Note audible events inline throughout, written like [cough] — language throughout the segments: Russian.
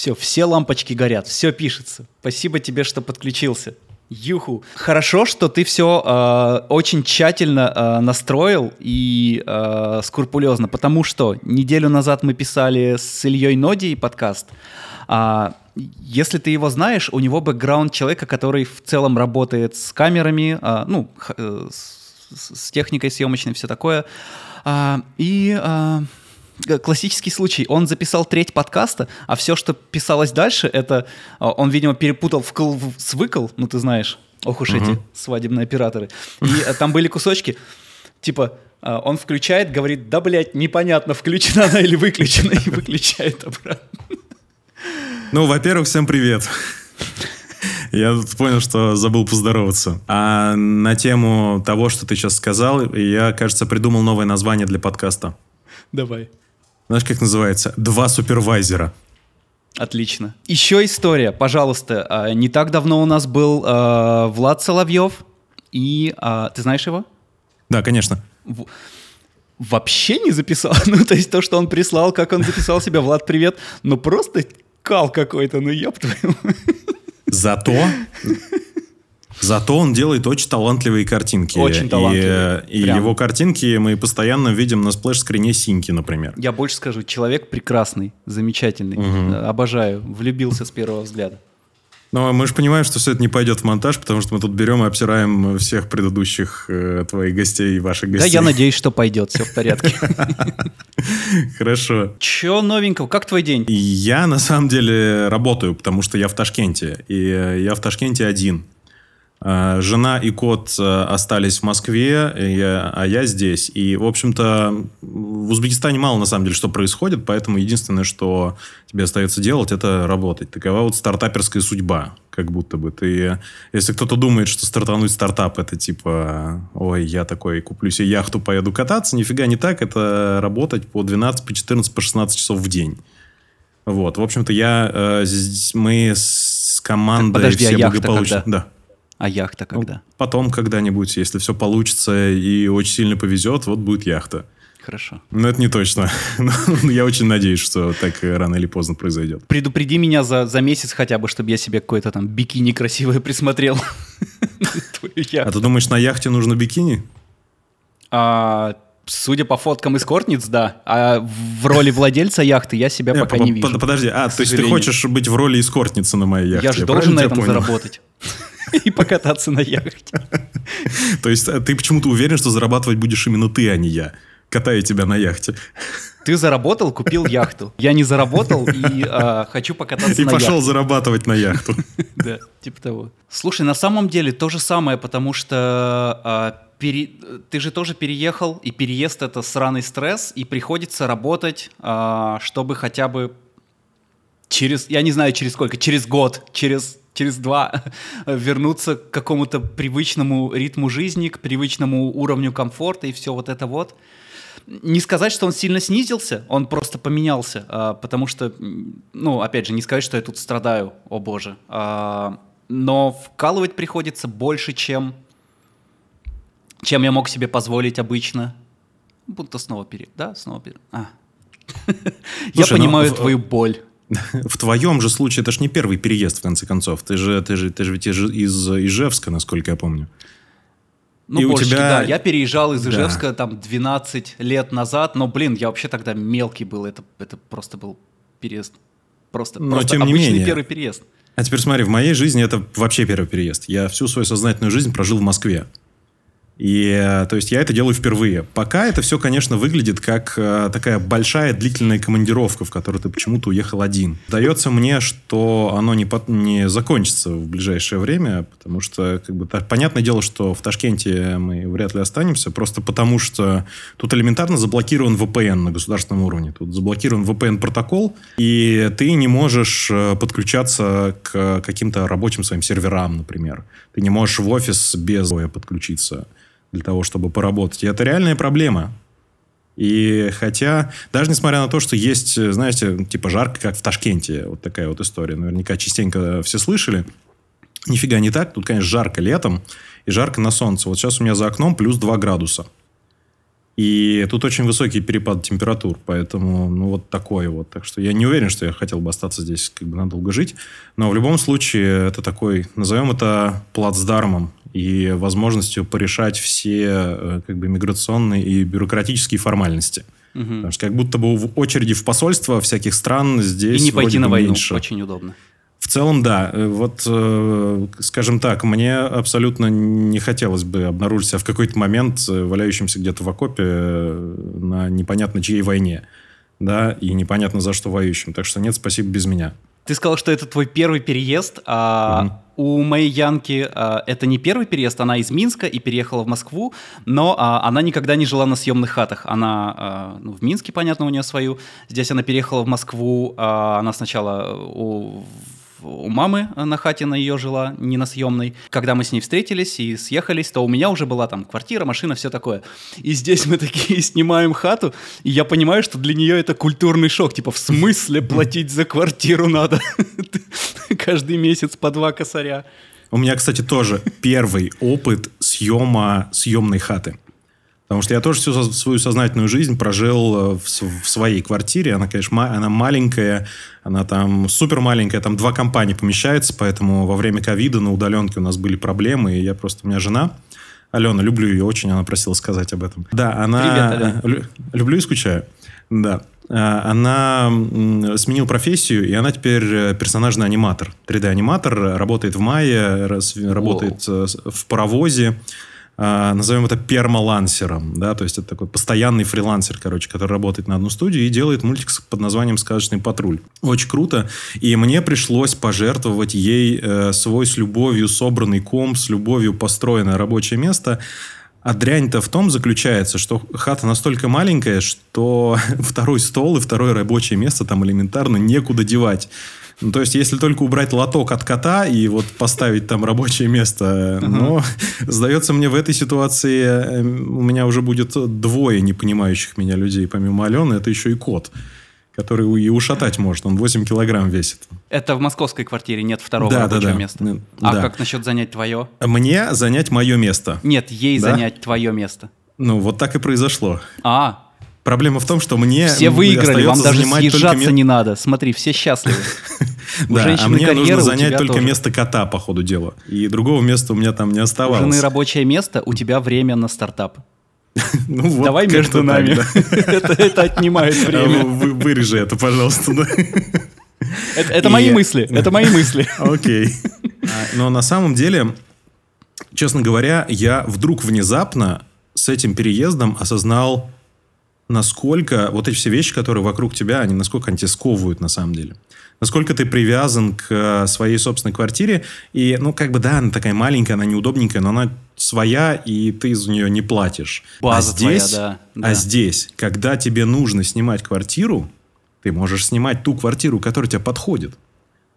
Все, все лампочки горят, все пишется. Спасибо тебе, что подключился. Юху. Хорошо, что ты все э, очень тщательно э, настроил и э, скрупулезно, потому что неделю назад мы писали с Ильей Ноди подкаст. А, если ты его знаешь, у него бэкграунд человека, который в целом работает с камерами, а, ну, э, с, с техникой съемочной, все такое. А, и а, классический случай. Он записал треть подкаста, а все, что писалось дальше, это а, он, видимо, перепутал вкл с выкл, ну ты знаешь, ох уж эти свадебные операторы. И а, там были кусочки, типа а, он включает, говорит, да, блядь, непонятно, включена она или выключена, и выключает обратно. Ну, во-первых, всем привет. Я понял, что забыл поздороваться. А на тему того, что ты сейчас сказал, я, кажется, придумал новое название для подкаста. Давай. Знаешь, как называется? Два супервайзера. Отлично. Еще история, пожалуйста. А, не так давно у нас был э, Влад Соловьев. И э, ты знаешь его? Да, конечно. В... Вообще не записал. [laughs] Ну, то есть то, что он прислал, как он записал себя, Влад, привет. Ну, просто кал какой-то, ну ёб твою. Зато Зато он делает очень талантливые картинки. Очень талантливые. И, и его картинки мы постоянно видим на сплэш-скрине Синьки, например. Я больше скажу, человек прекрасный, замечательный. Угу. Обожаю, влюбился с первого взгляда. Но мы же понимаем, что все это не пойдет в монтаж, потому что мы тут берем и обсираем всех предыдущих э, твоих гостей и ваших гостей. Да, я надеюсь, что пойдет, все в порядке. [laughs] Хорошо. Че новенького? Как твой день? Я на самом деле работаю, потому что я в Ташкенте. И э, я в Ташкенте один. Э, жена и кот э, остались в Москве, а я здесь. И, в общем-то, в Узбекистане мало, на самом деле, что происходит, поэтому единственное, что тебе остается делать, это работать. Такова вот стартаперская судьба, как будто бы. Ты, если кто-то думает, что стартануть стартап, это типа, ой, я такой, куплю себе яхту, поеду кататься, нифига не так. Это работать по 12, по 14, по 16 часов в день. Вот, в общем-то, я, э, мы с командой Подожди, все а благополучно... Да. А яхта когда? Ну, потом когда-нибудь, если все получится и очень сильно повезет, вот будет яхта. Хорошо. Но это не точно. [laughs] Ну, я очень надеюсь, что так рано или поздно произойдет. Предупреди меня за, за месяц хотя бы, чтобы я себе какое-то там бикини красивое присмотрел. [laughs] А ты думаешь, на яхте нужно бикини? А, Судя по фоткам из Кортниц, да. А в роли владельца яхты я себя пока не вижу. Подожди, а, то есть ты хочешь быть в роли эскортницы на моей яхте? Я же должен на этом заработать. [laughs] [laughs] и покататься на яхте. То есть э, ты почему-то уверен, что зарабатывать будешь именно ты, а не я, катая тебя на яхте. Ты заработал, купил яхту. Я не заработал и э, [laughs] хочу покататься и на яхте. И пошел зарабатывать на яхту. [laughs] Да, типа того. Слушай, на самом деле то же самое, потому что а, ты же тоже переехал, и переезд это сраный стресс, и приходится работать, а, чтобы хотя бы через, я не знаю через сколько, через год, через через два [laughs] вернуться к какому-то привычному ритму жизни, к привычному уровню комфорта и все вот это вот. Не сказать, что он сильно снизился, он просто поменялся, а, потому что, ну, опять же, не сказать, что я тут страдаю, о боже, а, но вкалывать приходится больше, чем, чем я мог себе позволить обычно. Будто снова перед, да, снова перед. А. [laughs] Я ну, понимаю твою боль. В твоем же случае это же не первый переезд, в конце концов. Ты же, ты же, ты же ведь из Ижевска, насколько я помню. Ну, и у тебя... да. Я переезжал из Ижевска да. там 12 лет назад, но, блин, я вообще тогда мелкий был. Это, это просто был переезд. Просто, но, просто тем не обычный менее. первый переезд. А теперь смотри, в моей жизни это вообще первый переезд. Я всю свою сознательную жизнь прожил в Москве. И, э, то есть, я это делаю впервые. Пока это все, конечно, выглядит как э, такая большая длительная командировка, в которой ты почему-то уехал один. Дается мне, что оно не, под, не закончится в ближайшее время, потому что, как бы, так, понятное дело, что в Ташкенте мы вряд ли останемся, просто потому что тут элементарно заблокирован VPN на государственном уровне. Тут заблокирован VPN-протокол, и ты не можешь э, подключаться к каким-то рабочим своим серверам, например. Ты не можешь в офис без подключиться для того, чтобы поработать. И это реальная проблема. И хотя, даже несмотря на то, что есть, знаете, типа жарко, как в Ташкенте, вот такая вот история, наверняка частенько все слышали, нифига не так. Тут, конечно, жарко летом и жарко на солнце. Вот сейчас у меня за окном плюс 2 градуса. И тут очень высокий перепад температур, поэтому, ну, вот такой вот. Так что я не уверен, что я хотел бы остаться здесь как бы надолго жить. Но в любом случае это такой, назовем это плацдармом и возможностью порешать все э, как бы миграционные и бюрократические формальности. Угу. Потому что как будто бы в очереди в посольство всяких стран здесь И не пойти на войну, меньше. очень удобно. В целом, да. Э, вот, э, скажем так, мне абсолютно не хотелось бы обнаружить себя в какой-то момент валяющимся где-то в окопе на непонятно чьей войне. Да, и непонятно за что воюющим. Так что нет, спасибо без меня. Ты сказал, что это твой первый переезд, а у моей Янки а, это не первый переезд, она из Минска и переехала в Москву, но а, она никогда не жила на съемных хатах. Она а, ну, в Минске, понятно, у нее свою. Здесь она переехала в Москву, а, она сначала у, у мамы на хате на ее жила, не на съемной. Когда мы с ней встретились и съехались, то у меня уже была там квартира, машина, все такое. И здесь мы [laughs] такие снимаем хату, и я понимаю, что для нее это культурный шок. Типа, в смысле платить за квартиру надо? [laughs] Каждый месяц по два косаря. У меня, кстати, тоже первый опыт съема съемной хаты. Потому что я тоже всю свою сознательную жизнь прожил э, в, в своей квартире. Она, конечно, она маленькая, она там супер маленькая, там два компании помещается, поэтому во время ковида на удаленке у нас были проблемы, и я просто, у меня жена, Алена, люблю ее очень, она просила сказать об этом. Да, она... Привет, Люблю и скучаю. Да. А, она сменила профессию, и она теперь э, персонажный аниматор. 3D-аниматор, работает в мае, работает Воу. Э, в паровозе. А, назовем это пермалансером, да, то есть это такой постоянный фрилансер, короче, который работает на одну студию и делает мультик под названием «Сказочный патруль». Очень круто, и мне пришлось пожертвовать ей э, свой с любовью собранный комп, с любовью построенное рабочее место, а дрянь-то в том заключается, что хата настолько маленькая, что [laughs] второй стол и второе рабочее место там элементарно некуда девать. Ну, то есть, если только убрать лоток от кота и вот поставить там рабочее место, uh-huh. но [laughs] сдается мне в этой ситуации эм, у меня уже будет двое не понимающих меня людей, помимо Алены, это еще и кот который и ушатать может. Он 8 килограмм весит. Это в московской квартире нет второго да, рабочего да, да. места. А да. как насчет занять твое? Мне занять мое место. Нет, ей да? занять твое место. Ну, вот так и произошло. А, Проблема в том, что мне Все выиграли, вам даже съезжаться только... не надо. Смотри, все счастливы. [laughs] Да, а мне нужно занять только место кота, по ходу дела. И другого места у меня там не оставалось. У жены рабочее место, у тебя время на стартап. [laughs] Ну, вот Давай между нами. [laughs] это, отнимает а время. Вы, вырежи это, пожалуйста. Это, это мои мысли. Это мои мысли. Окей. А, но на самом деле, честно говоря, я вдруг внезапно с этим переездом осознал насколько вот эти все вещи, которые вокруг тебя, они насколько они тебя сковывают на самом деле. Насколько ты привязан к э, своей собственной квартире. И, ну, как бы, да, она такая маленькая, она неудобненькая, но она своя, и ты за нее не платишь. База а здесь, твоя, да, А здесь, когда тебе нужно снимать квартиру, ты можешь снимать ту квартиру, которая тебе подходит.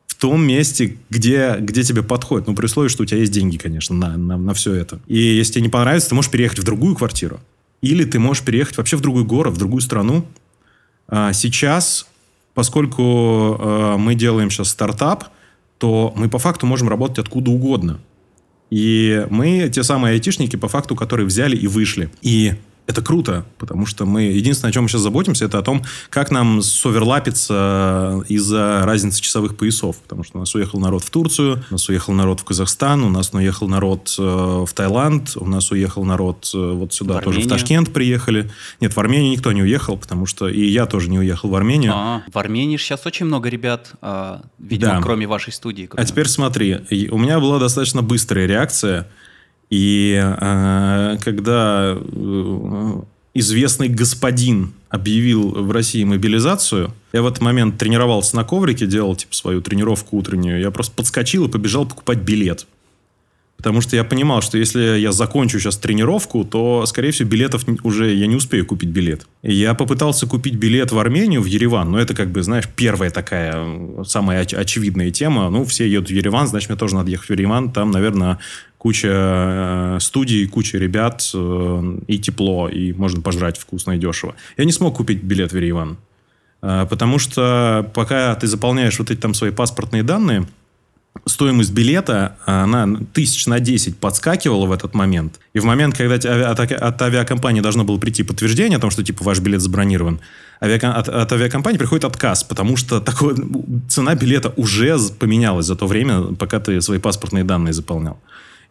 В том месте, где, где тебе подходит. Ну, при условии, что у тебя есть деньги, конечно, на, на, на все это. И если тебе не понравится, ты можешь переехать в другую квартиру. Или ты можешь переехать вообще в другой город, в другую страну. А, сейчас, поскольку а, мы делаем сейчас стартап, то мы по факту можем работать откуда угодно. И мы те самые айтишники, по факту, которые взяли и вышли. И это круто, потому что мы... Единственное, о чем мы сейчас заботимся, это о том, как нам соверлапиться из-за разницы часовых поясов. Потому что у нас уехал народ в Турцию, у нас уехал народ в Казахстан, у нас уехал народ э, в Таиланд, у нас уехал народ э, вот сюда, в тоже в Ташкент приехали. Нет, в Армению никто не уехал, потому что и я тоже не уехал в Армению. А, в Армении сейчас очень много ребят, а, видимо, да. кроме вашей студии. А теперь смотри, у меня была достаточно быстрая реакция – и э, когда известный господин объявил в России мобилизацию, я в этот момент тренировался на коврике, делал типа свою тренировку утреннюю, я просто подскочил и побежал покупать билет. Потому что я понимал, что если я закончу сейчас тренировку, то, скорее всего, билетов уже я не успею купить билет. Я попытался купить билет в Армению, в Ереван. Но это, как бы, знаешь, первая такая, самая оч- очевидная тема. Ну, все едут в Ереван, значит, мне тоже надо ехать в Ереван. Там, наверное, куча э, студий, куча ребят э, и тепло, и можно пожрать вкусно и дешево. Я не смог купить билет в Ереван. Э, потому что пока ты заполняешь вот эти там свои паспортные данные, стоимость билета, она тысяч на 10 подскакивала в этот момент. И в момент, когда от, авиакомпании должно было прийти подтверждение о том, что типа ваш билет забронирован, от, от авиакомпании приходит отказ, потому что такой, цена билета уже поменялась за то время, пока ты свои паспортные данные заполнял.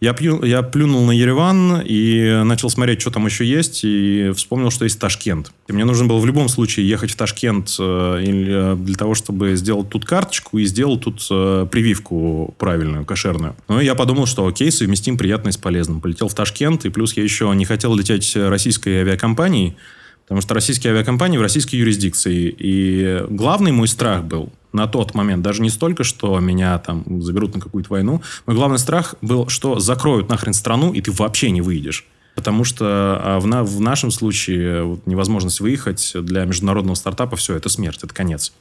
Я, пью, я плюнул на Ереван и начал смотреть, что там еще есть, и вспомнил, что есть Ташкент. И мне нужно было в любом случае ехать в Ташкент э, для того, чтобы сделать тут карточку и сделать тут э, прививку правильную, кошерную. Ну, и я подумал, что окей, совместим приятное с полезным. Полетел в Ташкент, и плюс я еще не хотел лететь российской авиакомпанией, Потому что российские авиакомпании в российской юрисдикции. И главный мой страх был на тот момент, даже не столько, что меня там заберут на какую-то войну, мой главный страх был, что закроют нахрен страну, и ты вообще не выйдешь. Потому что а, в, на, в нашем случае вот, невозможность выехать для международного стартапа, все, это смерть, это конец.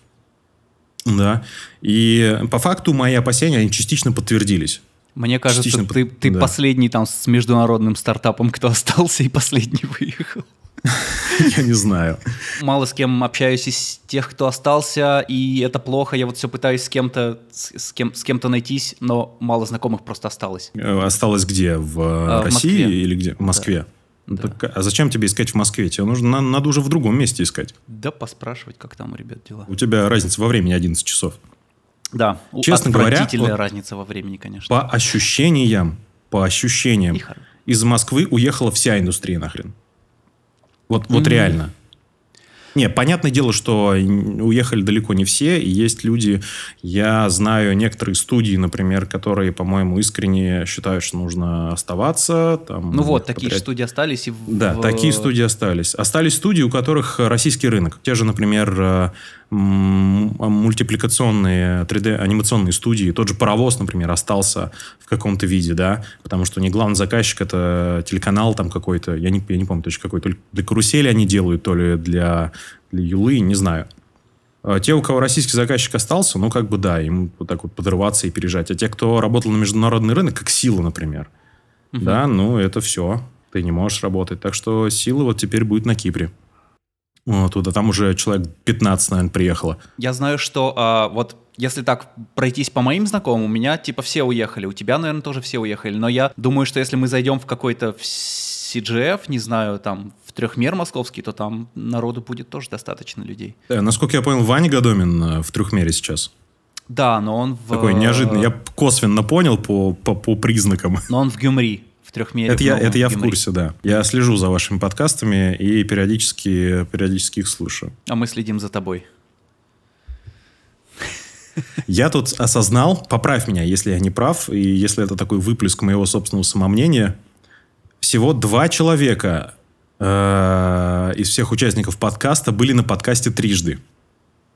Да. И по факту мои опасения, они частично подтвердились. Мне кажется, частично ты, ты да. последний там с международным стартапом, кто [laughs] остался и последний выехал. [laughs] Я не знаю. Мало с кем общаюсь из тех, кто остался, и это плохо. Я вот все пытаюсь с кем-то с кем с кем-то найтись, но мало знакомых просто осталось. Э, осталось где? В а, России в или где? В Москве. Да. Так, а зачем тебе искать в Москве? Тебе нужно, надо уже в другом месте искать. Да, поспрашивать, как там у ребят дела. У тебя разница во времени 11 часов. Да, честно говоря, вот, разница во времени, конечно. По ощущениям, по ощущениям, из Москвы уехала вся индустрия нахрен. Вот, вот mm-hmm. реально. Не, понятное дело, что уехали далеко не все, и есть люди, я знаю некоторые студии, например, которые, по-моему, искренне считают, что нужно оставаться. Там, ну вот, такие подряд... студии остались. И в... Да, такие студии остались. Остались студии, у которых российский рынок. Те же, например, э, мультипликационные 3D-анимационные студии, тот же «Паровоз», например, остался в каком-то виде, да, потому что не главный заказчик, это телеканал там какой-то, я не, я не помню точно какой, то ли для карусели они делают, то ли для, для Юлы, не знаю. А те, у кого российский заказчик остался, ну, как бы да, им вот так вот подрываться и пережать. А те, кто работал на международный рынок, как Сила, например, угу. да, ну, это все. Ты не можешь работать. Так что Сила вот теперь будет на Кипре. Туда там уже человек 15, наверное, приехало. Я знаю, что а, вот если так пройтись по моим знакомым, у меня типа все уехали, у тебя, наверное, тоже все уехали, но я думаю, что если мы зайдем в какой-то CGF, не знаю, там, в трехмер московский, то там народу будет тоже достаточно людей. Да, насколько я понял, Ваня Годомин э, в трехмере сейчас. Да, но он в... Такой неожиданный. Я косвенно понял по, по, по признакам. Но он в Гюмри в трехмере. Это, я, это я в курсе, да. Я слежу за вашими подкастами и периодически, периодически их слушаю. А мы следим за тобой. Я тут осознал, поправь меня, если я не прав, и если это такой выплеск моего собственного самомнения, всего два человека э, из всех участников подкаста были на подкасте трижды.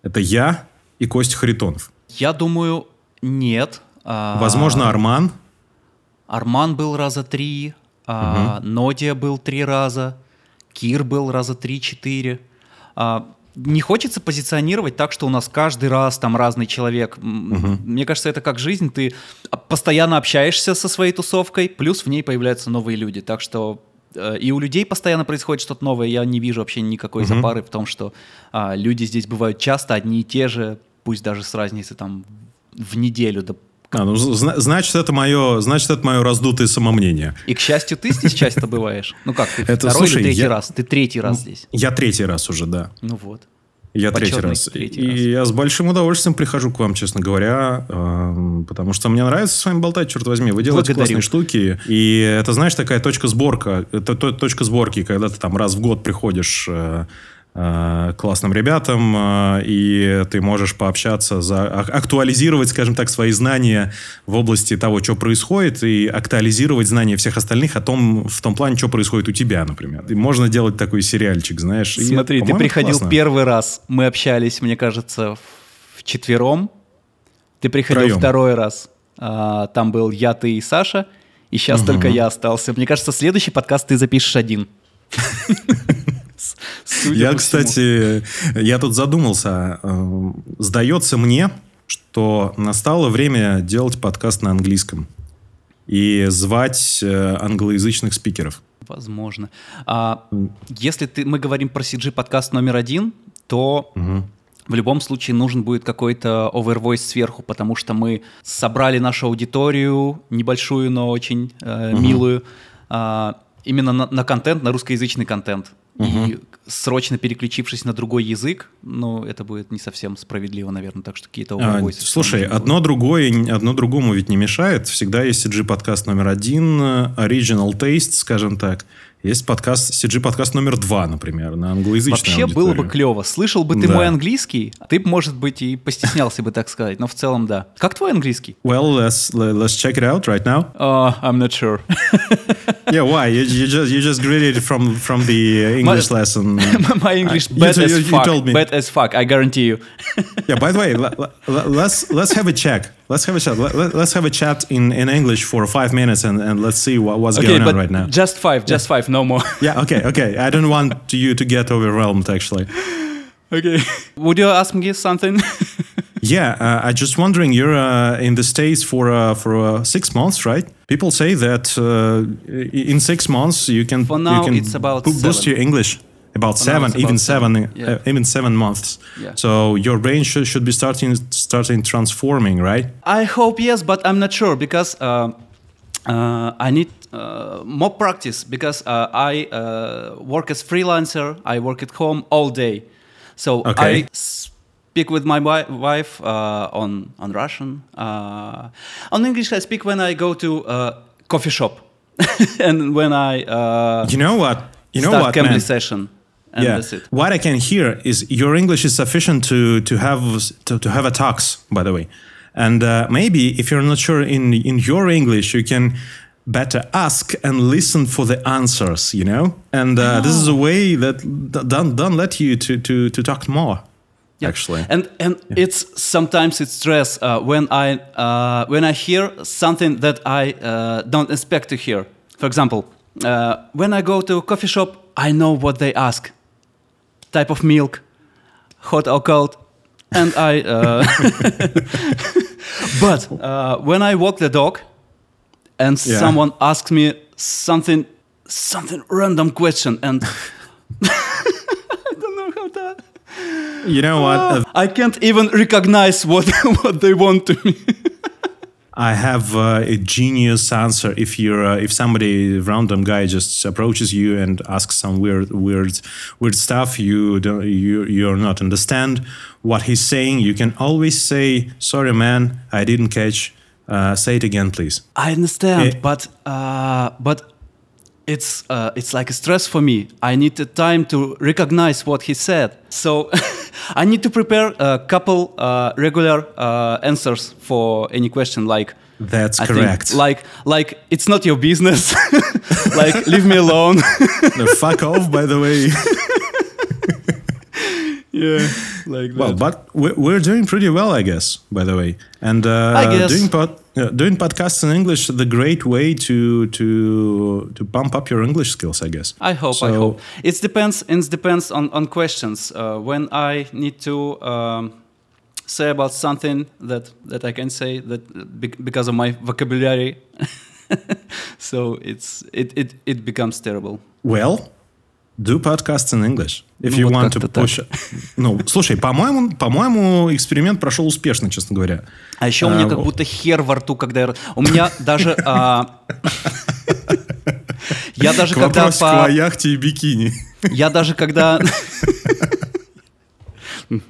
Это я и Костя Харитонов. Я думаю, нет. А, Возможно, Арман. Арман был раза три, а, угу. Нодия был три раза, Кир был раза три-четыре. А, не хочется позиционировать так, что у нас каждый раз там разный человек. Угу. Мне кажется, это как жизнь. Ты постоянно общаешься со своей тусовкой, плюс в ней появляются новые люди. Так что э, и у людей постоянно происходит что-то новое. Я не вижу вообще никакой угу. запары в том, что а, люди здесь бывают часто одни и те же, пусть даже с разницей там в неделю, да а, ну, значит, это мое, значит, это мое раздутое самомнение. И, к счастью, ты здесь часто бываешь. Ну как, ты это, второй слушай, или третий я, раз? Ты третий раз здесь. Я третий раз уже, да. Ну вот. Я третий раз. третий и раз. Я с большим удовольствием прихожу к вам, честно говоря, э, потому что мне нравится с вами болтать, черт возьми. Вы делаете Благодарю. классные штуки. И это, знаешь, такая точка сборка, это точка сборки, когда ты там раз в год приходишь Э, классным ребятам, э, и ты можешь пообщаться, за, а, актуализировать, скажем так, свои знания в области того, что происходит, и актуализировать знания всех остальных о том, в том плане, что происходит у тебя, например. И можно делать такой сериальчик, знаешь. Смотри, и, ты приходил классно. первый раз, мы общались, мне кажется, в четвером. Ты приходил Втроем. второй раз, а, там был я, ты и Саша, и сейчас угу. только я остался. Мне кажется, следующий подкаст ты запишешь один. [laughs] я, кстати, я тут задумался. Э, сдается мне, что настало время делать подкаст на английском и звать э, англоязычных спикеров. Возможно. А, если ты, мы говорим про CG подкаст номер один, то угу. в любом случае нужен будет какой-то овервойс сверху, потому что мы собрали нашу аудиторию, небольшую, но очень э, угу. милую, э, именно на, на контент, на русскоязычный контент. Угу. И срочно переключившись на другой язык, ну, это будет не совсем справедливо, наверное, так что какие-то а, Слушай, одно другое, одно другому ведь не мешает. Всегда есть CG подкаст номер один, Original Taste, скажем так. Есть подкаст, CG подкаст номер два, например, на англоязычной Вообще аудитории. было бы клево. Слышал бы ты да. мой английский, ты, может быть, и постеснялся бы, так сказать, но в целом да. Как твой английский? Well, let's, let's check it out right now. Uh, I'm not sure. yeah, why? You, you just you just graduated from from the English my, lesson. my English uh, bad you, as you, fuck. told me. Bad as fuck. I guarantee you. yeah. By the way, let's let's have a check. Let's have a chat. Let's have a chat in, in English for five minutes and, and let's see what, what's okay, going on right now. Just five, just yeah. five, no more. [laughs] yeah, okay, okay. I don't want you to get overwhelmed, actually. [laughs] Okay. Would you ask me something? [laughs] yeah, uh, I just wondering. You're uh, in the states for uh, for uh, six months, right? People say that uh, in six months you can for now you can it's about boost seven. your English about seven, even about seven, seven yeah. uh, even seven months. Yeah. So your brain should, should be starting starting transforming, right? I hope yes, but I'm not sure because uh, uh, I need uh, more practice because uh, I uh, work as freelancer. I work at home all day, so okay. I speak with my wife on on Russian. on English, I speak when I go to a coffee shop [laughs] and when I you know what you know start what man? session yeah. What I can hear is your English is sufficient to to have to, to have a talks. By the way, and uh, maybe if you're not sure in in your English, you can better ask and listen for the answers. You know, and uh, this is a way that don't don't let you to to to talk more. Yeah. Actually, and and yeah. it's sometimes it's stress uh, when I uh, when I hear something that I uh, don't expect to hear. For example, uh, when I go to a coffee shop, I know what they ask type of milk, hot or cold, and I. Uh, [laughs] but uh, when I walk the dog, and yeah. someone asks me something, something random question, and [laughs] I don't know how to. You know what? Uh, I can't even recognize what [laughs] what they want to me. I have uh, a genius answer. If you're uh, if somebody random guy just approaches you and asks some weird weird weird stuff you don't you you're not understand what he's saying. You can always say sorry man I didn't catch uh, say it again please. I understand it, but uh, but it's uh, it's like a stress for me. I need the time to recognize what he said. So [laughs] I need to prepare a couple uh, regular uh, answers for any question like that's I correct. Think, like like it's not your business. [laughs] like leave me alone. [laughs] no, fuck off by the way. [laughs] yeah, like that. Well, but we're doing pretty well, I guess. By the way, and uh, doing pod, uh, doing podcasts in English the great way to to to bump up your English skills, I guess. I hope. So, I hope it depends. It depends on on questions. Uh, when I need to. Um, say about something that that I can say that because of my vocabulary. [laughs] so it's it, it it becomes terrible. Well, do podcasts in English if ну, you вот want to push. Так. Ну, слушай, по-моему, по-моему, эксперимент прошел успешно, честно говоря. А еще у меня как будто хер во рту, когда я... У меня даже... А, я даже когда по... яхте и бикини. Я даже когда...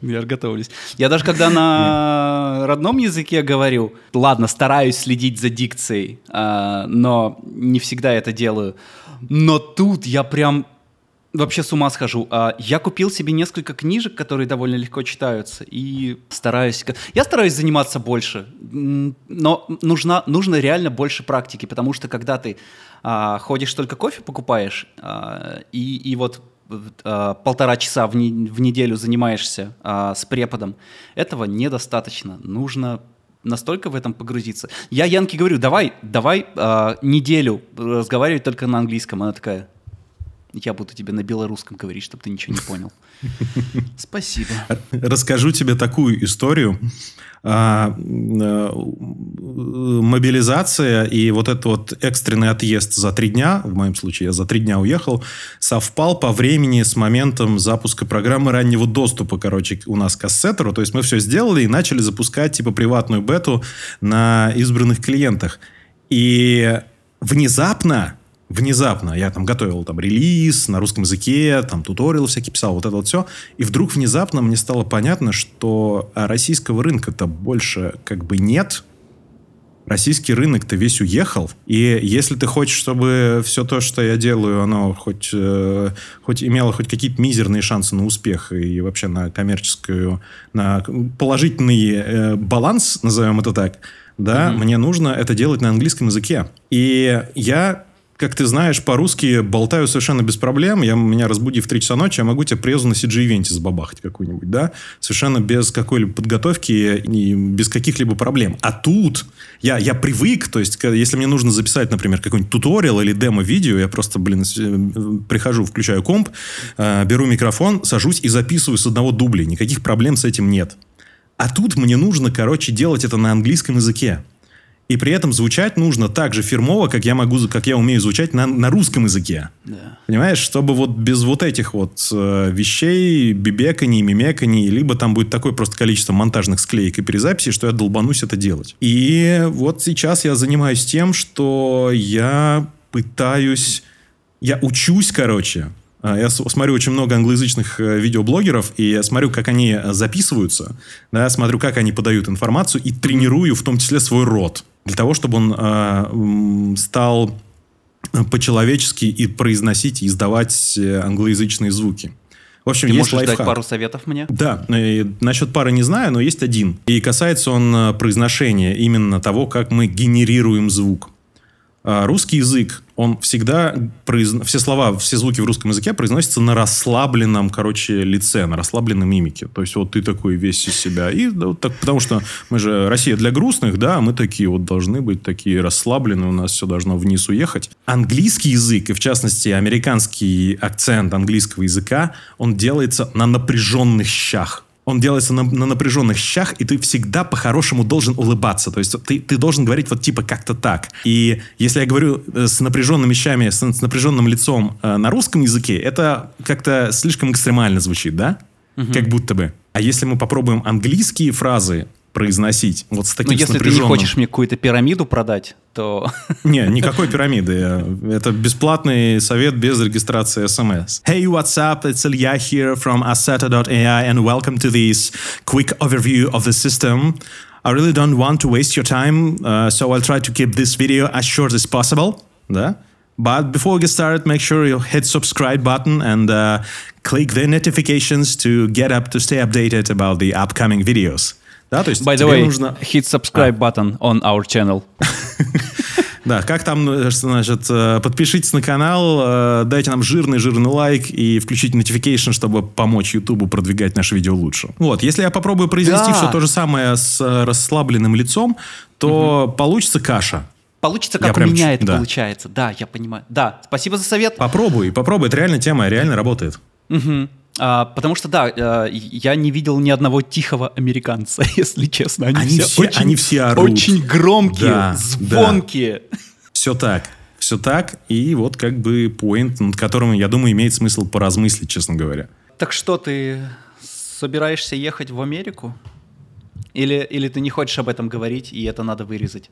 Я готовлюсь. Я даже когда на родном языке говорю, ладно, стараюсь следить за дикцией, а, но не всегда это делаю. Но тут я прям вообще с ума схожу. А, я купил себе несколько книжек, которые довольно легко читаются, и стараюсь... Я стараюсь заниматься больше, но нужна, нужно реально больше практики, потому что когда ты а, ходишь только кофе покупаешь, а, и, и вот полтора часа в, не, в неделю занимаешься с преподом, этого недостаточно. Нужно настолько в этом погрузиться. Я Янке говорю, давай, давай неделю разговаривать только на английском. Она такая, Я буду тебе на белорусском говорить, чтобы ты ничего не понял. [laughs] Спасибо. Расскажу тебе такую историю. А, э, мобилизация и вот этот вот экстренный отъезд за три дня, в моем случае я за три дня уехал, совпал по времени с моментом запуска программы раннего доступа, короче, у нас к ассеттеру. То есть мы все сделали и начали запускать типа приватную бету на избранных клиентах. И внезапно внезапно я там готовил там релиз на русском языке, там туториал всякие писал, вот это вот все. И вдруг внезапно мне стало понятно, что российского рынка-то больше как бы нет. Российский рынок-то весь уехал. И если ты хочешь, чтобы все то, что я делаю, оно хоть, э, хоть имело хоть какие-то мизерные шансы на успех и вообще на коммерческую, на положительный э, баланс, назовем это так, да, mm-hmm. мне нужно это делать на английском языке. И я как ты знаешь, по-русски болтаю совершенно без проблем. Я, меня разбуди в 3 часа ночи, я могу тебе презу на CG-ивенте забабахать какую-нибудь, да? Совершенно без какой-либо подготовки и без каких-либо проблем. А тут я, я привык, то есть, если мне нужно записать, например, какой-нибудь туториал или демо-видео, я просто, блин, э, прихожу, включаю комп, э, беру микрофон, сажусь и записываю с одного дубля. Никаких проблем с этим нет. А тут мне нужно, короче, делать это на английском языке. И при этом звучать нужно так же фирмово, как я могу, как я умею звучать на, на русском языке. Да. Понимаешь, чтобы вот без вот этих вот э, вещей, бибеканий, мимеканий, либо там будет такое просто количество монтажных склеек и перезаписей, что я долбанусь это делать. И вот сейчас я занимаюсь тем, что я пытаюсь, я учусь, короче, а, я смотрю очень много англоязычных э, видеоблогеров, и я смотрю, как они э, записываются, да, смотрю, как они подают информацию, и тренирую в том числе свой рот для того, чтобы он э, стал по-человечески и произносить, и издавать э, англоязычные звуки. В общем, Ты есть можешь лайфхак. дать пару советов мне? Да, и насчет пары не знаю, но есть один. И касается он э, произношения, именно того, как мы генерируем звук. А, русский язык, он всегда, произ... все слова, все звуки в русском языке произносятся на расслабленном, короче, лице, на расслабленной мимике. То есть, вот ты такой весь из себя. И да, вот так, потому что мы же Россия для грустных, да, мы такие вот должны быть такие расслабленные, у нас все должно вниз уехать. Английский язык, и в частности, американский акцент английского языка, он делается на напряженных щах он делается на, на напряженных щах, и ты всегда по-хорошему должен улыбаться. То есть ты, ты должен говорить вот типа как-то так. И если я говорю э, с напряженными щами, с, с напряженным лицом э, на русском языке, это как-то слишком экстремально звучит, да? Угу. Как будто бы. А если мы попробуем английские фразы произносить. Вот с таким Но если ты не хочешь мне какую-то пирамиду продать, то... Не, никакой пирамиды. Это бесплатный совет без регистрации SMS. Hey, what's up? It's Ilya here from Assetto.ai and welcome to this quick overview of the system. I really don't want to waste your time, uh, so I'll try to keep this video as short as possible. Да? But before we get started, make sure you hit subscribe button and uh, click the notifications to get up to stay updated about the upcoming videos. Да, то есть By the way, нужно... hit subscribe а. button on our channel. [laughs] Да, как там, э, значит, э, подпишитесь на канал, э, дайте нам жирный-жирный лайк и включите notification, чтобы помочь Ютубу продвигать наше видео лучше. Вот, если я попробую произвести да. все то же самое с расслабленным лицом, то угу. получится каша. Получится, как я у прям, меня это да. получается. Да, я понимаю. Да, спасибо за совет. Попробуй, попробуй. Это реально тема, реально работает. Угу. А, потому что, да, а, я не видел ни одного тихого американца, [laughs] если честно. Они, они, все, очень, они все орут. Очень громкие, да, звонкие. Да. Все так. Все так. И вот как бы поинт, над которым, я думаю, имеет смысл поразмыслить, честно говоря. Так что, ты собираешься ехать в Америку? Или, или ты не хочешь об этом говорить, и это надо вырезать?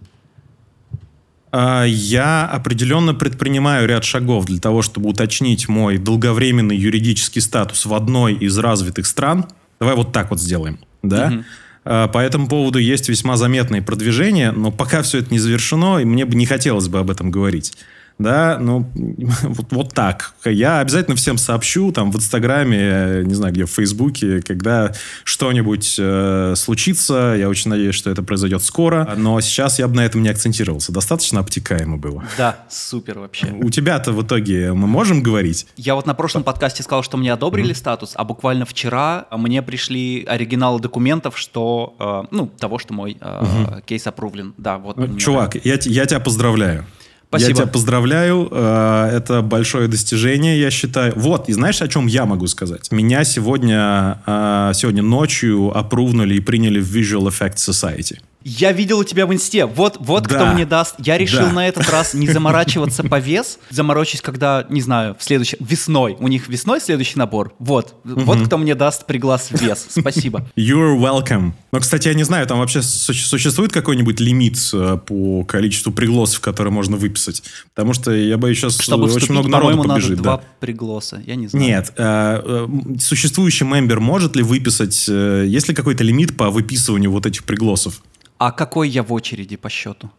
А, я определенно предпринимаю ряд шагов для того, чтобы уточнить мой долговременный юридический статус в одной из развитых стран. Давай вот так вот сделаем, да? Угу. По этому поводу есть весьма заметные продвижения, но пока все это не завершено, и мне бы не хотелось бы об этом говорить да, ну, [laughs] вот, вот так. Я обязательно всем сообщу, там, в Инстаграме, не знаю, где, в Фейсбуке, когда что-нибудь э, случится, я очень надеюсь, что это произойдет скоро, но сейчас я бы на этом не акцентировался, достаточно обтекаемо было. Да, супер вообще. У тебя-то в итоге мы можем говорить? Я вот на прошлом подкасте сказал, что мне одобрили mm-hmm. статус, а буквально вчера мне пришли оригиналы документов, что, э, ну, того, что мой э, mm-hmm. кейс опрувлен. Да, вот. Чувак, я, я тебя поздравляю. Спасибо. Я тебя поздравляю. Э, это большое достижение, я считаю. Вот, и знаешь, о чем я могу сказать? Меня сегодня, э, сегодня ночью опрувнули и приняли в Visual Effects Society. Я видел у тебя в инсте. Вот, вот Да. кто мне даст. Я решил Да. на этот раз не [laughs] заморачиваться по вес. Заморочусь, когда, не знаю, в следующем... Весной. У них весной следующий набор. Вот. Вот кто мне даст приглас в вес. Спасибо. [laughs] You're welcome. Но, кстати, я не знаю, там вообще су- существует какой-нибудь лимит э, по количеству пригласов, которые можно выписать? Потому что я боюсь, сейчас Чтобы очень много народу по-моему, надо побежит. два да. пригласа. Я не знаю. Нет, э, э, существующий мембер может ли выписать, э, есть ли какой-то лимит по выписыванию вот этих пригласов? А какой я в очереди по счету?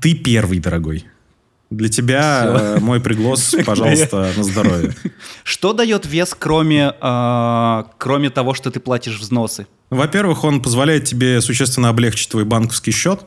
Ты первый, дорогой. Для тебя э, мой приглас, [laughs] пожалуйста, на здоровье. Что дает вес, кроме, а, кроме того, что ты платишь взносы? Во-первых, он позволяет тебе существенно облегчить твой банковский счет.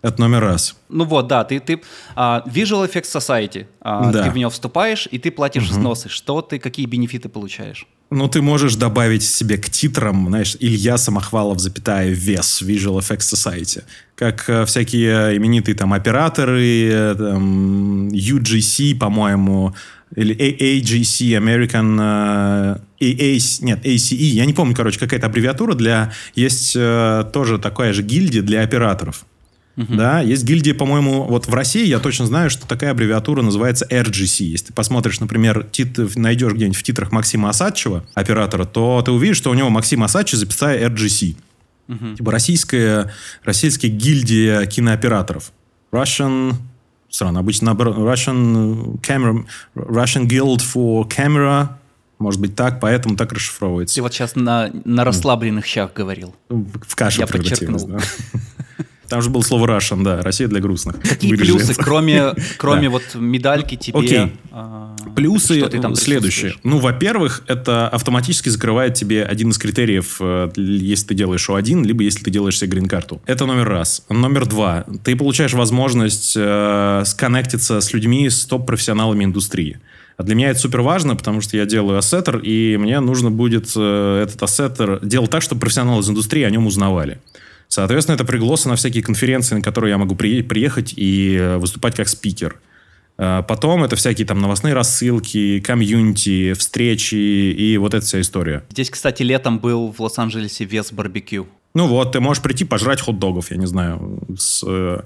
Это номер раз. Ну вот, да, ты, ты а, Visual Effects Society, а, Да. ты в него вступаешь, и ты платишь взносы. Что ты, какие бенефиты получаешь? Ну, ты можешь добавить себе к титрам, знаешь, Илья Самохвалов, запятая, вес, Visual Effects Society. Как э, всякие именитые там операторы, э, там, UGC, по-моему, или A- AGC, American... э, AAC, нет, ACE, я не помню, короче, какая-то аббревиатура для... Есть э, тоже такая же гильдия для операторов. Да, есть гильдия, по-моему, вот в России я точно знаю, что такая аббревиатура называется RGC. Если ты посмотришь, например, тит, найдешь где-нибудь в титрах Максима Осадчева, оператора, то ты увидишь, что у него Максим Осадчев записая RGC. Типа российская, российская гильдия кинооператоров. Russian... Странно, обычно наоборот. Russian camera... Russian Guild for Camera... Может быть так, поэтому так расшифровывается. Ты вот сейчас на, на расслабленных щах говорил. В кашу Я превратилось, да. Там же было слово Russian, да. Россия для грустных. Какие Вырежи плюсы, это. кроме, [laughs] кроме Да. вот медальки тебе? Окей. а, Плюсы там следующие. Ну, во-первых, это автоматически закрывает тебе один из критериев, э, если ты делаешь O1, либо если ты делаешь себе грин-карту. Это номер раз. Номер два. Ты получаешь возможность э, сконнектиться с людьми, с топ-профессионалами индустрии. А для меня это супер важно, потому что я делаю ассеттер, и мне нужно будет э, этот ассеттер делать так, чтобы профессионалы из индустрии о нем узнавали. Соответственно, это пригласы на всякие конференции, на которые я могу при- приехать и э, выступать как спикер. Э, Потом это всякие там новостные рассылки, комьюнити, встречи и вот эта вся история. Здесь, кстати, летом был в Лос-Анджелесе вес барбекю. Ну вот, ты можешь прийти пожрать хот-догов, я не знаю, с, э,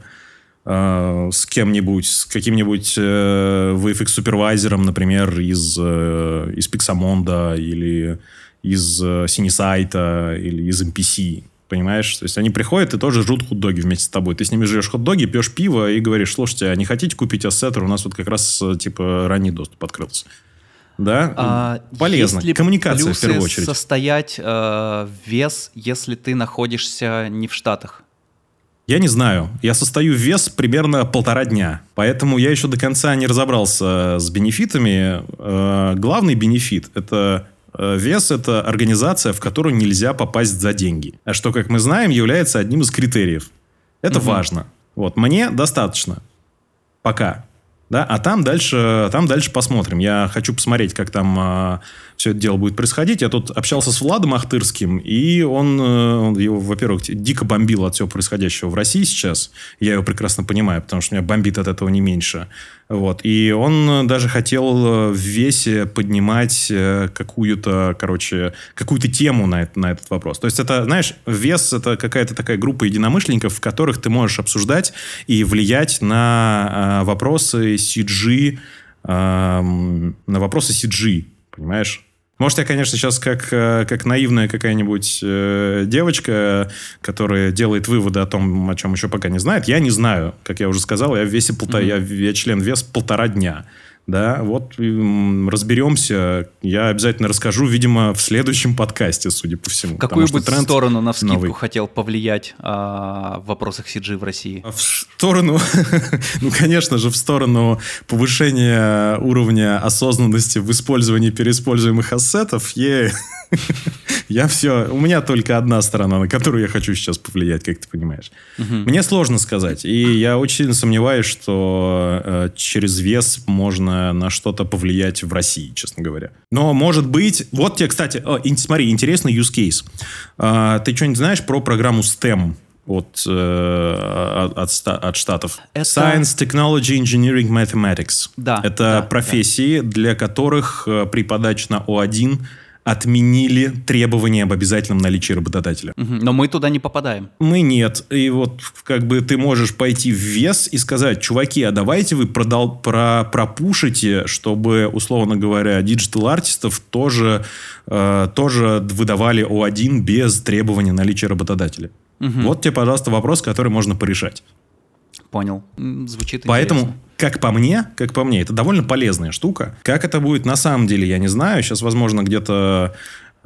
э, с кем-нибудь, с каким-нибудь э, VFX-супервайзером, например, из, э, из Pixamonda или из э, Синесайта или из MPC. Понимаешь? То есть они приходят и тоже жрут хот-доги вместе с тобой. Ты с ними жрешь хот-доги, пьешь пиво и говоришь, слушайте, а не хотите купить ассеттер? У нас вот как раз э, типа ранний доступ открылся. Да? А Полезно. есть ли Коммуникация в первую очередь. состоять э, вес, если ты находишься не в Штатах? Я не знаю. Я состою в вес примерно полтора дня. Поэтому я еще до конца не разобрался с бенефитами. Э, Главный бенефит – это вес – это организация, в которую нельзя попасть за деньги. А что, как мы знаем, является одним из критериев. Это важно. Вот, мне достаточно. Пока. Да? А там дальше, там дальше посмотрим. Я хочу посмотреть, как там все это дело будет происходить. Я тут общался с Владом Ахтырским, и он, э, он его, во-первых, дико бомбил от всего происходящего в России сейчас. Я его прекрасно понимаю, потому что меня бомбит от этого не меньше. Вот. И он даже хотел э, в весе поднимать э, какую-то, короче, какую-то тему на, это- на этот вопрос. То есть это, знаешь, вес это какая-то такая группа единомышленников, в которых ты можешь обсуждать и влиять на вопросы CG, эм, на вопросы CG, понимаешь? Может, я, конечно, сейчас как, э, как наивная какая-нибудь э, девочка, которая делает выводы о том, о чем еще пока не знает. Я не знаю, как я уже сказал, я в весе полтора, я, я член вес полтора дня. Да, вот разберемся. Я обязательно расскажу, видимо, в следующем подкасте, судя по всему. В какую бы тренд сторону на вскидку новый. хотел повлиять а, в вопросах CG в России? В сторону, [laughs] ну, конечно же, в сторону повышения уровня осознанности в использовании переиспользуемых ассетов, е- [laughs] я все... У меня только одна сторона, на которую я хочу сейчас повлиять, как ты понимаешь. Мне сложно сказать. И я очень сомневаюсь, что э, через вес можно на что-то повлиять в России, честно говоря. Но, может быть... Вот тебе, кстати, о, смотри, интересный use case. А, Ты что-нибудь знаешь про программу STEM? от, э, от, от, штатов. Это- Science, Technology, Engineering, Mathematics. Да, Это да, профессии, для которых э, при подаче на О1 отменили требования об обязательном наличии работодателя. Но мы туда не попадаем. Мы нет. И вот как бы ты можешь пойти в VES и сказать, чуваки, а давайте вы продал, про, пропушите, чтобы, условно говоря, диджитал-артистов тоже, э, тоже выдавали O1 без требования наличия работодателя. Вот тебе, пожалуйста, вопрос, который можно порешать. Понял. Звучит Поэтому, интересно. Как по мне, как по мне, это довольно полезная штука. Как это будет на самом деле, я не знаю. Сейчас, возможно, где-то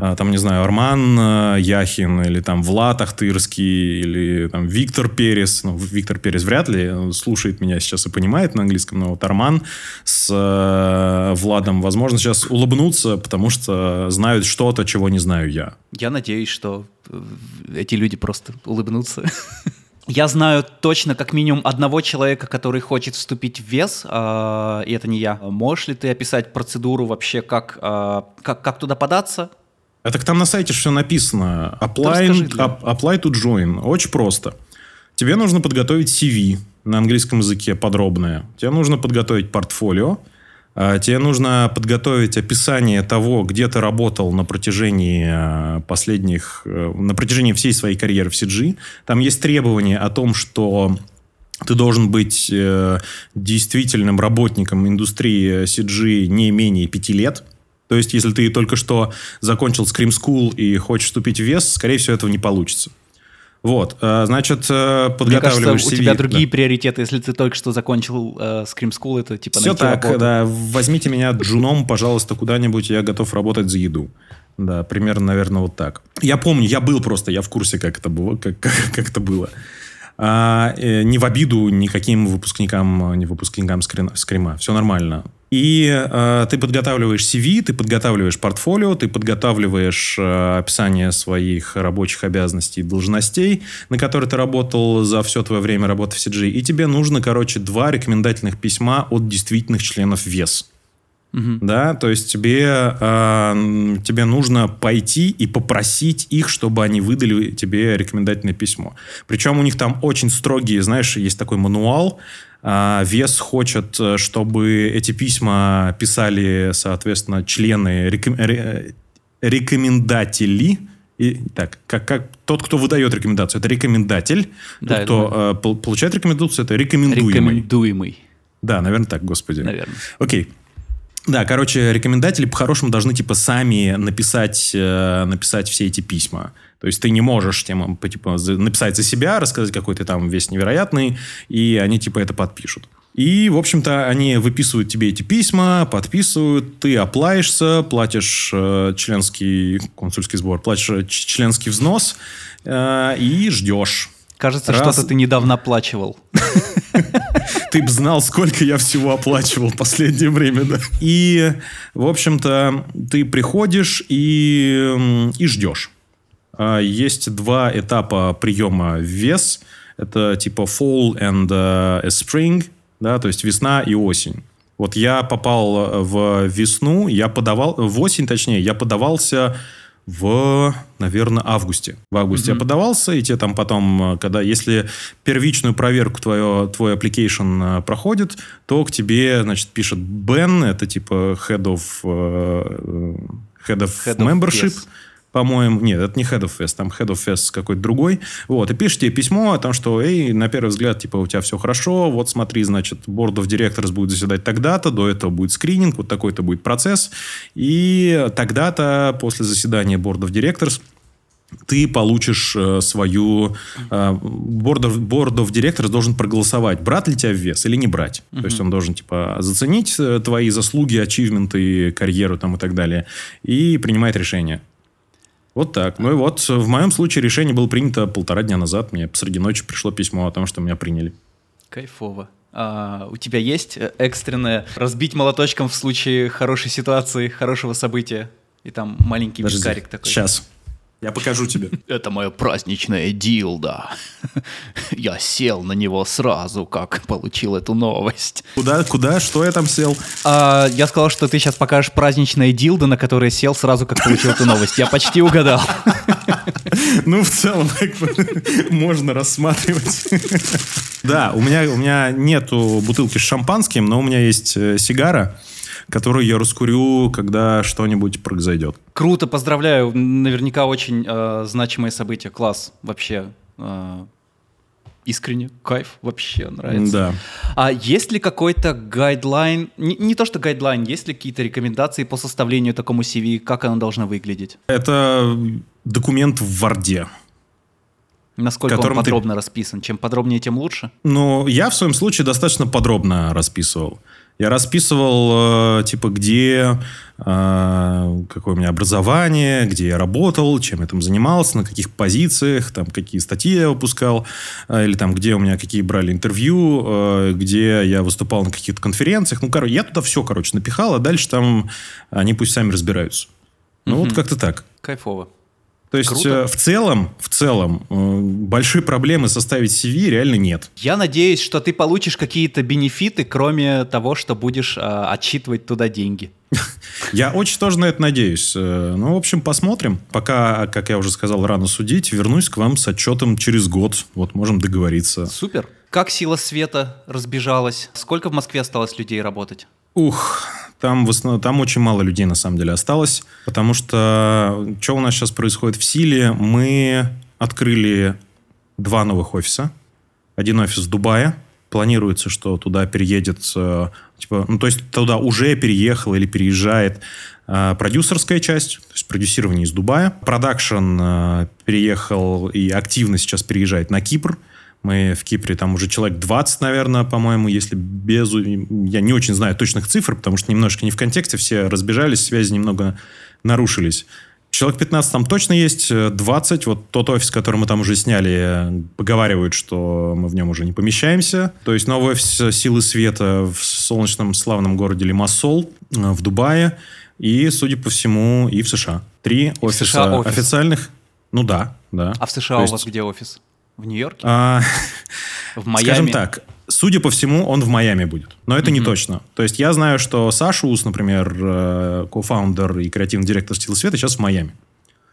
а, там, не знаю, Арман а, Яхин или там Влад Ахтырский или там Виктор Перес. Ну, Виктор Перес вряд ли слушает меня сейчас и понимает на английском, но вот Арман с э, Владом, возможно, сейчас улыбнутся, потому что знают что-то, чего не знаю я. Я надеюсь, что э, эти люди просто улыбнутся. [laughs] Я знаю точно как минимум одного человека, который хочет вступить в вес, а, и это не я. Можешь ли ты описать процедуру вообще, как, а, как, как туда податься? А так там на сайте все написано. Apply, расскажи для- ап- apply to join. Очень просто. Тебе нужно подготовить CV на английском языке подробное. Тебе нужно подготовить портфолио. А, Тебе нужно подготовить описание того, где ты работал на протяжении а, последних, э, на протяжении всей своей карьеры в CG. Там есть требования о том, что ты должен быть э, действительным работником индустрии CG не менее пяти лет. То есть, если ты только что закончил Scream School и хочешь вступить в вес, скорее всего, этого не получится. Вот, э, значит, э, Мне подготавливаешь кажется, у CV, тебя да. другие приоритеты, если ты только что закончил э, Scream School, это типа Все так, работу. да. Возьмите меня джуном, пожалуйста, куда-нибудь, я готов работать за еду. Да, примерно, наверное, вот так. Я помню, я был просто, я в курсе, как это было. Как, [laughs] как, как это было. А, э, не в обиду никаким выпускникам, не выпускникам скрина- скрима. Все нормально. И э, ты подготавливаешь CV, ты подготавливаешь портфолио, ты подготавливаешь э, описание своих рабочих обязанностей и должностей, на которые ты работал за все твое время работы в CG. И тебе нужно, короче, два рекомендательных письма от действительных членов ВЕС. Да, то есть тебе, э, тебе нужно пойти и попросить их, чтобы они выдали тебе рекомендательное письмо. Причем у них там очень строгие, знаешь, есть такой мануал. А, Вес хочет, э, чтобы эти письма писали, соответственно, члены, реком- ре- рекомендатели. И, так, как, как тот, кто выдает рекомендацию, это рекомендатель. Да, тот, кто э, пол- получает рекомендацию, это рекомендуемый. Рекомендуемый, Да, наверное, так, господи. наверное. Окей. Да, короче, рекомендатели по-хорошему должны типа сами написать, э, написать все эти письма. То есть ты не можешь тем, типа, написать за себя, рассказать, какой ты там весь невероятный, и они типа это подпишут. И, в общем-то, они выписывают тебе эти письма, подписывают, ты оплаешься, платишь э, членский консульский сбор, платишь э, членский взнос э, и ждешь. Кажется, Раз. что-то ты недавно оплачивал. [laughs] Ты бы знал, сколько я всего оплачивал в последнее время, да. И, в общем-то, ты приходишь и, и ждешь. А, Есть два этапа приема в вес. Это типа fall and э, spring, да, то есть весна и осень. Вот я попал э, в весну, я подавал, в осень точнее, я подавался в, наверное, августе. В августе я подавался, и тебе там потом, э, когда, если первичную проверку твое, твой application э, проходит, то к тебе, значит, пишет Бен, это типа head of, э, head of Head of membership, yes. По-моему, нет, это не Head of Fest, там Head of Fest какой-то другой. Вот, и пишет тебе письмо о том, что, эй, на первый взгляд, типа, у тебя все хорошо, вот смотри, значит, Board of Directors будет заседать тогда-то, до этого будет скрининг, вот такой-то будет процесс, и тогда-то, после заседания Board of Directors, ты получишь э, свою... э, board, of, board of Directors должен проголосовать, брать ли тебя в вес или не брать. То есть он должен, типа, заценить э, твои заслуги, ачивменты, карьеру там и так далее, и принимает решение. Вот так. Ну и вот в моем случае решение было принято полтора дня назад. Мне посреди ночи пришло письмо о том, что меня приняли. Кайфово. А, у тебя есть э, экстренное разбить молоточком в случае хорошей ситуации, хорошего события? И там маленький Подожди. такой. Сейчас. Я покажу тебе. [laughs] Это мое праздничное дилда. Я сел на него сразу, как получил эту новость. Куда, куда, что я там сел? А, я сказал, что ты сейчас покажешь праздничное дилдо, на которое сел сразу, как получил эту новость. Я почти угадал. [laughs] Ну, в целом, как бы, можно рассматривать. [laughs] Да, у меня, у меня нету бутылки с шампанским, но у меня есть э, сигара, которую я раскурю, когда что-нибудь произойдет. Круто, поздравляю. Наверняка очень э, значимое событие. Класс. Вообще. Э, искренне, кайф, вообще нравится. Да. А есть ли какой-то гайдлайн, не, не то что гайдлайн, есть ли какие-то рекомендации по составлению такому CV, как оно должно выглядеть? Это документ в Ворде. Насколько он подробно ты... расписан? Чем подробнее, тем лучше? Ну, я в своем случае достаточно подробно расписывал. Я расписывал, э, типа, где, э, какое у меня образование, где я работал, чем я там занимался, на каких позициях, там, какие статьи я выпускал, э, или там, где у меня какие брали интервью, где я выступал на каких-то конференциях. Ну, короче, я туда все, короче, напихал, а дальше там они пусть сами разбираются. Ну, угу. вот как-то так. Кайфово. То есть Круто. в целом, в целом большой проблемы составить CV реально нет. Я надеюсь, что ты получишь какие-то бенефиты, кроме того, что будешь э, отчитывать туда деньги. [laughs] Я очень тоже на это надеюсь. Э, ну, в общем, посмотрим. Пока, как я уже сказал, рано судить. Вернусь к вам с отчетом через год. Вот можем договориться. Супер. Как Сила Света разбежалась? Сколько в Москве осталось людей работать? Ух, там, в основном, там очень мало людей на самом деле осталось, потому что что у нас сейчас происходит в Силе? Мы открыли два новых офиса. Один офис в Дубае. Планируется, что туда переедет, э, типа, ну, то есть туда уже переехала или переезжает э, продюсерская часть, то есть продюсирование из Дубая. Продакшн э, переехал и активно сейчас переезжает на Кипр. Мы в Кипре там уже человек 20, наверное, по-моему, если без... Я не очень знаю точных цифр, потому что немножко не в контексте, все разбежались, связи немного нарушились. Человек 15 там точно есть, 20. Вот тот офис, который мы там уже сняли, поговаривают, что мы в нем уже не помещаемся. То есть новый офис «Силы света» в солнечном славном городе Лимассол э, в Дубае. И, судя по всему, и в США. Три офиса США офис. официальных. Ну да, да. А в США То у вас где офис? В Нью-Йорке? А, [laughs] в Майами? Скажем так, судя по всему, он в Майами будет. Но это mm-hmm. не точно. То есть я знаю, что Саша Ус, например, э, кофаундер и креативный директор «Стил света» сейчас в Майами.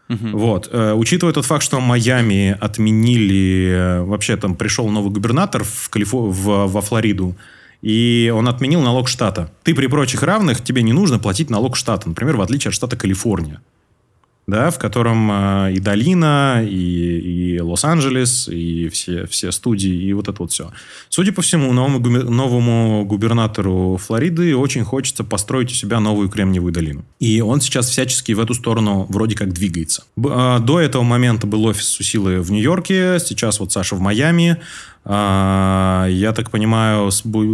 Uh-huh. Вот. Э, учитывая тот факт, что в Майами отменили... Э, вообще там пришел новый губернатор в Калифо... в... во Флориду, и он отменил налог штата. Ты при прочих равных, тебе не нужно платить налог штата. Например, в отличие от штата Калифорния да, в котором э, и Долина, и, и Лос-Анджелес, и все, все студии, и вот это вот все. Судя по всему, новому, новому губернатору Флориды очень хочется построить у себя новую Кремниевую долину. И он сейчас всячески в эту сторону вроде как двигается. Э, до этого момента был офис у силы в Нью-Йорке, сейчас вот Саша в Майами. А, я так понимаю,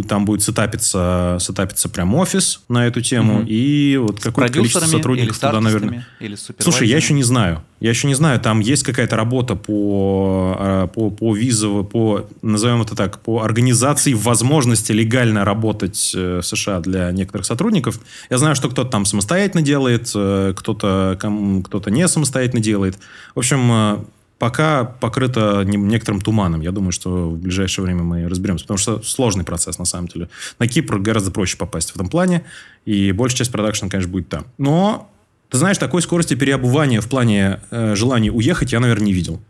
там будет сетапиться, сетапиться прям офис на эту тему. Угу. И вот какое-то количество сотрудников туда, наверное. Или Слушай, я еще не знаю. Я еще не знаю, там есть какая-то работа по, а, по, по визову, по, назовем это так, по организации возможности легально работать э, в США для некоторых сотрудников. Я знаю, что кто-то там самостоятельно делает, э, кто-то кто не самостоятельно делает. В общем, э, пока покрыто некоторым туманом. Я думаю, что в ближайшее время мы разберемся. Потому что сложный процесс, на самом деле. На Кипр гораздо проще попасть в этом плане. И большая часть продакшена, конечно, будет там. Но, ты знаешь, такой скорости переобувания в плане э, желания уехать я, наверное, не видел.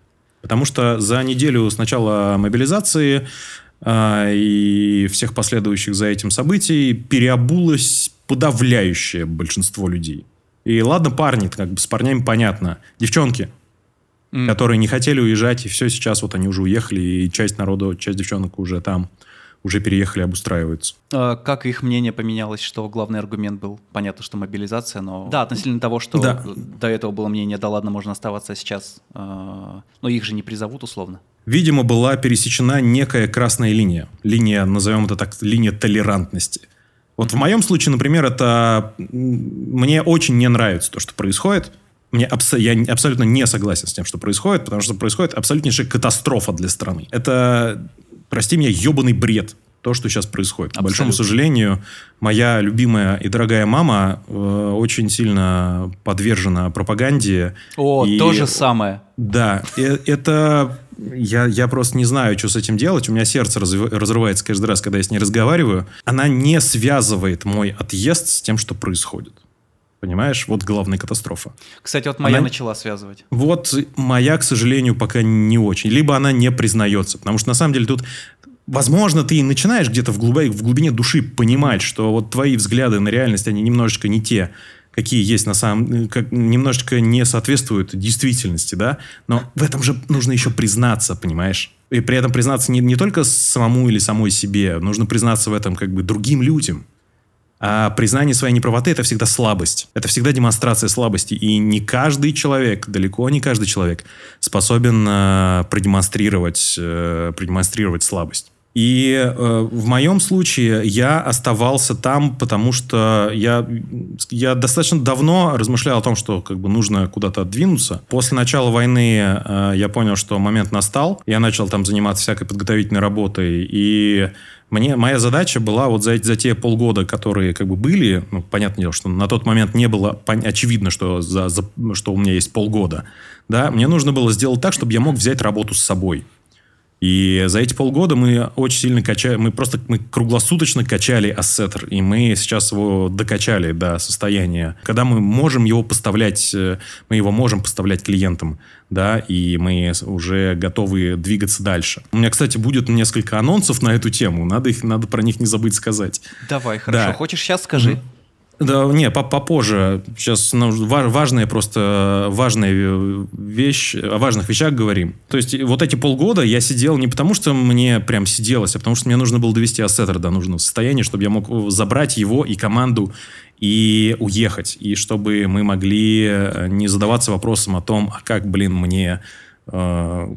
Потому что за неделю с начала мобилизации э, и всех последующих за этим событий переобулось подавляющее большинство людей. И ладно, парни, как бы с парнями понятно. Девчонки, mm. которые не хотели уезжать, и все, сейчас вот они уже уехали, и часть народа, часть девчонок уже там, уже переехали, обустраиваются. А, как их мнение поменялось, что главный аргумент был? Понятно, что мобилизация, но... Да, относительно того, что да. до этого было мнение, да ладно, можно оставаться а сейчас, э, но их же не призовут условно. Видимо, была пересечена некая красная линия. Линия, назовем это так, линия толерантности. Вот в моем случае, например, это... Мне очень не нравится то, что происходит – мне абс- я абсолютно не согласен с тем, что происходит, потому что происходит абсолютнейшая катастрофа для страны. Это, прости меня, ебаный бред то, что сейчас происходит. Абсолютно. К большому сожалению, моя любимая и дорогая мама э, очень сильно подвержена пропаганде. О, и, то же самое. Да, э, это я, я просто не знаю, что с этим делать. У меня сердце разрывается каждый раз, когда я с ней разговариваю. Она не связывает мой отъезд с тем, что происходит. Понимаешь? Вот главная катастрофа. Кстати, вот моя Она- начала связывать. Вот моя, к сожалению, пока не очень. Либо она не признается. Потому что на самом деле тут, возможно, ты и начинаешь где-то в, глубине, в глубине души понимать, что вот твои взгляды на реальность, они немножечко не те, какие есть на самом... Как, немножечко не соответствуют действительности, да? Но в этом же нужно еще признаться, понимаешь? И при этом признаться не, не только самому или самой себе, нужно признаться в этом как бы другим людям. А признание своей неправоты – это всегда слабость. Это всегда демонстрация слабости. И не каждый человек, далеко не каждый человек способен э, продемонстрировать, э, продемонстрировать слабость. И э, в моем случае я оставался там, потому что я, я достаточно давно размышлял о том, что как бы нужно куда-то отдвинуться. После начала войны э, я понял, что момент настал. Я начал там заниматься всякой подготовительной работой. И мне, моя задача была вот за, за те полгода, которые как бы были, ну, понятное дело, что на тот момент не было очевидно, что, за, за- что у меня есть полгода, да, мне нужно было сделать так, чтобы я мог взять работу с собой. И за эти полгода мы очень сильно качали, мы просто мы круглосуточно качали ассеттер, и мы сейчас его докачали до состояния, когда мы можем его поставлять, э, мы его можем поставлять клиентам, да, и мы уже готовы двигаться дальше. У меня, кстати, будет несколько анонсов на эту тему, надо их, надо про них не забыть сказать. Давай, хорошо. Да. Хочешь сейчас скажи? Да, не, по- попозже. Сейчас ва- важная просто важная э, вещь, о важных вещах говорим. То есть вот эти полгода я сидел не потому, что мне прям сиделось, а потому что мне нужно было довести ассеттер до нужного состояния, чтобы я мог забрать его и команду и уехать. И чтобы мы могли э, не задаваться вопросом о том, а как, блин, мне э,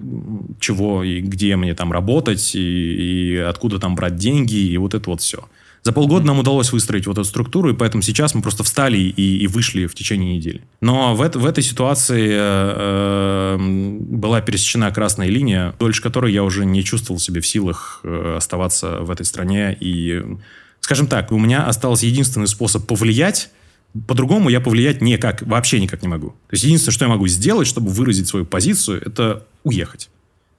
чего и где мне там работать, и, и откуда там брать деньги, и вот это вот все. За полгода нам удалось выстроить вот эту структуру, и поэтому сейчас мы просто встали и, и вышли в течение недели. Но в, эт- в этой ситуации э, э, была пересечена красная линия, дольше которой я уже не чувствовал себя в силах э, оставаться в этой стране. И, скажем так, у меня остался единственный способ повлиять, по-другому я повлиять никак, вообще никак не могу. То есть единственное, что я могу сделать, чтобы выразить свою позицию, это уехать.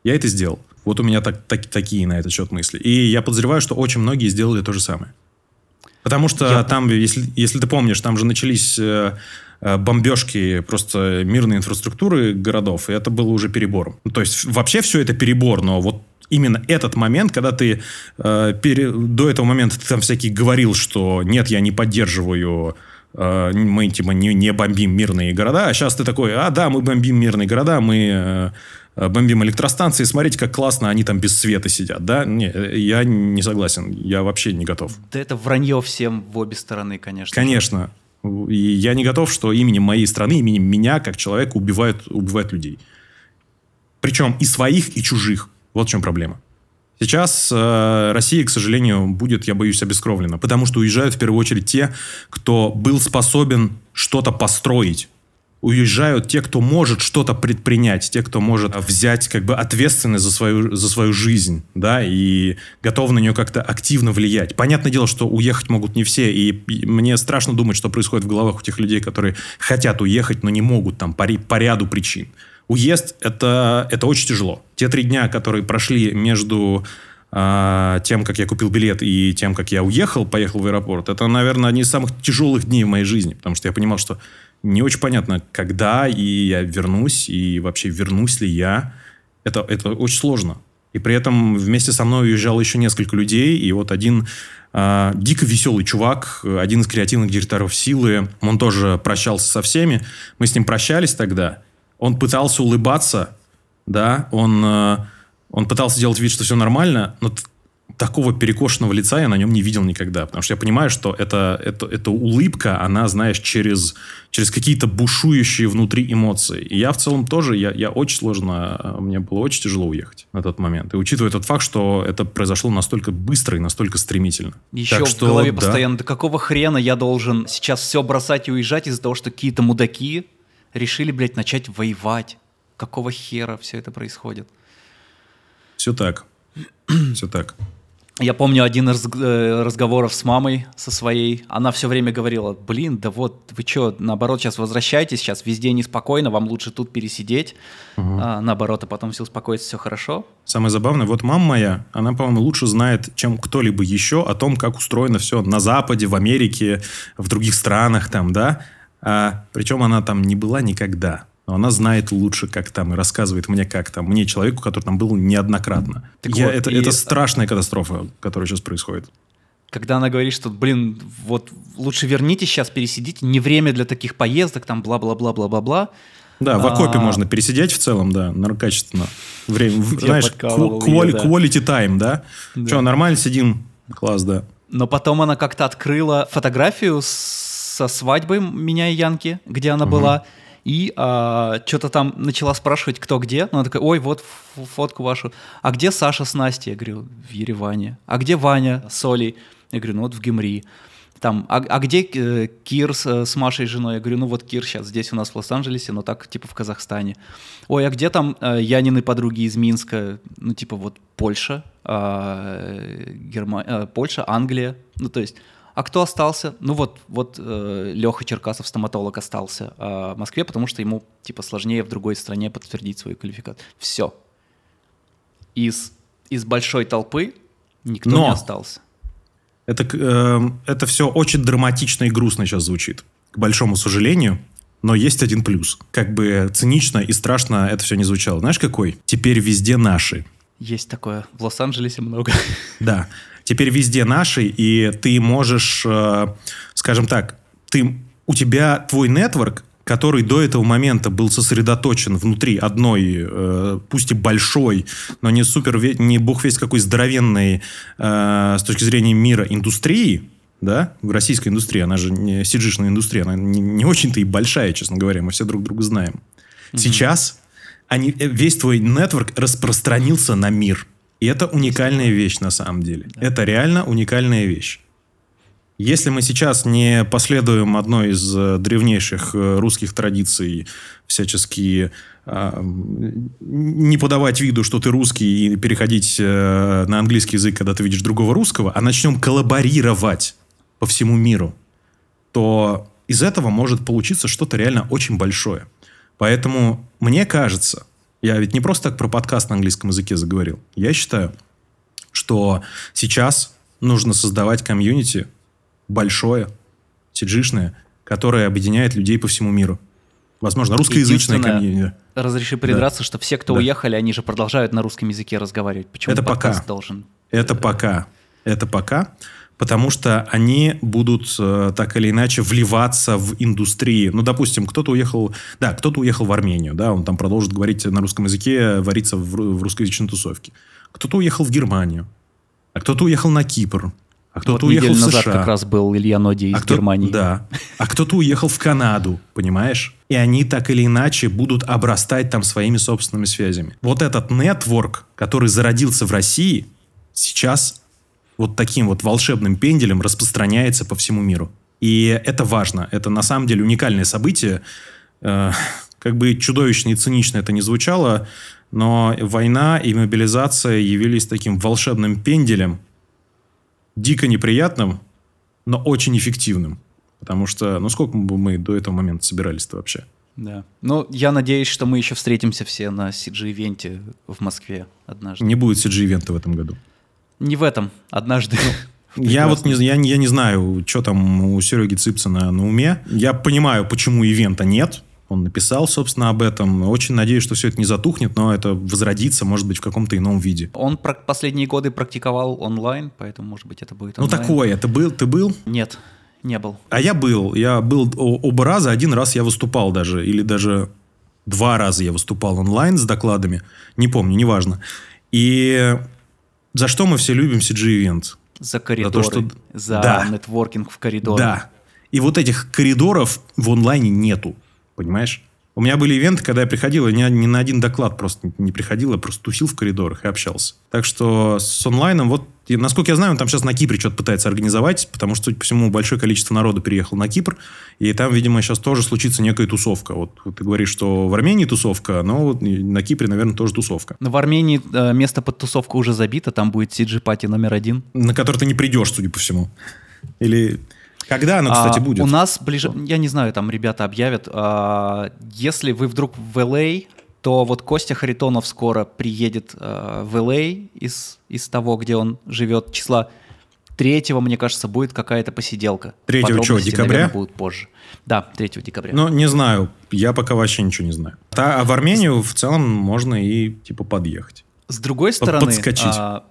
Я это сделал. Вот у меня так, так- такие на этот счет мысли. И я подозреваю, что очень многие сделали то же самое. Потому что Я- там, если, если ты помнишь, там же начались э, э, бомбежки просто мирной инфраструктуры городов, и это было уже перебором. Ну, То есть вообще все это перебор, но вот именно этот момент, когда ты э, пере- до этого момента ты там всякий говорил, что нет, я не поддерживаю э, мы типа не, не бомбим мирные города, а сейчас ты такой, а да, мы бомбим мирные города, мы э, э, бомбим электростанции, смотрите, как классно они там без света сидят, да? Не, я не согласен, я вообще не готов. Да это вранье всем в обе стороны, конечно. Конечно. И я не готов, что именем моей страны, именем меня, как человека, убивают, убивают людей. Причем и своих, и чужих. Вот в чем проблема. Сейчас э, Россия, к сожалению, будет, я боюсь, обескровлена. Потому что уезжают в первую очередь те, кто был способен что-то построить. Уезжают те, кто может что-то предпринять, те, кто может взять как бы ответственность за свою, за свою жизнь, да, и готов на нее как-то активно влиять. Понятное дело, что уехать могут не все, и, мне страшно думать, что происходит в головах у тех людей, которые хотят уехать, но не могут там по, по ряду причин. Уезд это, это очень тяжело. Те три дня, которые прошли между а, тем, как я купил билет, и тем, как я уехал, поехал в аэропорт, это, наверное, одни из самых тяжелых дней в моей жизни. Потому что я понимал, что не очень понятно, когда и я вернусь, и вообще вернусь ли я. Это, это очень сложно. И при этом вместе со мной уезжало еще несколько людей, и вот один а, дико веселый чувак, один из креативных директоров «Силы», он тоже прощался со всеми. Мы с ним прощались тогда. Он пытался улыбаться, да, он, э, он пытался делать вид, что все нормально, но такого перекошенного лица я на нем не видел никогда. Потому что я понимаю, что это, это, эта улыбка, она, знаешь, через, через какие-то бушующие внутри эмоции. И я в целом тоже, я, я очень сложно, э, мне было очень тяжело уехать на тот момент. И учитывая тот факт, что это произошло настолько быстро и настолько стремительно. Еще Так в что, голове да. постоянно, да какого хрена я должен сейчас все бросать и уезжать из-за того, что какие-то мудаки решили, блядь, начать воевать. Какого хера все это происходит? Все так. Все так. Я помню один из э, разговоров с мамой, со своей. Она все время говорила, блин, да вот вы что, наоборот, сейчас возвращайтесь, сейчас везде неспокойно, вам лучше тут пересидеть. А, наоборот, а потом все успокоится, все хорошо. Самое забавное, вот мама моя, она, по-моему, лучше знает, чем кто-либо еще о том, как устроено все на Западе, в Америке, в других странах там, да. А, причем она там не была никогда. Но она знает лучше, как там, и рассказывает мне, как там. Мне, человеку, который там был неоднократно. Так Я, вот, это, и- это страшная катастрофа, которая сейчас происходит. Когда она говорит, что, блин, вот лучше вернитесь сейчас, пересидите, не время для таких поездок, там бла-бла-бла-бла-бла-бла. Да, в окопе А. можно пересидеть в целом, да, качественно. Время, знаешь, подкалывал ку- её, quali- да. quality time, да? Да. Че, нормально сидим? Класс, да. Но потом она как-то открыла фотографию со свадьбы меня и Янки, где она была, и что-то там начала спрашивать, кто где. Ну, она такая, ой, вот фотку вашу. А где Саша с Настей? Я говорю, в Ереване. А где Ваня с Олей? Я говорю, ну вот в Гемри. Там, а, а где э, Кир с, э, с Машей женой? Я говорю, ну вот Кир сейчас здесь у нас в Лос-Анджелесе, но так типа в Казахстане. Ой, а где там э, Янины подруги из Минска? Ну типа вот Польша, а, Герма- э, Польша, Англия. Ну то есть, а кто остался? Ну вот, вот Леха Черкасов, стоматолог, остался а, в Москве, потому что ему типа сложнее в другой стране подтвердить свою квалификацию. Все. Из, из большой толпы никто Но. не остался. Это, эм, это все очень драматично и грустно сейчас звучит. К большому сожалению. Но есть один плюс. Как бы цинично и страшно это все не звучало. Знаешь, какой? Теперь везде наши. Есть такое. В Лос-Анджелесе много. Да. Теперь везде наши, и ты можешь, э, скажем так, ты, у тебя твой нетворк, который до этого момента был сосредоточен внутри одной, э, пусть и большой, но не супер, не бог весь какой здоровенной э, с точки зрения мира индустрии, да, в российской индустрии, она же не сиджишная индустрия, она не, не очень-то и большая, честно говоря, мы все друг друга знаем. Сейчас они, весь твой нетворк распространился на мир. И это уникальная вещь на самом деле. Это реально уникальная вещь. Если мы сейчас не последуем одной из э, древнейших э, русских традиций, всячески а, м, не подавать виду, что ты русский, и переходить э, на английский язык, когда ты видишь другого русского, а начнем коллаборировать по всему миру, то из этого может получиться что-то реально очень большое. Поэтому мне кажется, я ведь не просто так про подкаст на английском языке заговорил. Я считаю, что сейчас нужно создавать комьюнити большое, сиджишное, которое объединяет людей по всему миру. Возможно, русскоязычное комьюнити. Разреши придраться, что все, кто Да. уехали, они же продолжают на русском языке разговаривать. Почему Это пока. должен? Это пока. Это пока. Потому что они будут э, так или иначе вливаться в индустрии. Ну, допустим, кто-то уехал... Да, кто-то уехал в Армению, да, он там продолжит говорить на русском языке, вариться в, в русскоязычной тусовке. Кто-то уехал в Германию, а кто-то уехал на Кипр, а кто-то вот уехал в назад США. как раз был Илья Ноди из А кто- Германии. Да. А кто-то уехал в Канаду, понимаешь? И они так или иначе будут обрастать там своими собственными связями. Вот этот нетворк, который зародился в России, сейчас вот таким вот волшебным пенделем распространяется по всему миру. И это важно. Это на самом деле уникальное событие. Э, Как бы чудовищно и цинично это не звучало, но война и мобилизация явились таким волшебным пенделем, дико неприятным, но очень эффективным. Потому что, ну сколько бы мы до этого момента собирались-то вообще? Да. Ну, я надеюсь, что мы еще встретимся все на CG-ивенте в Москве однажды. Не будет CG-ивента в этом году. Не в этом, однажды. [laughs] Я вот не, я, не- я не знаю, что там у Сереги Цыпсона на уме. Я понимаю, почему ивента нет. Он написал, собственно, об этом. Очень надеюсь, что все это не затухнет, но это возродится, может быть, в каком-то ином виде. Он про- последние годы практиковал онлайн, поэтому, может быть, это будет Ну, онлайн. такое. Это был, ты был? Нет, не был. А я был. Я был оба раза. Один раз я выступал даже. Или даже два раза я выступал онлайн с докладами. Не помню, неважно. И за что мы все любим CG-ивент? За коридоры, что- за Да. нетворкинг в коридорах. Да. И вот этих коридоров в онлайне нету. Понимаешь? У меня были ивенты, когда я приходил, и ни, ни на один доклад просто не- приходил, я просто тусил в коридорах и общался. Так что с онлайном, вот, и, насколько я знаю, он там сейчас на Кипре что-то пытается организовать, потому что, судя по всему, большое количество народа переехал на Кипр, и там, видимо, сейчас тоже случится некая тусовка. Вот, ты говоришь, что в Армении тусовка, но вот на Кипре, наверное, тоже тусовка. Но в Армении э, место под тусовку уже забито, там будет CG-пати номер один. На который ты не придешь, судя по всему. Или когда оно, кстати, А, будет? У нас ближе, я не знаю, там ребята объявят. а, если вы вдруг в LA, то вот Костя Харитонов скоро приедет а, в LA из, из того, где он живет, числа Третьего, мне кажется, будет какая-то посиделка. Третьего чего, декабря? наверное, будут позже. Да, 3 декабря. Ну, не знаю. Я пока вообще ничего не знаю. А в Армению в целом можно и типа подъехать. С другой стороны, подскочить. а,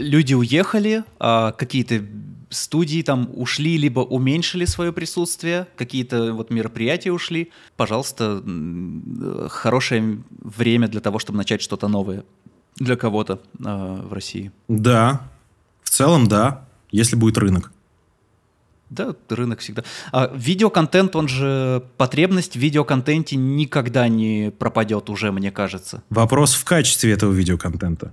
люди уехали, а, какие-то студии там ушли, либо уменьшили свое присутствие, какие-то вот мероприятия ушли. Пожалуйста, м, хорошее время для того, чтобы начать что-то новое для кого-то а, в России. Да. В целом, да. Если будет рынок. Да, рынок всегда. А видеоконтент, он же потребность в видеоконтенте никогда не пропадет уже, мне кажется. Вопрос в качестве этого видеоконтента.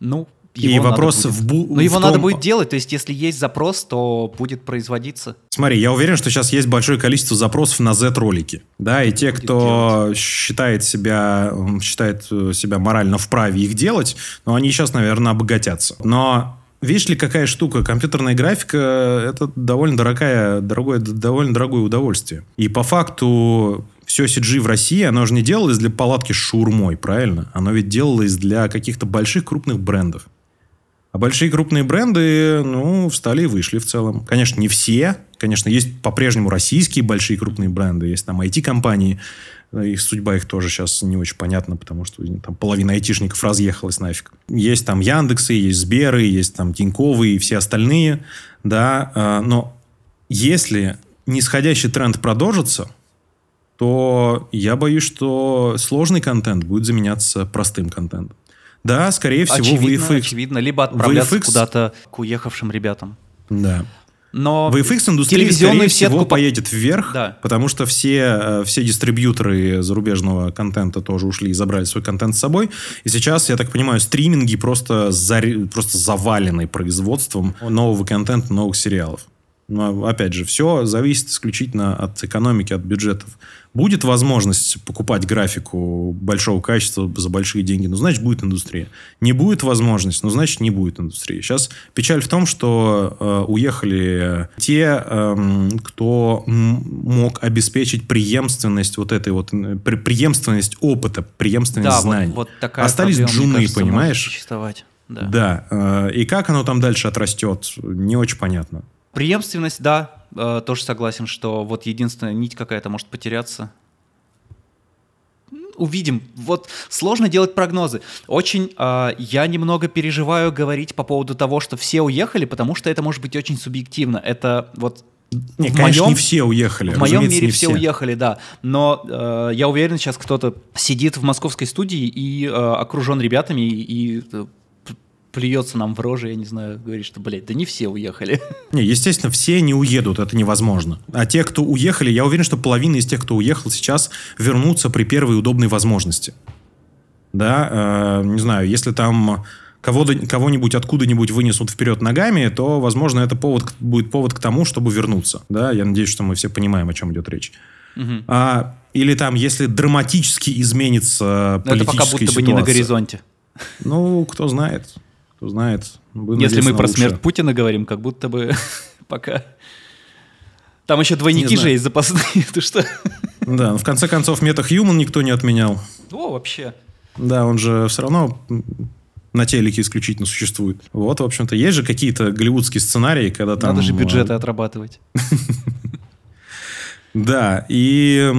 Ну, И его надо вопрос будет- в бу- Но его в надо том- будет делать, то есть если есть запрос, то будет производиться. Смотри, я уверен, что сейчас есть большое количество запросов на Z-ролики. Да, и те, Будет кто считает себя, считает э, себя морально вправе их делать, ну, они сейчас, наверное, обогатятся. Но видишь ли, какая штука? Компьютерная графика – это довольно дорогая, дорогое, довольно дорогое удовольствие. И по факту все CG в России, оно же не делалось для палатки с шаурмой, правильно? Оно ведь делалось для каких-то больших крупных брендов. А большие крупные бренды, ну, встали и вышли в целом. Конечно, не все. Конечно, есть по-прежнему российские большие крупные бренды. Есть там IT-компании. Их судьба их тоже сейчас не очень понятна, потому что там половина айтишников разъехалась нафиг. Есть там Яндексы, есть Сберы, есть там Тиньковы и все остальные. Да, а, но если нисходящий тренд продолжится, то я боюсь, что сложный контент будет заменяться простым контентом. Да, скорее всего, очевидно, VFX очевидно. Либо отправляться VFX куда-то к уехавшим ребятам. Да. Но VFX индустрия, скорее всего, по- поедет вверх, Да. потому что все, э, все дистрибьюторы зарубежного контента тоже ушли и забрали свой контент с собой. И сейчас, я так понимаю, стриминги просто, заре- просто завалены производством нового контента, новых сериалов. Но, опять же, все зависит исключительно от экономики, от бюджетов. Будет возможность покупать графику большого качества за большие деньги, ну, значит, будет индустрия. Не будет возможность, ну, значит, не будет индустрии. Сейчас печаль в том, что э, уехали те, эм, кто мог обеспечить преемственность вот этой вот, э, пре- преемственность опыта, преемственность да, вот, знаний. вот такая Остались проблема, джуны, кажется, понимаешь? существовать. Да. Да. э, и как оно там дальше отрастет, не очень понятно. Преемственность, да, э, тоже согласен, что вот единственная нить какая-то может потеряться. М, Увидим. Вот сложно делать прогнозы. Очень э, я немного переживаю говорить по поводу того, что все уехали, потому что это может быть очень субъективно. Это вот Не, в конечно, моем- не все уехали. В моем мире не все уехали, да. Но э, я уверен, сейчас кто-то сидит в московской студии и э, окружен ребятами и, и, э, плюется нам в рожи, я не знаю, говорит, что, блядь, да не все уехали. [laughs] Не, естественно, все не уедут, это невозможно. А те, кто уехали, я уверен, что половина из тех, кто уехал сейчас, вернутся при первой удобной возможности. Да, э, не знаю, если там кого-нибудь откуда-нибудь вынесут вперед ногами, то, возможно, это повод, будет повод к тому, чтобы вернуться. Да, я надеюсь, что мы все понимаем, о чем идет речь. Мгм. А, или там, если драматически изменится Но это пока политическая будто бы не на ситуация. горизонте. Ну, кто знает. Кто знает. Будем Если мы про лучшее. смерть Путина говорим, как будто бы [laughs] пока... Там еще двойники же есть запасные, [laughs] ты что? Да, но в конце концов, метахьюман никто не отменял. О, вообще. Да, он же все равно на телеке исключительно существует. Вот, в общем-то, есть же какие-то голливудские сценарии, когда там... Надо же бюджеты э, отрабатывать. [laughs] Да, и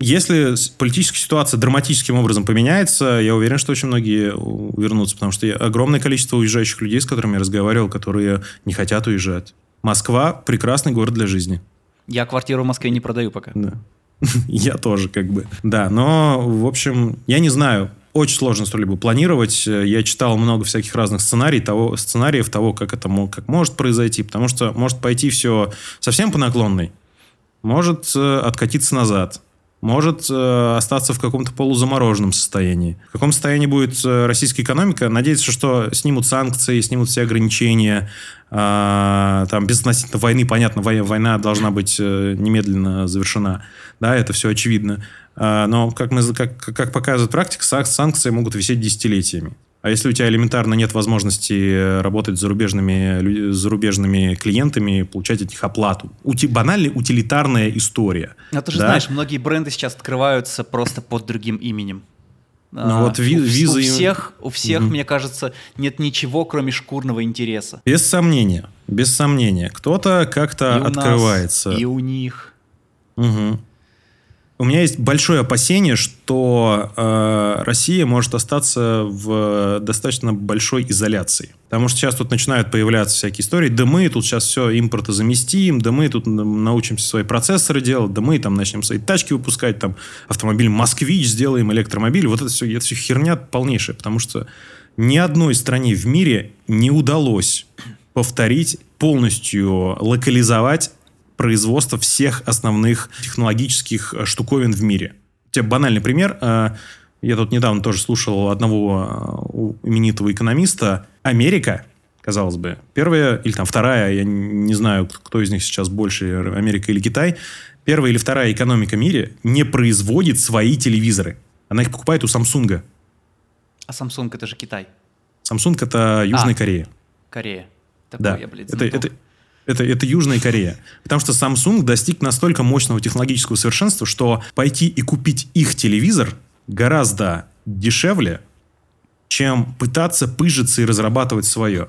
если политическая ситуация драматическим образом поменяется, я уверен, что очень многие вернутся, потому что огромное количество уезжающих людей, с которыми я разговаривал, которые не хотят уезжать. Москва – прекрасный город для жизни. Я квартиру в Москве не продаю пока. Да. [laughs] Я тоже как бы. Да, но, в общем, я не знаю. Очень сложно что-либо планировать. Я читал много всяких разных сценариев того, сценариев того, как это как может произойти, потому что может пойти все совсем по наклонной, может э, откатиться назад, может э, остаться в каком-то полузамороженном состоянии. В каком состоянии будет э, российская экономика? Надеяться, что снимут санкции, снимут все ограничения. А, там, без относительно войны, понятно, вой- война должна быть э, немедленно завершена. Да, это все очевидно. А, но, как, мы, как, как показывает практика, сан- санкции могут висеть десятилетиями. А если у тебя элементарно нет возможности э, работать с зарубежными, с зарубежными клиентами, получать от них оплату. Ути, банальная утилитарная история. А ты же Да? знаешь, многие бренды сейчас открываются просто под другим именем. Ну, а, вот ви- у, визы... У всех, у всех угу. мне кажется, нет ничего, кроме шкурного интереса. Без сомнения, без сомнения. Кто-то как-то открывается. Нас, и у них. Угу. У меня есть большое опасение, что э, Россия может остаться в достаточно большой изоляции. Потому что сейчас тут начинают появляться всякие истории. Да мы тут сейчас все импорта заместим, да мы тут научимся свои процессоры делать, да мы там начнем свои тачки выпускать, там автомобиль «Москвич» сделаем, электромобиль. Вот это все, это все херня полнейшая. Потому что ни одной стране в мире не удалось повторить, полностью локализовать производства всех основных технологических э, штуковин в мире. Тебе банальный пример. Э, я тут недавно тоже слушал одного э, именитого экономиста. Америка, казалось бы, первая или там вторая, я не знаю, кто из них сейчас больше, Америка или Китай, первая или вторая экономика в мире не производит свои телевизоры. Она их покупает у Samsung. А Samsung это же Китай. Samsung это Южная а, Корея. Корея. Такой да. я, блядь, это, это, это, это Южная Корея. Потому что Samsung достиг настолько мощного технологического совершенства, что пойти и купить их телевизор гораздо дешевле, чем пытаться пыжиться и разрабатывать свое.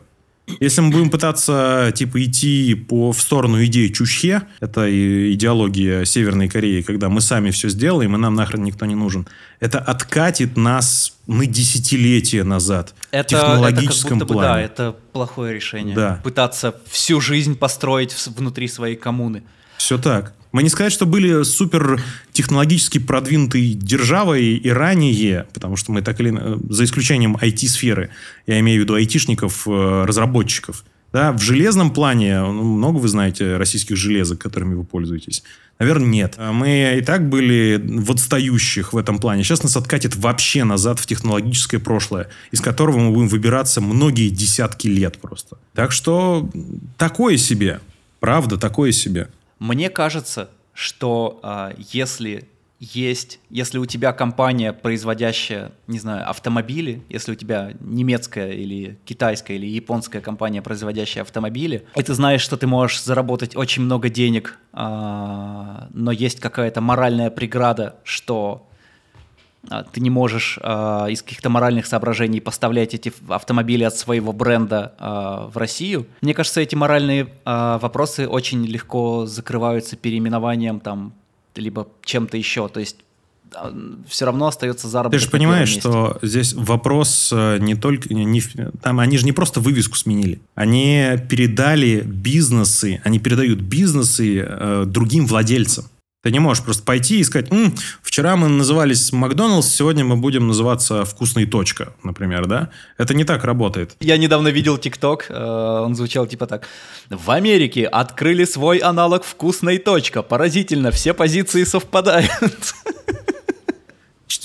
Если мы будем пытаться типа идти по, в сторону идеи Чучхе, это идеология Северной Кореи, когда мы сами все сделаем, и нам нахрен никто не нужен, это откатит нас на десятилетия назад это, технологическом это как будто плане. Бы, да, это плохое решение. Да. Пытаться всю жизнь построить внутри своей коммуны. Все так. Мы не сказать, что были супер технологически продвинутой державой и ранее, потому что мы так или за исключением IT-сферы, я имею в виду айтишников, э, разработчиков, да, в железном плане, ну, много вы знаете российских железок, которыми вы пользуетесь. Наверное, нет. Мы и так были в отстающих в этом плане. Сейчас нас откатит вообще назад в технологическое прошлое, из которого мы будем выбираться многие десятки лет просто. Так что такое себе. Правда, такое себе. Мне кажется, что э, если есть, если у тебя компания, производящая, не знаю, автомобили, если у тебя немецкая или китайская или японская компания, производящая автомобили, и ты знаешь, что ты можешь заработать очень много денег, а, но есть какая-то моральная преграда, что а, ты не можешь а, из каких-то моральных соображений поставлять эти автомобили от своего бренда в Россию. Мне кажется, эти моральные вопросы очень легко закрываются переименованием там либо чем-то еще. То есть а, все равно остается заработок. Ты же понимаешь, что здесь вопрос э, не только... Не, там они же не просто вывеску сменили. Они передали бизнесы, они передают бизнесы э, другим владельцам. Ты не можешь просто пойти и сказать, М, вчера мы назывались Макдоналдс, сегодня мы будем называться Вкусный точка, например, да? Это не так работает. Я недавно видел ТикТок, э, он звучал типа так. В Америке открыли свой аналог Вкусной точка. Поразительно, все позиции совпадают.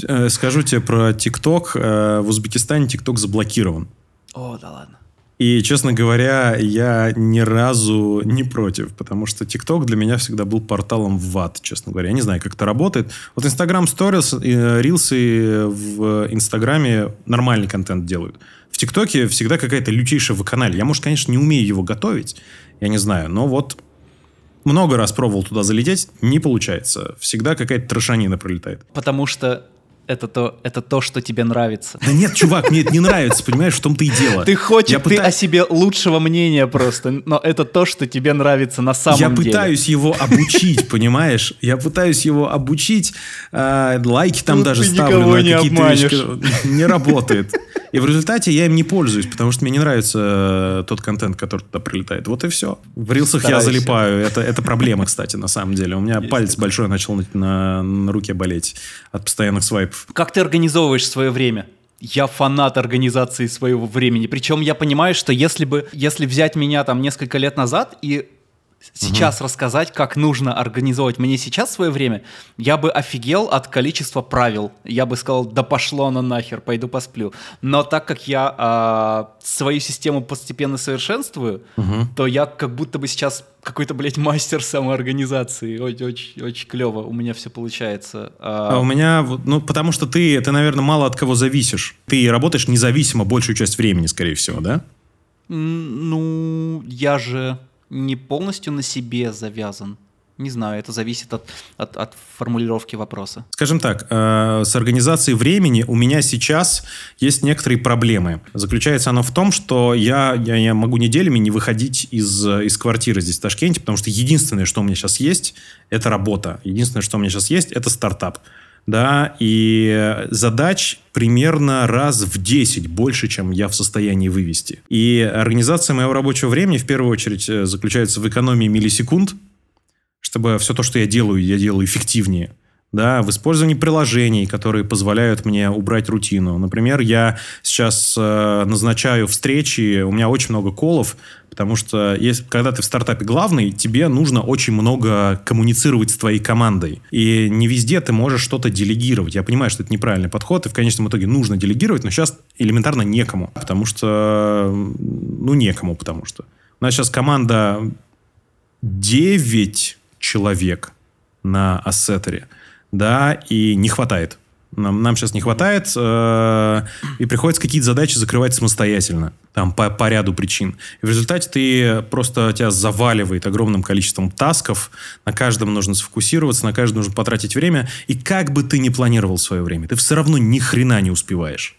Э, скажу тебе про ТикТок. Э, в Узбекистане ТикТок заблокирован. О, да ладно. И, честно говоря, я ни разу не против, потому что ТикТок для меня всегда был порталом в ад, честно говоря. Я не знаю, как это работает. Вот Instagram Stories, рилсы в Инстаграме нормальный контент делают. В ТикТоке всегда какая-то лютейшая вакханалия. Я, может, конечно, не умею его готовить, я не знаю, но вот много раз пробовал туда залететь, не получается. Всегда какая-то трошанина пролетает. Потому что это то, это то, что тебе нравится. Да нет, чувак, мне это не нравится, понимаешь, в том-то и дело. Ты хочешь, я ты пыта... о себе лучшего мнения просто, но это то, что тебе нравится на самом я деле. Я пытаюсь его обучить, [laughs] понимаешь? Я пытаюсь его обучить, э, лайки там Тут даже ставлю на какие-то вещи. [laughs] Не работает. И в результате я им не пользуюсь, потому что мне не нравится э, тот контент, который туда прилетает. Вот и все. В рилсах я залипаю. Это, это проблема, кстати, на самом деле. У меня Есть палец большой начал на, на, на руке болеть от постоянных свайпов. Как ты организовываешь свое время? я фанат организации своего времени. Причем я понимаю, что если бы, если взять меня там несколько лет назад и сейчас угу. рассказать, как нужно организовать мне сейчас свое время, я бы офигел от количества правил. Я бы сказал, да пошло оно нахер, пойду посплю. Но так как я а, свою систему постепенно совершенствую, угу. то я как будто бы сейчас какой-то, блядь, мастер самоорганизации. Очень, очень, очень клево у меня все получается. А... а у меня, ну, потому что ты, ты, наверное, мало от кого зависишь. Ты работаешь независимо большую часть времени, скорее всего, да? Ну, я же не полностью на себе завязан. Не знаю, это зависит от, от, от формулировки вопроса. Скажем так, э, с организацией времени у меня сейчас есть некоторые проблемы. Заключается оно в том, что я, я, я могу неделями не выходить из, из квартиры здесь в Ташкенте, потому что единственное, что у меня сейчас есть, это работа. Единственное, что у меня сейчас есть, это стартап. Да, и задач примерно раз в 10 больше, чем я в состоянии вывести. И организация моего рабочего времени в первую очередь э, заключается в экономии миллисекунд, чтобы все то, что я делаю, я делаю эффективнее. Да, в использовании приложений, которые позволяют мне убрать рутину. Например, я сейчас э, назначаю встречи, у меня очень много колов, потому что если, когда ты в стартапе главный, тебе нужно очень много коммуницировать с твоей командой. И не везде ты можешь что-то делегировать. Я понимаю, что это неправильный подход, и в конечном итоге нужно делегировать, но сейчас элементарно некому, потому что... Ну, некому, потому что... У нас сейчас команда 9 человек на ассетере, да, и не хватает. Нам, нам сейчас не хватает, э, и приходится какие-то задачи закрывать самостоятельно, там, по, по ряду причин. И в результате ты просто тебя заваливает огромным количеством тасков, на каждом нужно сфокусироваться, на каждом нужно потратить время, и как бы ты ни планировал свое время, ты все равно ни хрена не успеваешь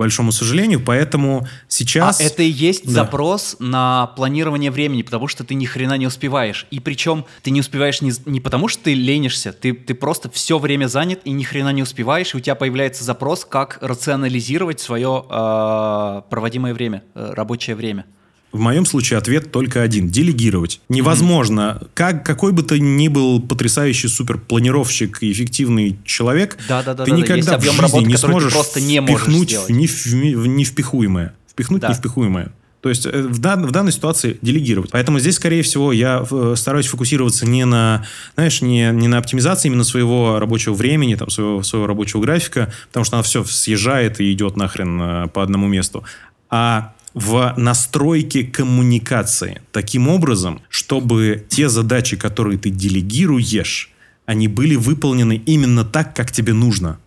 большому сожалению, поэтому сейчас... А это и есть да. запрос на планирование времени, потому что ты ни хрена не успеваешь. И причем ты не успеваешь не, не потому, что ты ленишься, ты, ты просто все время занят и ни хрена не успеваешь, и у тебя появляется запрос, как рационализировать свое э, проводимое время, э, рабочее время. В моем случае ответ только один. Делегировать. Невозможно. Mm-hmm. Как, какой бы ты ни был потрясающий суперпланировщик и эффективный человек, да, да, да, ты да, никогда в жизни работы, не сможешь просто не впихнуть в, не, в, в невпихуемое. Впихнуть да. невпихуемое. То есть э, в, дан, в данной ситуации делегировать. Поэтому здесь, скорее всего, я э, стараюсь фокусироваться не на, знаешь, не, не на оптимизации именно своего рабочего времени, там, своего, своего рабочего графика, потому что она все съезжает и идет нахрен э, по одному месту, а в настройке коммуникации таким образом, чтобы те задачи, которые ты делегируешь, они были выполнены именно так, как тебе нужно.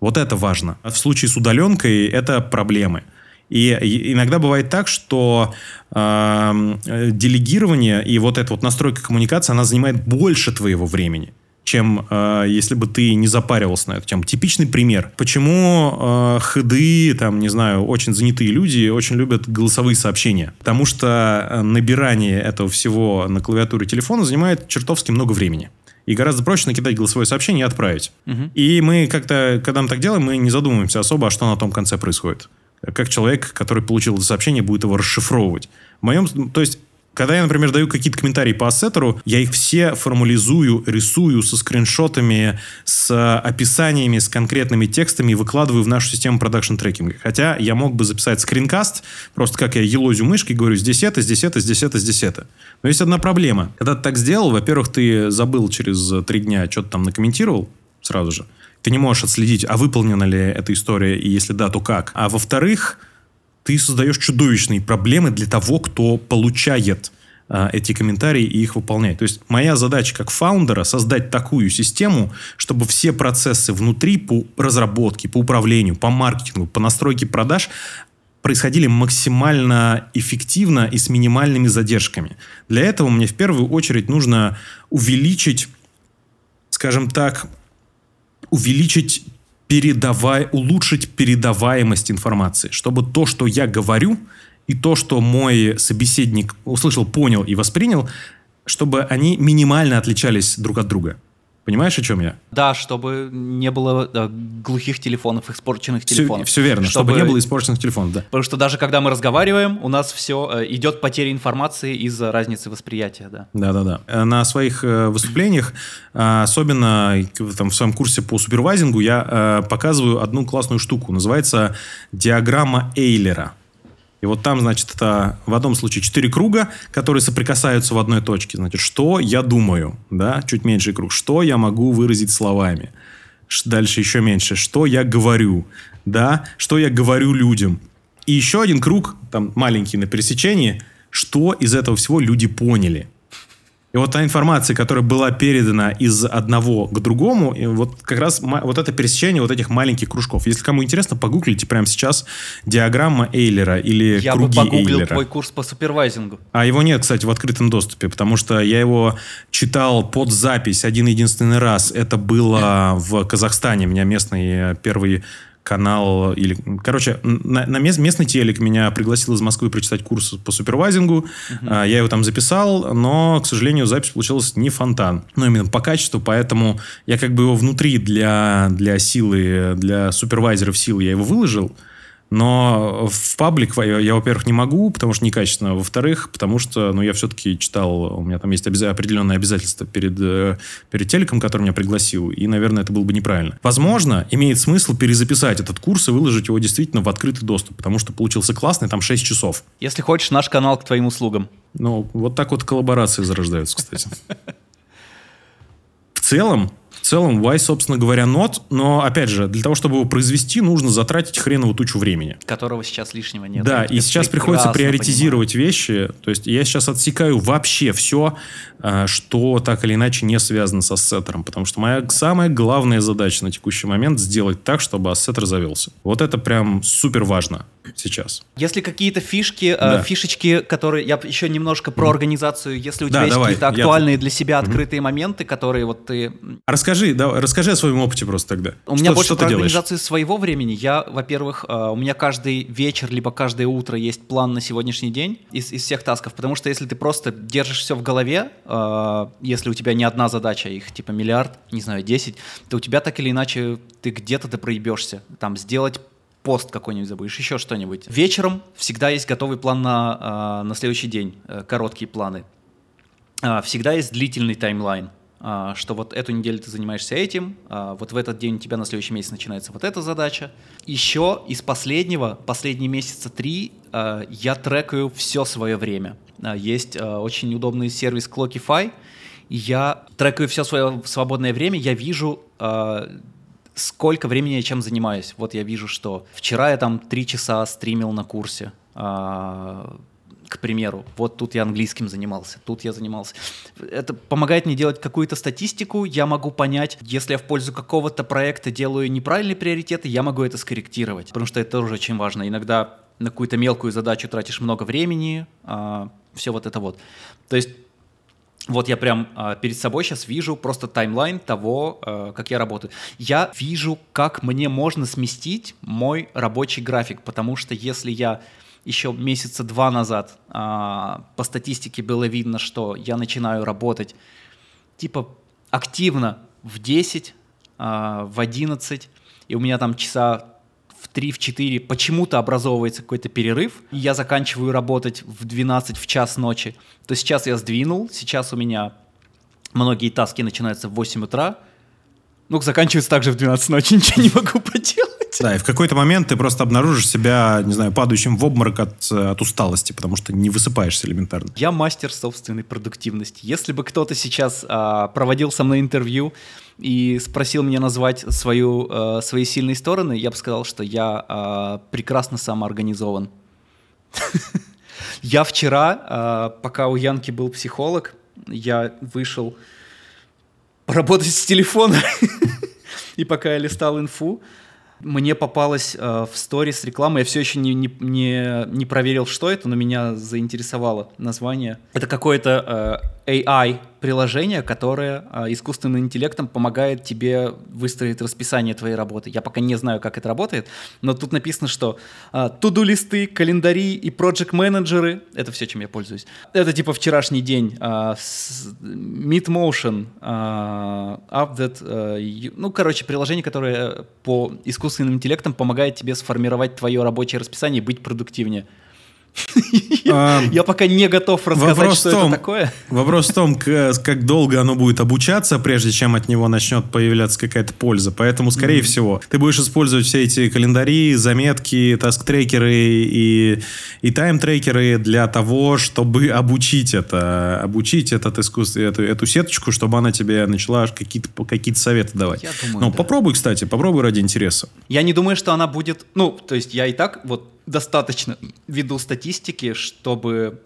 Вот это важно. В случае с удаленкой это проблемы. И иногда бывает так, что э, делегирование и вот эта вот настройка коммуникации, она занимает больше твоего времени чем э, если бы ты не запаривался на эту тему. Типичный пример. Почему э, хды, там, не знаю, очень занятые люди очень любят голосовые сообщения? Потому что э, набирание этого всего на клавиатуре телефона занимает чертовски много времени. И гораздо проще накидать голосовое сообщение и отправить. Угу. И мы как-то, когда мы так делаем, мы не задумываемся особо, а что на том конце происходит. Как человек, который получил это сообщение, будет его расшифровывать. В моем, то есть когда я, например, даю какие-то комментарии по ассетеру, я их все формализую, рисую со скриншотами, с описаниями, с конкретными текстами и выкладываю в нашу систему продакшн трекинга. Хотя я мог бы записать скринкаст, просто как я елозю мышкой, говорю, здесь это, здесь это, здесь это, здесь это. Но есть одна проблема. Когда ты так сделал, во-первых, ты забыл через три дня, что-то там накомментировал сразу же. Ты не можешь отследить, а выполнена ли эта история, и если да, то как. А во-вторых, ты создаешь чудовищные проблемы для того, кто получает а, эти комментарии и их выполняет. То есть моя задача как фаундера создать такую систему, чтобы все процессы внутри по разработке, по управлению, по маркетингу, по настройке продаж происходили максимально эффективно и с минимальными задержками. Для этого мне в первую очередь нужно увеличить, скажем так, увеличить передавай, улучшить передаваемость информации, чтобы то, что я говорю, и то, что мой собеседник услышал, понял и воспринял, чтобы они минимально отличались друг от друга. Понимаешь, о чем я? Да, чтобы не было да, глухих телефонов, испорченных телефонов. Все, все верно, чтобы... чтобы не было испорченных телефонов, да. Потому что даже когда мы разговариваем, у нас все э, идет потеря информации из-за разницы восприятия, да. Да, да, да. Э, на своих э, выступлениях, особенно там, в своем курсе по супервайзингу, я показываю одну классную штуку. Называется диаграмма Эйлера. И вот там, значит, это в одном случае четыре круга, которые соприкасаются в одной точке. Значит, что я думаю, да, чуть меньший круг, что я могу выразить словами. Дальше еще меньше, что я говорю, да, что я говорю людям. И еще один круг, там маленький на пересечении, что из этого всего люди поняли. И вот та информация, которая была передана из одного к другому, и вот как раз вот это пересечение вот этих маленьких кружков. Если кому интересно, погуглите прямо сейчас диаграмма Эйлера или я круги бы погуглил Эйлера. твой курс по супервайзингу. А его нет, кстати, в открытом доступе, потому что я его читал под запись один единственный раз. Это было в Казахстане. Меня местный первый канал, или, короче, на, на мест, местный телек меня пригласил из Москвы прочитать курс по супервайзингу. Uh-huh. Я его там записал, но, к сожалению, запись получилась не фонтан. Ну, именно по качеству, поэтому я как бы его внутри для, для силы, для супервайзеров силы я его выложил. Но в паблик я, я, во-первых, не могу, потому что некачественно. Во-вторых, потому что ну, я все-таки читал, у меня там есть обяза- определенные обязательства перед, э, перед телеком, который меня пригласил, и, наверное, это было бы неправильно. Возможно, имеет смысл перезаписать этот курс и выложить его действительно в открытый доступ, потому что получился классный, там 6 часов. Если хочешь, наш канал к твоим услугам. Ну, вот так вот коллаборации зарождаются, кстати. В целом, целом, Why, собственно говоря, нот, но, опять же, для того, чтобы его произвести, нужно затратить хреновую тучу времени. Которого сейчас лишнего нет. Да, и сейчас приходится приоритизировать понимаю. вещи. То есть я сейчас отсекаю вообще все, а, что так или иначе не связано с ассеттером. Потому что моя самая главная задача на текущий момент сделать так, чтобы ассеттер завелся. Вот это прям супер важно сейчас. Если какие-то фишки, э, да. э, фишечки, которые... Я еще немножко про организацию. Если у тебя да, есть какие-то актуальные я... для себя открытые угу. моменты, которые вот ты... Расскажи, да, расскажи о своем опыте просто тогда. У меня больше что про организацию своего времени. Я, во-первых, э, у меня каждый вечер, либо каждое утро есть план на сегодняшний день из, из всех тасков. Потому что если ты просто держишь все в голове, э, если у тебя не одна задача, их типа миллиард, не знаю, 10, то у тебя так или иначе ты где-то ты проебешься. Там сделать пост какой-нибудь забудешь, еще что-нибудь. Вечером всегда есть готовый план на, а, на следующий день, э, короткие планы. А, всегда есть длительный таймлайн, а, что вот эту неделю ты занимаешься этим, вот в этот день у тебя на следующий месяц начинается вот эта задача. Еще из последнего, последние месяца три, я трекаю все свое время. Есть очень удобный сервис Clockify, я трекаю все свое свободное время, я вижу сколько времени я чем занимаюсь. Вот я вижу, что вчера я там три часа стримил на курсе, а, к примеру. Вот тут я английским занимался, тут я занимался. Это помогает мне делать какую-то статистику, я могу понять, если я в пользу какого-то проекта делаю неправильные приоритеты, я могу это скорректировать, потому что это тоже очень важно. Иногда на какую-то мелкую задачу тратишь много времени, а, все вот это вот. То есть вот я прям э, перед собой сейчас вижу просто таймлайн того, э, как я работаю. Я вижу, как мне можно сместить мой рабочий график, потому что если я еще месяца два назад э, по статистике было видно, что я начинаю работать типа активно в 10, э, в 11, и у меня там часа в 3, в 4 почему-то образовывается какой-то перерыв, и я заканчиваю работать в 12, в час ночи, то сейчас я сдвинул, сейчас у меня многие таски начинаются в 8 утра, ну, заканчивается также в 12 ночи, [laughs] ничего не могу поделать. Да, и в какой-то момент ты просто обнаружишь себя, не знаю, падающим в обморок от, от усталости, потому что не высыпаешься элементарно. Я мастер собственной продуктивности. Если бы кто-то сейчас а, проводил со мной интервью и спросил меня назвать свою, а, свои сильные стороны, я бы сказал, что я а, прекрасно самоорганизован. Я вчера, а, пока у Янки был психолог, я вышел поработать с телефона. [laughs] И пока я листал инфу, мне попалась э, в сторис реклама, я все еще не, не, не, не проверил, что это, но меня заинтересовало название. Это какое-то э, AI приложение, которое э, искусственным интеллектом помогает тебе выстроить расписание твоей работы. Я пока не знаю, как это работает, но тут написано, что э, туду-листы, календари и проект-менеджеры — это все, чем я пользуюсь. Это типа вчерашний день. Э, Meet Motion, э, Update, э, ну, короче, приложение, которое по искусственным интеллектом помогает тебе сформировать твое рабочее расписание и быть продуктивнее. [laughs] Я пока не готов рассказать, что это такое. Вопрос в том, как долго оно будет обучаться, прежде чем от него начнет появляться какая-то польза. Поэтому, скорее всего, ты будешь использовать все эти календари, заметки, таск-трекеры и, и тайм-трекеры для того, чтобы обучить это, обучить этот искусство, эту, эту сеточку, чтобы она тебе начала какие-то какие советы давать. Я думаю, ну, да. попробуй, кстати, попробуй ради интереса. Я не думаю, что она будет... Ну, то есть я и так вот достаточно веду статистики, чтобы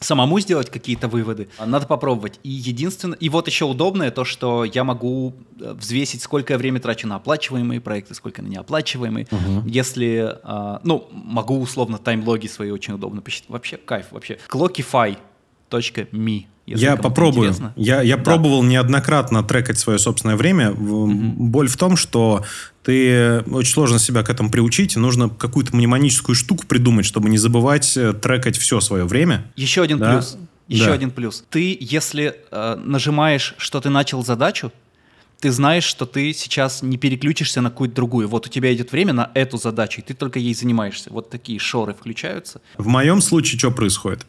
самому сделать какие-то выводы, надо попробовать. И единственное, и вот еще удобное то, что я могу э, взвесить, сколько я время трачу на оплачиваемые проекты, сколько на неоплачиваемые. Угу. Если, а, ну, могу условно таймлоги свои очень удобно посчитать. Вообще кайф, вообще. Clockify.me я попробую. Я, я да. пробовал неоднократно трекать свое собственное время. Угу. Боль в том, что ты очень сложно себя к этому приучить. Нужно какую-то мнемоническую штуку придумать, чтобы не забывать э, трекать все свое время. Еще один да? плюс. Еще да. один плюс. Ты, если э, нажимаешь, что ты начал задачу, ты знаешь, что ты сейчас не переключишься на какую-то другую. Вот у тебя идет время на эту задачу, и ты только ей занимаешься. Вот такие шоры включаются. В моем случае что происходит?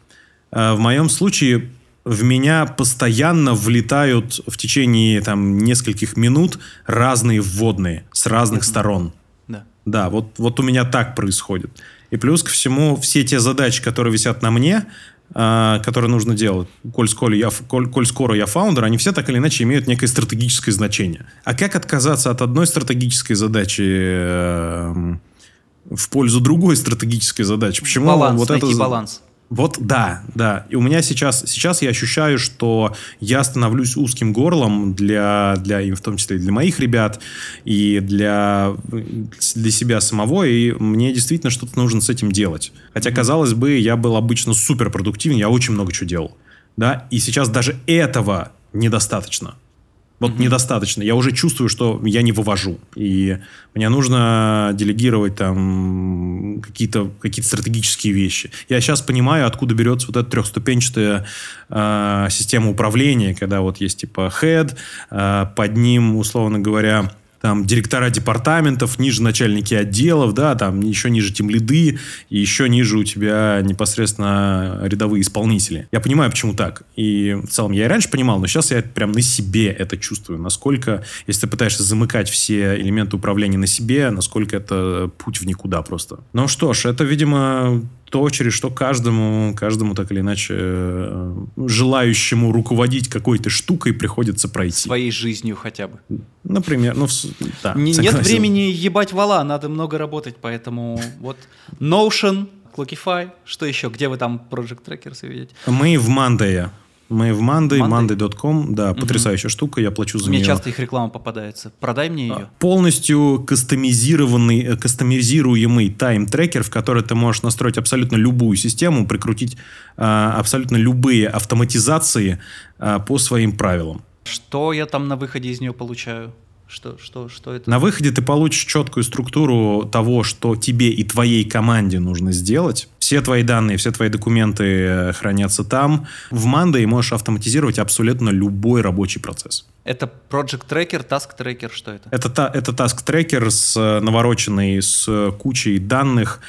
Э, в моем случае в меня постоянно влетают в течение там нескольких минут разные вводные с разных mm-hmm. сторон. Да. Да, вот, вот у меня так происходит. И плюс ко всему, все те задачи, которые висят на мне, э, которые нужно делать, коль скоро, я, коль, коль скоро я фаундер, они все так или иначе имеют некое стратегическое значение. А как отказаться от одной стратегической задачи э, в пользу другой стратегической задачи? Почему баланс, вот это... баланс. Вот да, да. И у меня сейчас, сейчас я ощущаю, что я становлюсь узким горлом для, для, в том числе для моих ребят и для, для себя самого, и мне действительно что-то нужно с этим делать. Хотя, казалось бы, я был обычно суперпродуктивен, я очень много чего делал. Да? И сейчас даже этого недостаточно. Вот mm-hmm. недостаточно. Я уже чувствую, что я не вывожу. И мне нужно делегировать там какие-то какие стратегические вещи. Я сейчас понимаю, откуда берется вот эта трехступенчатая э, система управления, когда вот есть типа head, э, под ним, условно говоря, там директора департаментов, ниже начальники отделов, да, там еще ниже тем лиды, и еще ниже у тебя непосредственно рядовые исполнители. Я понимаю, почему так. И в целом я и раньше понимал, но сейчас я прям на себе это чувствую. Насколько, если ты пытаешься замыкать все элементы управления на себе, насколько это путь в никуда просто. Ну что ж, это, видимо, то, через что каждому, каждому так или иначе э, желающему руководить какой-то штукой приходится пройти. Своей жизнью хотя бы. Например, ну, да. Не, нет времени ебать вала, надо много работать, поэтому вот Notion, Clockify, что еще, где вы там Project Trackers видите? Мы в Monday. Мы в Monday. monday.com, да, угу. потрясающая штука, я плачу за мне нее. Мне часто их реклама попадается. Продай мне ее. А, полностью кастомизированный, э, кастомизируемый тайм-трекер, в который ты можешь настроить абсолютно любую систему, прикрутить а, абсолютно любые автоматизации а, по своим правилам. Что я там на выходе из нее получаю? Что, что, что это? На выходе ты получишь четкую структуру того, что тебе и твоей команде нужно сделать. Все твои данные, все твои документы э, хранятся там. В Monday можешь автоматизировать абсолютно любой рабочий процесс. Это Project Tracker, Task Tracker, что это? Это, это Task Tracker с э, навороченный, с кучей данных,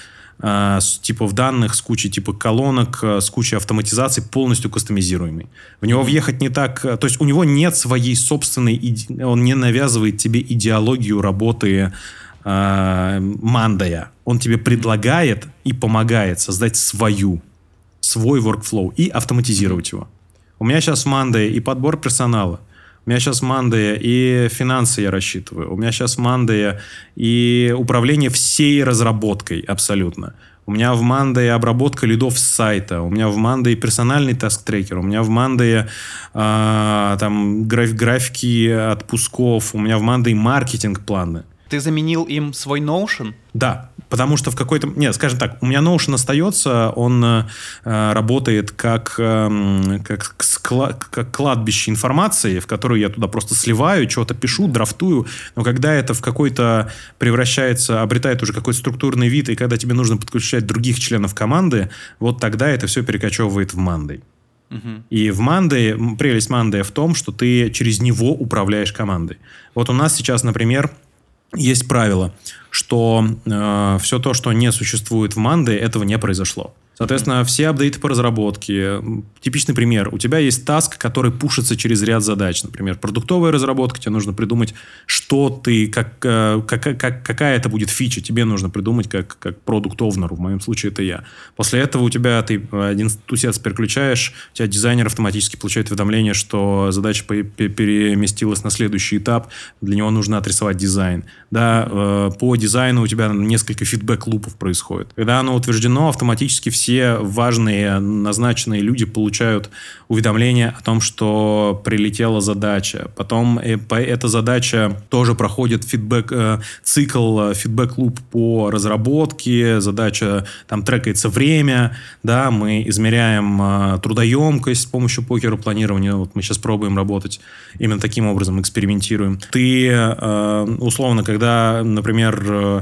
э, с типов данных, с кучей типа колонок, э, с кучей автоматизации, полностью кастомизируемый. В него въехать не так... Э, то есть у него нет своей собственной... Иде... Он не навязывает тебе идеологию работы э, Мандая. Он тебе предлагает и помогает создать свою, свой workflow и автоматизировать его. У меня сейчас в Мандае и подбор персонала – у меня сейчас Мандая и финансы я рассчитываю. У меня сейчас Мандая и управление всей разработкой абсолютно. У меня в Мандае обработка лидов с сайта. У меня в Мандае персональный таск-трекер. У меня в Мандае э, там граф графики отпусков. У меня в Мандае маркетинг-планы. Ты заменил им свой Notion? Да, потому что в какой-то... Нет, скажем так, у меня Notion остается, он э, работает как, э, как, скла... как кладбище информации, в которую я туда просто сливаю, что-то пишу, драфтую, но когда это в какой-то превращается, обретает уже какой-то структурный вид, и когда тебе нужно подключать других членов команды, вот тогда это все перекочевывает в Monday. И в Monday, прелесть Monday в том, что ты через него управляешь командой. Вот у нас сейчас, например, есть правило, что э, все то, что не существует в Манде, этого не произошло. Соответственно, все апдейты по разработке. Типичный пример. У тебя есть таск, который пушится через ряд задач. Например, продуктовая разработка. Тебе нужно придумать, что ты, как, э, как, как, какая это будет фича. Тебе нужно придумать как, как продукт овнеру В моем случае это я. После этого у тебя ты один тусец переключаешь, у тебя дизайнер автоматически получает уведомление, что задача переместилась на следующий этап. Для него нужно отрисовать дизайн. Да, э, по дизайну у тебя несколько фидбэк-лупов происходит. Когда оно утверждено, автоматически все все важные назначенные люди получают уведомление о том, что прилетела задача. Потом э, эта задача тоже проходит фидбэк, э, цикл, фидбэк-луп по разработке, задача, там трекается время, да, мы измеряем трудоемкость с помощью покера планирования, вот мы сейчас пробуем работать именно таким образом, экспериментируем. Ты, условно, когда, например, Э,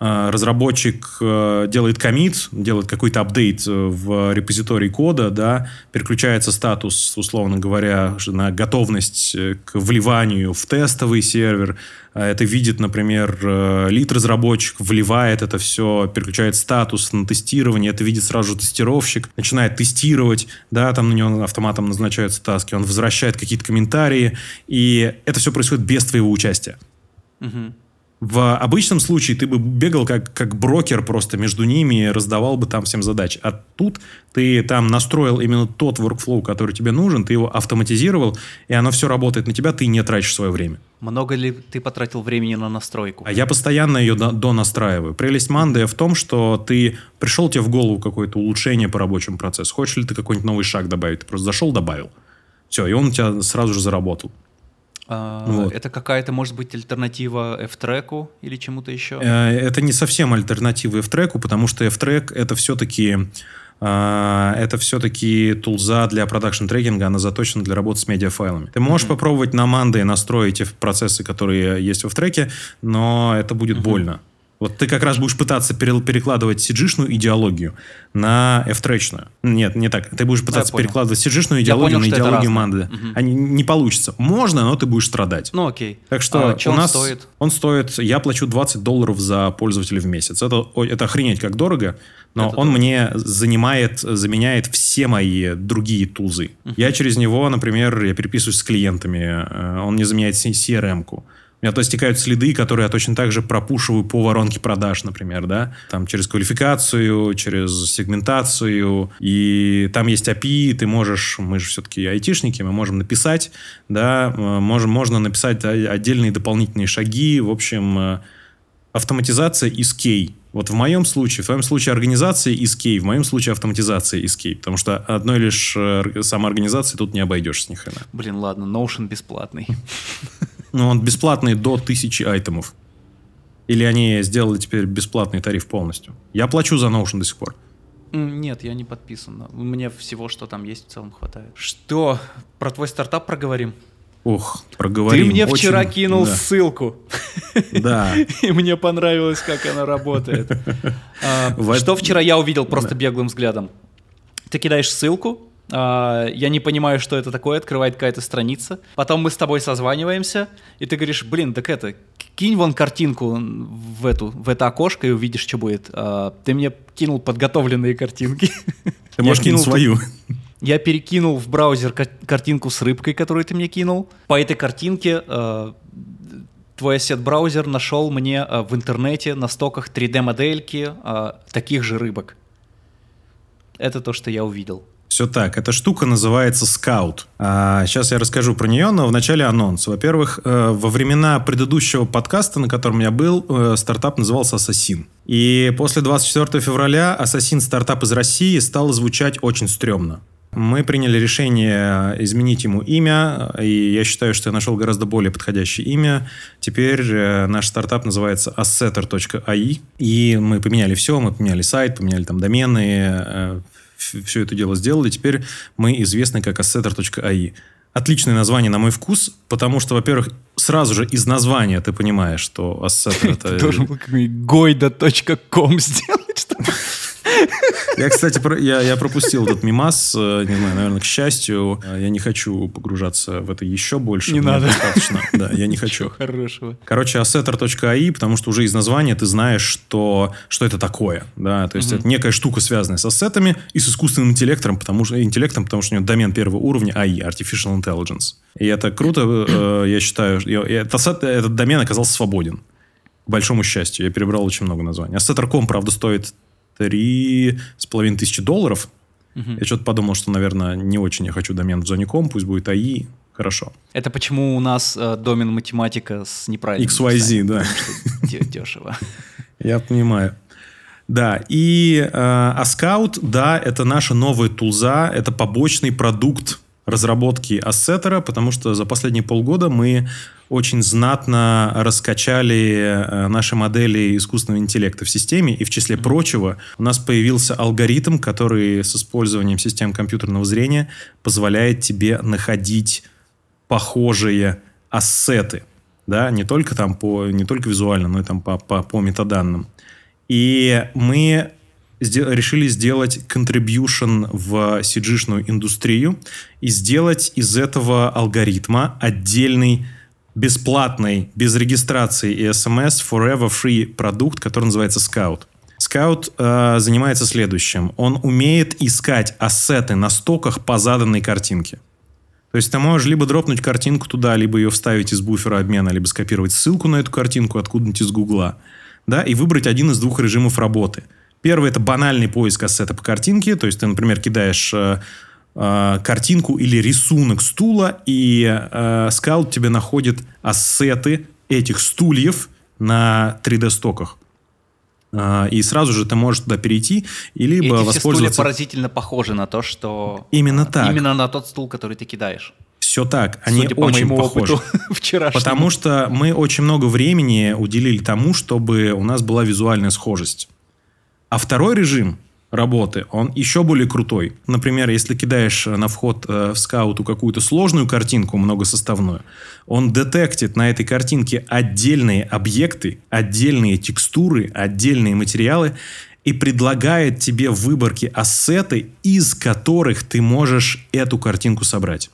разработчик э, делает комит, делает какой-то апдейт э, в репозитории кода, да, переключается статус, условно говоря, на готовность к вливанию в тестовый сервер. Это видит, например, лид-разработчик, вливает это все, переключает статус на тестирование, это видит сразу же тестировщик, начинает тестировать, да, там на него автоматом назначаются таски, он возвращает какие-то комментарии, и это все происходит без твоего участия. Угу. В обычном случае ты бы бегал как, как брокер просто между ними раздавал бы там всем задачи. А тут ты там настроил именно тот workflow, который тебе нужен, ты его автоматизировал, и оно все работает на тебя, ты не тратишь свое время. Много ли ты потратил времени на настройку? А я постоянно ее до, до настраиваю. Прелесть Мандея в том, что ты пришел тебе в голову какое-то улучшение по рабочему процессу. Хочешь ли ты какой-нибудь новый шаг добавить? Ты просто зашел, добавил. Все, и он у тебя сразу же заработал. А, вот. Это какая-то, может быть, альтернатива F-треку или чему-то еще? Э, это не совсем альтернатива F-треку, потому что F-трек это все-таки а, это все-таки тулза для продакшн трекинга, она заточена для работы с медиафайлами. Ты можешь mm-hmm. попробовать на Monday настроить процессы, которые есть в треке, но это будет mm-hmm. больно. Вот ты как раз будешь пытаться перекладывать cg идеологию на f -тречную. Нет, не так. Ты будешь пытаться перекладывать cg идеологию понял, на идеологию Манды. Угу. Они не получится. Можно, но ты будешь страдать. Ну окей. Так что а, у нас он стоит? он стоит, я плачу 20 долларов за пользователя в месяц. Это, это охренеть как дорого, но это он дорого. мне занимает, заменяет все мои другие тулзы. Угу. Я через него, например, я переписываюсь с клиентами, э, он мне заменяет CRM-ку. У меня то стекают следы, которые я точно так же пропушиваю по воронке продаж, например, да, там через квалификацию, через сегментацию, и там есть API, ты можешь, мы же все-таки айтишники, мы можем написать, да, можем, можно написать отдельные дополнительные шаги, в общем, э, автоматизация из кей. Вот в моем случае, в твоем случае организация из кей, в моем случае автоматизация из кей, потому что одной лишь э, самоорганизации тут не обойдешься ни хрена. Блин, ладно, Notion бесплатный. [laughs] Ну, он бесплатный до тысячи айтемов. Или они сделали теперь бесплатный тариф полностью? Я плачу за Notion до сих пор. Нет, я не подписан. Мне всего, что там есть, в целом хватает. Что? Про твой стартап проговорим? Ох, проговорим. Ты мне Очень... вчера кинул да. ссылку. Да. [laughs] И мне понравилось, как она работает. [laughs] А, что вчера я увидел просто беглым взглядом? Ты кидаешь ссылку, я не понимаю, что это такое, открывает какая-то страница. Потом мы с тобой созваниваемся, и ты говоришь, блин, так это, кинь вон картинку в, эту, в это окошко и увидишь, что будет. А, ты мне кинул подготовленные картинки. [laughs] Ты можешь кинуть свою. [laughs] Я перекинул в браузер картинку с рыбкой, которую ты мне кинул. По этой картинке э, твой ассет-браузер нашел мне в интернете на стоках 3D-модельки э, таких же рыбок. Это то, что я увидел. Все так. Эта штука называется Scout. А, сейчас я расскажу про нее, но вначале анонс. Во-первых, э, во времена предыдущего подкаста, на котором я был, э, стартап назывался Assassin. И после 24 февраля Assassin стартап из России стал звучать очень стрёмно. Мы приняли решение изменить ему имя, и я считаю, что я нашел гораздо более подходящее имя. Теперь э, наш стартап называется assetter.ai, и мы поменяли все, мы поменяли сайт, поменяли там домены, все это дело сделали. Теперь мы известны как assetter.ai. Отличное название на мой вкус, потому что, во-первых, сразу же из названия ты понимаешь, что Assetter это... [laughs] Должен был goida.com [laughs] сделать, чтобы я, кстати, про, я, я пропустил этот мимас, э, не знаю, наверное, к счастью. Я не хочу погружаться в это еще больше. Не надо. Достаточно. Да, я не хочу. Ничего хорошего. Короче, assetter.ai, потому что уже из названия ты знаешь, что, что это такое. Да? То есть, угу. это некая штука, связанная с ассетами и с искусственным интеллектом, потому что, интеллектом, потому что у него домен первого уровня AI, Artificial Intelligence. И это круто, э, я считаю. Этот, этот домен оказался свободен. К большому счастью. Я перебрал очень много названий. Assetter.com, правда, стоит три с половиной тысячи долларов. Угу. Я что-то подумал, что, наверное, не очень я хочу домен в зоне ком, пусть будет АИ, хорошо. Это почему у нас э, домен математика с неправильным XYZ, да. Дешево. [laughs] Я понимаю. Да, и э, а да, это наша новая тулза, это побочный продукт разработки ассеттера, потому что за последние полгода мы очень знатно раскачали э, наши модели искусственного интеллекта в системе, и в числе прочего у нас появился алгоритм, который с использованием систем компьютерного зрения позволяет тебе находить похожие ассеты, да, не только там по, не только визуально, но и там по, по, по метаданным. И мы решили сделать contribution в cg индустрию и сделать из этого алгоритма отдельный бесплатный, без регистрации и смс forever free продукт, который называется Scout. Scout э, занимается следующим. Он умеет искать ассеты на стоках по заданной картинке. То есть ты можешь либо дропнуть картинку туда, либо ее вставить из буфера обмена, либо скопировать ссылку на эту картинку откуда-нибудь из Гугла, да, и выбрать один из двух режимов работы. Первый – это банальный поиск ассета по картинке, то есть ты, например, кидаешь э, э, картинку или рисунок стула, и э, скаут тебе находит ассеты этих стульев на 3D-стоках. Э, и сразу же ты можешь туда перейти и либо Эти воспользоваться... стулья поразительно похожи на то, что... Именно так. Именно на тот стул, который ты кидаешь. Все так, они Судя очень по похожи. [laughs] Потому что мы очень много времени уделили тому, чтобы у нас была визуальная схожесть. А второй режим – работы, он еще более крутой. Например, если кидаешь на вход э, в скауту какую-то сложную картинку, многосоставную, он детектит на этой картинке отдельные объекты, отдельные текстуры, отдельные материалы и предлагает тебе в выборке ассеты, из которых ты можешь эту картинку собрать.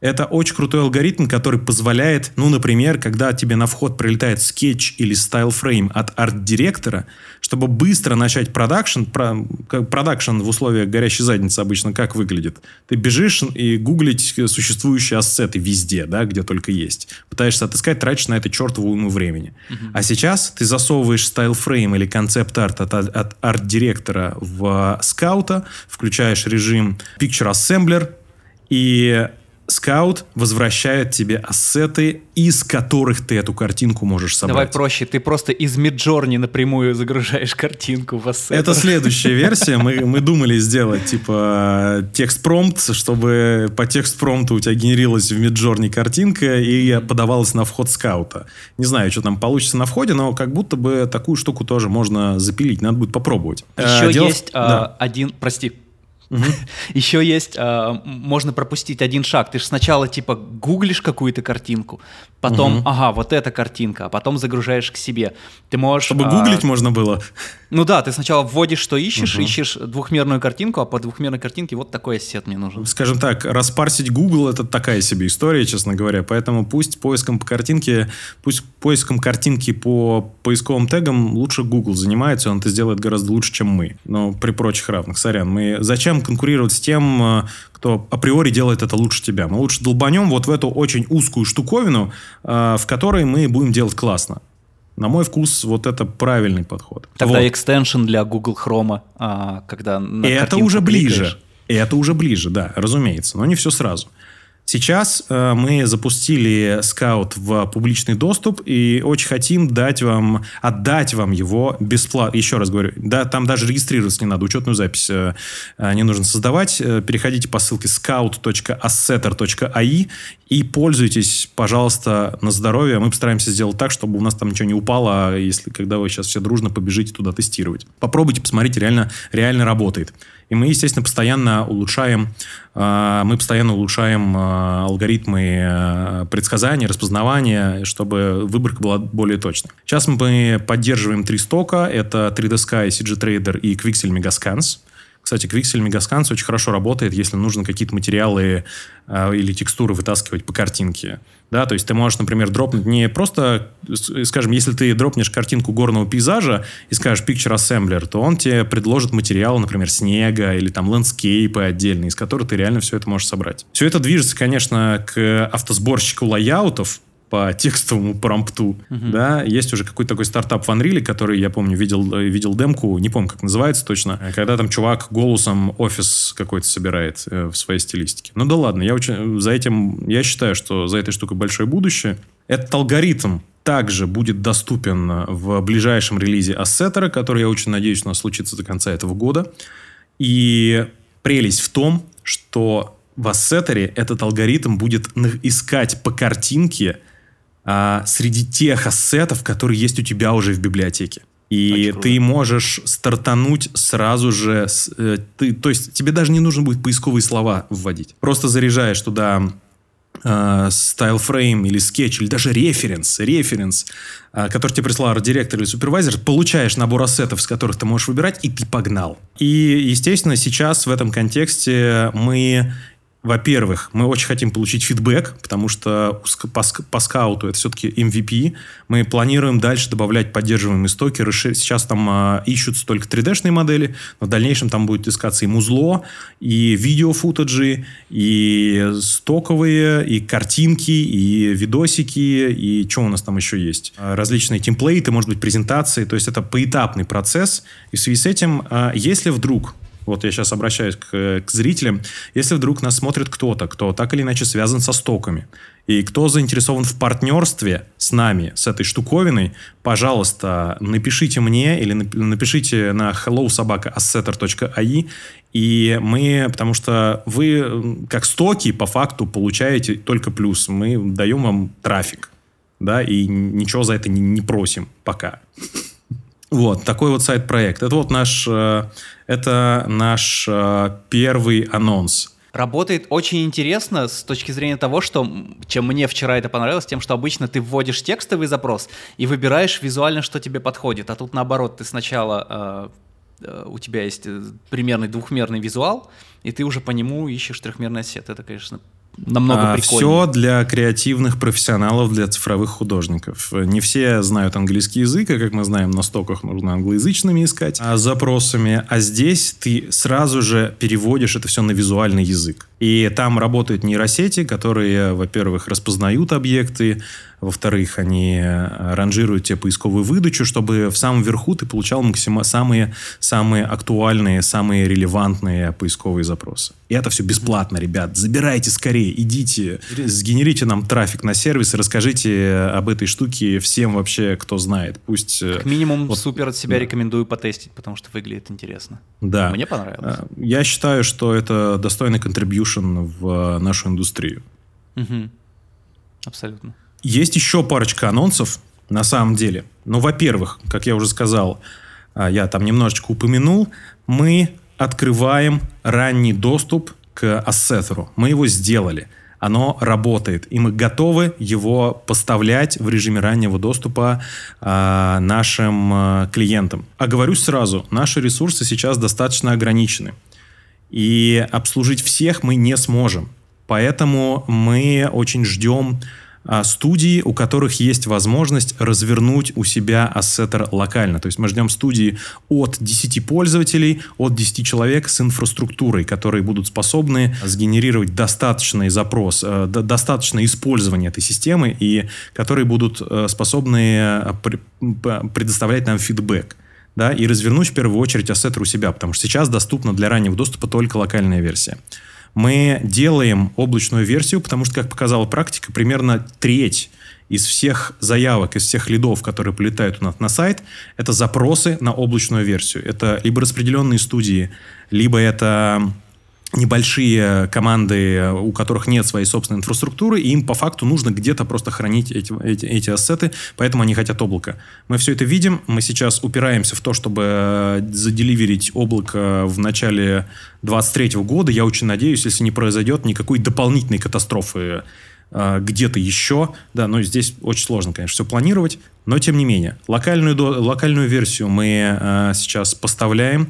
Это очень крутой алгоритм, который позволяет, ну, например, когда тебе на вход прилетает скетч или style frame от арт-директора, чтобы быстро начать продакшн, продакшн в условиях горящей задницы обычно как выглядит? Ты бежишь и гуглить существующие ассеты везде, да, где только есть. Пытаешься отыскать, тратишь на это чертову уйму времени. Uh-huh. А сейчас ты засовываешь style frame или концепт-арт от, от арт-директора в скаута, включаешь режим Picture Assembler, и скаут возвращает тебе ассеты, из которых ты эту картинку можешь собрать. Давай проще, ты просто из Midjourney напрямую загружаешь картинку в ассеты. Это следующая [laughs] версия. Мы, мы думали сделать типа текст-промпт, чтобы по текст-промпту у тебя генерилась в Midjourney картинка и подавалась на вход скаута. Не знаю, что там получится на входе, но как будто бы такую штуку тоже можно запилить. Надо будет попробовать. Еще а, есть в... а, да. один, прости, Угу. [laughs] Еще есть, э, можно пропустить один шаг. Ты же сначала типа гуглишь какую-то картинку, потом, угу. ага, вот эта картинка, а потом загружаешь к себе. Ты можешь... Чтобы э, гуглить можно было. Ну да, ты сначала вводишь, что ищешь, угу. ищешь двухмерную картинку, а по двухмерной картинке вот такой ассет мне нужен. Скажем так, распарсить Google это такая себе история, честно говоря. Поэтому пусть поиском по картинке, пусть поиском картинки по поисковым тегам лучше Google занимается, он это сделает гораздо лучше, чем мы. Но при прочих равных, сорян. Мы зачем конкурировать с тем, э, кто априори делает это лучше тебя? Мы лучше долбанем вот в эту очень узкую штуковину, э, в которой мы будем делать классно. На мой вкус, вот это правильный подход. Тогда вот. экстеншн для Google Chrome, а, когда на это уже ближе. И это уже ближе, да, разумеется. Но не все сразу. Сейчас э, мы запустили скаут в публичный доступ и очень хотим дать вам, отдать вам его бесплатно. Еще раз говорю, да, там даже регистрироваться не надо, учетную запись э, э не нужно создавать. Э, переходите по ссылке scout.assetter.ai и пользуйтесь, пожалуйста, на здоровье. Мы постараемся сделать так, чтобы у нас там ничего не упало, а если когда вы сейчас все дружно побежите туда тестировать. Попробуйте, посмотрите, реально, реально работает. И мы, естественно, постоянно улучшаем, э, мы постоянно улучшаем э, алгоритмы э, предсказания, распознавания, чтобы выборка была более точной. Сейчас мы поддерживаем три стока. Это 3D Sky, CG Trader и Quixel Megascans. Кстати, Quixel Megascans очень хорошо работает, если нужно какие-то материалы или текстуры вытаскивать по картинке. Да, то есть ты можешь, например, дропнуть не просто, скажем, если ты дропнешь картинку горного пейзажа и скажешь Picture Assembler, то он тебе предложит материалы, например, снега или там ландскейпы отдельные, из которых ты реально все это можешь собрать. Все это движется, конечно, к автосборщику лайаутов, по текстовому промпту, uh-huh. да, есть уже какой-то такой стартап в Unreal, который, я помню, видел, э, видел демку, не помню, как называется точно, когда там чувак голосом офис какой-то собирает э, в своей стилистике. Ну да ладно, я очень, за этим, я считаю, что за этой штукой большое будущее, Этот алгоритм также будет доступен в ближайшем релизе Assetter, который, я очень надеюсь, у нас случится до конца этого года. И прелесть в том, что в Assetter этот алгоритм будет искать по картинке а, среди тех ассетов, которые есть у тебя уже в библиотеке. И ты можешь стартануть сразу же. С, э, ты, то есть тебе даже не нужно будет поисковые слова вводить. Просто заряжаешь туда style frame или скетч, или даже референс, референс, э, который тебе прислал директор или супервайзер, получаешь набор ассетов, с которых ты можешь выбирать, и ты погнал. И, естественно, сейчас в этом контексте мы во-первых, мы очень хотим получить фидбэк, потому что по, по скауту это все-таки MVP. Мы планируем дальше добавлять поддерживаемые стоки. Сейчас там а, ищутся только 3D-шные модели, но в дальнейшем там будет искаться и музло, и видео-футажи, и стоковые, и картинки, и видосики, и что у нас там еще есть? А, различные темплейты, может быть, презентации. То есть это поэтапный процесс. И в связи с этим, а, если вдруг вот я сейчас обращаюсь к, к зрителям, если вдруг нас смотрит кто-то, кто так или иначе связан со стоками, и кто заинтересован в партнерстве с нами, с этой штуковиной, пожалуйста, напишите мне или напишите на hellosobaka.assetter.ai, и мы, потому что вы, как стоки, по факту получаете только плюс. Мы даем вам трафик, да, и ничего за это не, не просим пока. Вот, такой вот сайт-проект. Это вот наш, э, это наш э, первый анонс. Работает очень интересно с точки зрения того, что, чем мне вчера это понравилось, тем, что обычно ты вводишь текстовый запрос и выбираешь визуально, что тебе подходит. А тут наоборот, ты сначала э, у тебя есть примерный двухмерный визуал, и ты уже по нему ищешь трехмерный сет. Это, конечно, намного а, прикольнее. Все для креативных профессионалов, для цифровых художников. Не все знают английский язык, а как мы знаем, на стоках нужно англоязычными искать а, запросами. А здесь ты сразу же переводишь это все на визуальный язык. И там работают нейросети, которые, во-первых, распознают объекты, во-вторых, они э, ранжируют тебе поисковую выдачу, чтобы в самом верху ты получал максима самые, самые актуальные, самые релевантные поисковые запросы. И это все бесплатно, ребят. Забирайте скорее, идите, сгенерите нам трафик на сервис и расскажите об этой штуке всем вообще, кто знает. Пусть... Э, как минимум вот, супер от себя да. рекомендую потестить, потому что выглядит интересно. Да. Мне понравилось. Э, я считаю, что это достойный контрибьюшн в нашу индустрию. Угу. Абсолютно. Есть еще парочка анонсов, на самом деле. Ну, во-первых, как я уже сказал, а, я там немножечко упомянул, мы открываем ранний доступ к ассетеру. Мы его сделали. Оно работает, и мы готовы его поставлять в режиме раннего доступа э, нашим э, клиентам. Оговорюсь сразу, наши ресурсы сейчас достаточно ограничены. И обслужить всех мы не сможем. Поэтому мы очень ждем а, студии, у которых есть возможность развернуть у себя ассеттер локально. То есть мы ждем студии от 10 пользователей, от 10 человек с инфраструктурой, которые будут способны сгенерировать достаточный запрос, э, достаточное использование этой системы и которые будут э, способны э, предоставлять нам фидбэк да, и развернуть в первую очередь ассеттер у себя, потому что сейчас доступна для раннего доступа только локальная версия мы делаем облачную версию, потому что, как показала практика, примерно треть из всех заявок, из всех лидов, которые полетают у нас на сайт, это запросы на облачную версию. Это либо распределенные студии, либо это небольшие команды, у которых нет своей собственной инфраструктуры, и им по факту нужно где-то просто хранить эти, эти, эти ассеты, поэтому они хотят облако. Мы все это видим, мы сейчас упираемся в то, чтобы э, заделиверить облако в начале 2023 года. Я очень надеюсь, если не произойдет никакой дополнительной катастрофы э, где-то еще. Да, но здесь очень сложно, конечно, все планировать. Но, тем не менее, локальную, локальную версию мы э, сейчас поставляем.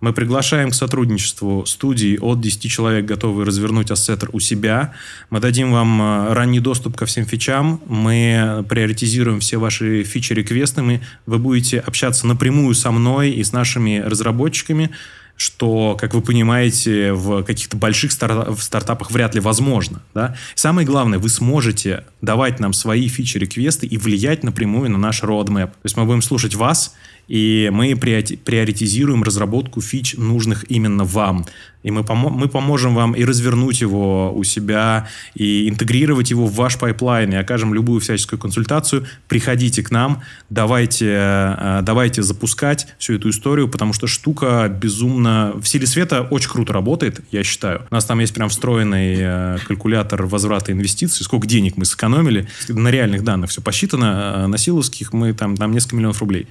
Мы приглашаем к сотрудничеству студии от 10 человек, готовые развернуть ассеттер у себя. Мы дадим вам э, ранний доступ ко всем фичам. Мы приоритизируем все ваши фичи-реквесты. Вы будете общаться напрямую со мной и с нашими разработчиками что, как вы понимаете, в каких-то больших стартапах вряд ли возможно. Да? Самое главное, вы сможете давать нам свои фичи-реквесты и влиять напрямую на наш roadmap. То есть мы будем слушать вас, и мы приоритизируем разработку фич, нужных именно вам. И мы, помо мы поможем вам и развернуть его у себя, и интегрировать его в ваш пайплайн, и окажем любую всяческую консультацию. Приходите к нам, давайте, э, давайте запускать всю эту историю, потому что штука безумно... В силе света очень круто работает, я считаю. У нас там есть прям встроенный э, калькулятор возврата инвестиций, сколько денег мы сэкономили. На реальных данных все посчитано, э, на силовских мы там, там несколько миллионов рублей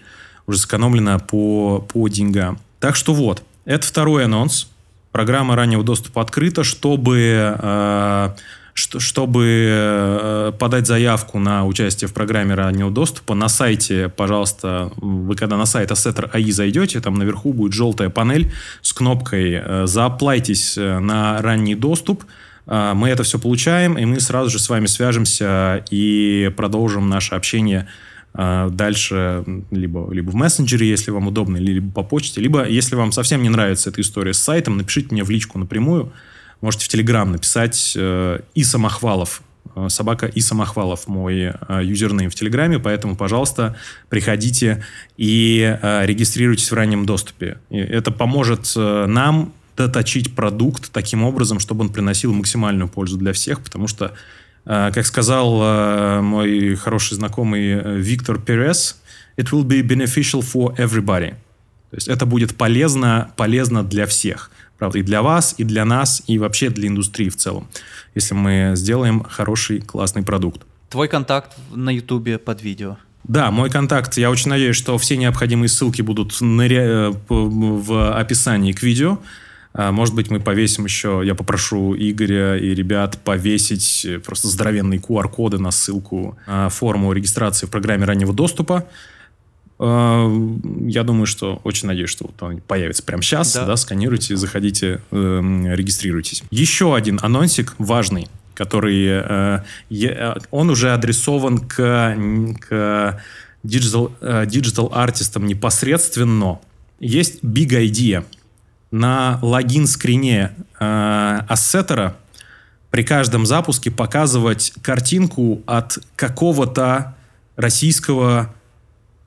уже сэкономлено по, по деньгам. Так что вот, это второй анонс. Программа раннего доступа открыта, чтобы, э, чтобы э, подать заявку на участие в программе раннего доступа. На сайте, пожалуйста, вы когда на сайт Assetter AI зайдете, там наверху будет желтая панель с кнопкой э, «Зааплайтесь на ранний доступ». Мы это все получаем, и мы сразу же с вами свяжемся и продолжим наше общение дальше либо, либо в мессенджере, если вам удобно, либо по почте, либо, если вам совсем не нравится эта история с сайтом, напишите мне в личку напрямую. Можете в Телеграм написать э, и Самохвалов, э, собака и Самохвалов мой э, юзернейм в Телеграме, поэтому, пожалуйста, приходите и э, регистрируйтесь в раннем доступе. И это поможет нам доточить продукт таким образом, чтобы он приносил максимальную пользу для всех, потому что как сказал э, мой хороший знакомый э, Виктор Перес, it will be beneficial for everybody. То есть это будет полезно, полезно для всех. Правда, и для вас, и для нас, и вообще для индустрии в целом, если мы сделаем хороший, классный продукт. Твой контакт на Ютубе под видео. Да, мой контакт. Я очень надеюсь, что все необходимые ссылки будут в описании к видео. А, может быть, мы повесим еще, я попрошу Игоря и ребят повесить просто здоровенные QR-коды на ссылку, а, форму регистрации в программе раннего доступа. А, я думаю, что очень надеюсь, что вот он появится прямо сейчас. Да. Да, сканируйте, заходите, эм, регистрируйтесь. Еще один анонсик важный, который э, он уже адресован к, к digital, э, digital артистам непосредственно. Есть Big Idea – на login screen-е э, ассеттера при каждом запуске показывать картинку от какого-то российского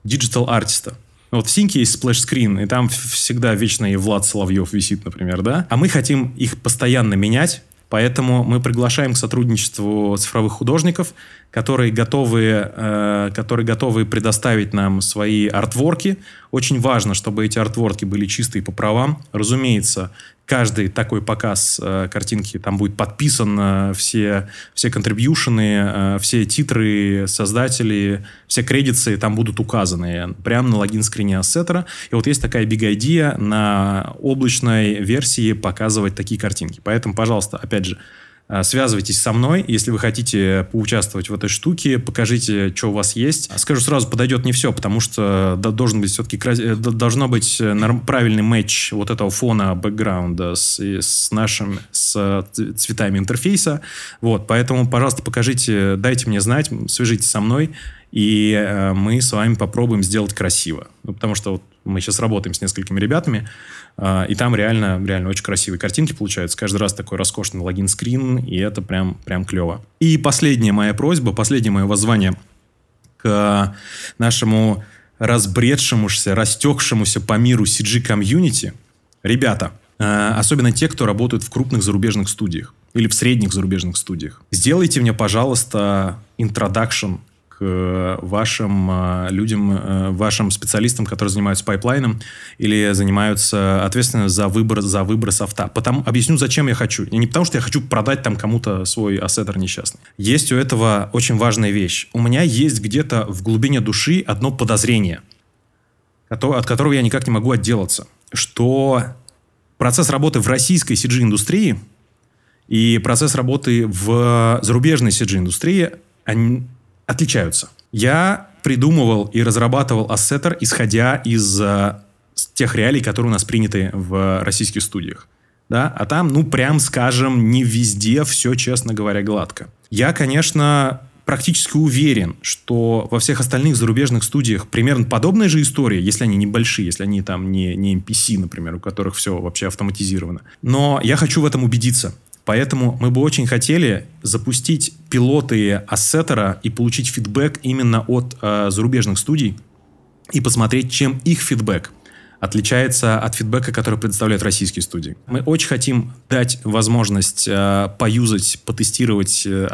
digital-артиста. Вот в Синке есть splash screen, и там всегда вечно и Влад Соловьев висит, например, да? А мы хотим их постоянно менять, Поэтому мы приглашаем к сотрудничеству цифровых художников, которые готовы, э, которые готовы предоставить нам свои артворки. Очень важно, чтобы эти артворки были чистые по правам. Разумеется, каждый такой показ э, картинки там будет подписан э, все, все контрибьюшены, э, все титры, создатели, все кредиты там будут указаны прямо на логин-скрине ассеттера. И вот есть такая big idea на облачной версии показывать такие картинки. Поэтому, пожалуйста, опять же, связывайтесь со мной, если вы хотите поучаствовать в этой штуке, покажите, что у вас есть. Скажу сразу, подойдет не все, потому что должен быть все-таки э, должно быть правильный матч вот этого фона бэкграунда с, с нашим с цветами интерфейса. Вот, поэтому, пожалуйста, покажите, дайте мне знать, свяжитесь со мной, и э, мы с вами попробуем сделать красиво. Ну, потому что вот мы сейчас работаем с несколькими ребятами, а, и там реально, реально очень красивые картинки получаются. Каждый раз такой роскошный login screen, и это прям, прям клево. И последняя моя просьба, последнее мое воззвание к нашему разбредшемуся, растекшемуся по миру CG-комьюнити. Ребята, а, особенно те, кто работают в крупных зарубежных студиях или в средних зарубежных студиях. Сделайте мне, пожалуйста, introduction вашим э, людям, э, вашим специалистам, которые занимаются пайплайном или занимаются ответственны за выбор, за выбор софта. Потому, объясню, зачем я хочу. И не потому, что я хочу продать там кому-то свой ассеттер несчастный. Есть у этого очень важная вещь. У меня есть где-то в глубине души одно подозрение, от которого я никак не могу отделаться, что процесс работы в российской CG-индустрии и процесс работы в зарубежной CG-индустрии, они, отличаются. Я придумывал и разрабатывал ассеттер, исходя из э, тех реалий, которые у нас приняты в российских студиях. Да? А там, ну, прям скажем, не везде все, честно говоря, гладко. Я, конечно, практически уверен, что во всех остальных зарубежных студиях примерно подобная же история, если они небольшие, если они там не, не NPC, например, у которых все вообще автоматизировано. Но я хочу в этом убедиться. Поэтому мы бы очень хотели запустить пилоты ассеттера и получить фидбэк именно от э, зарубежных студий и посмотреть, чем их фидбэк отличается от фидбэка, который предоставляют российские студии. Мы очень хотим дать возможность э, поюзать, потестировать э,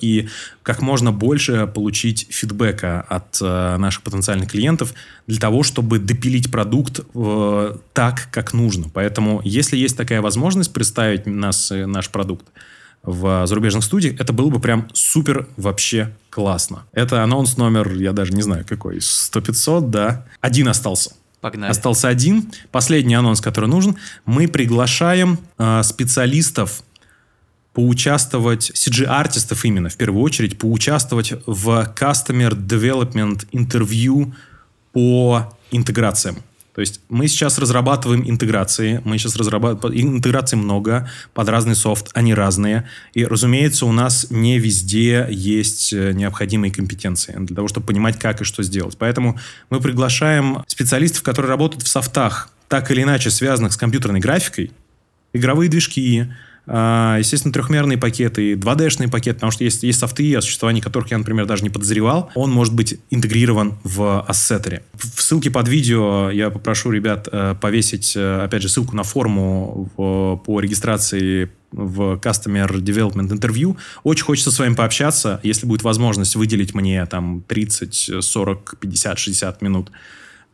и как можно больше получить фидбэка от э, наших потенциальных клиентов для того, чтобы допилить продукт э, так, как нужно. Поэтому, если есть такая возможность представить нас, наш продукт, в зарубежных студиях, это было бы прям супер вообще классно. Это анонс номер, я даже не знаю какой, 100-500, да. Один остался. Погнали. Остался один. Последний анонс, который нужен. Мы приглашаем э, специалистов поучаствовать, CG-артистов именно, в первую очередь, поучаствовать в Customer Development интервью по интеграциям. То есть мы сейчас разрабатываем интеграции, мы сейчас разрабатываем, интеграций много, под разный софт, они разные. И, разумеется, у нас не везде есть э, необходимые компетенции для того, чтобы понимать, как и что сделать. Поэтому мы приглашаем специалистов, которые работают в софтах, так или иначе связанных с компьютерной графикой, игровые движки, естественно, трехмерные пакеты, 2D-шные пакеты, потому что есть, есть софты, о существовании которых я, например, даже не подозревал. Он может быть интегрирован в ассеттере. В ссылке под видео я попрошу ребят э, повесить, э, опять же, ссылку на форму по регистрации в Customer Development Interview. Очень хочется с вами пообщаться. Если будет возможность выделить мне там 30, 40, 50, 60 минут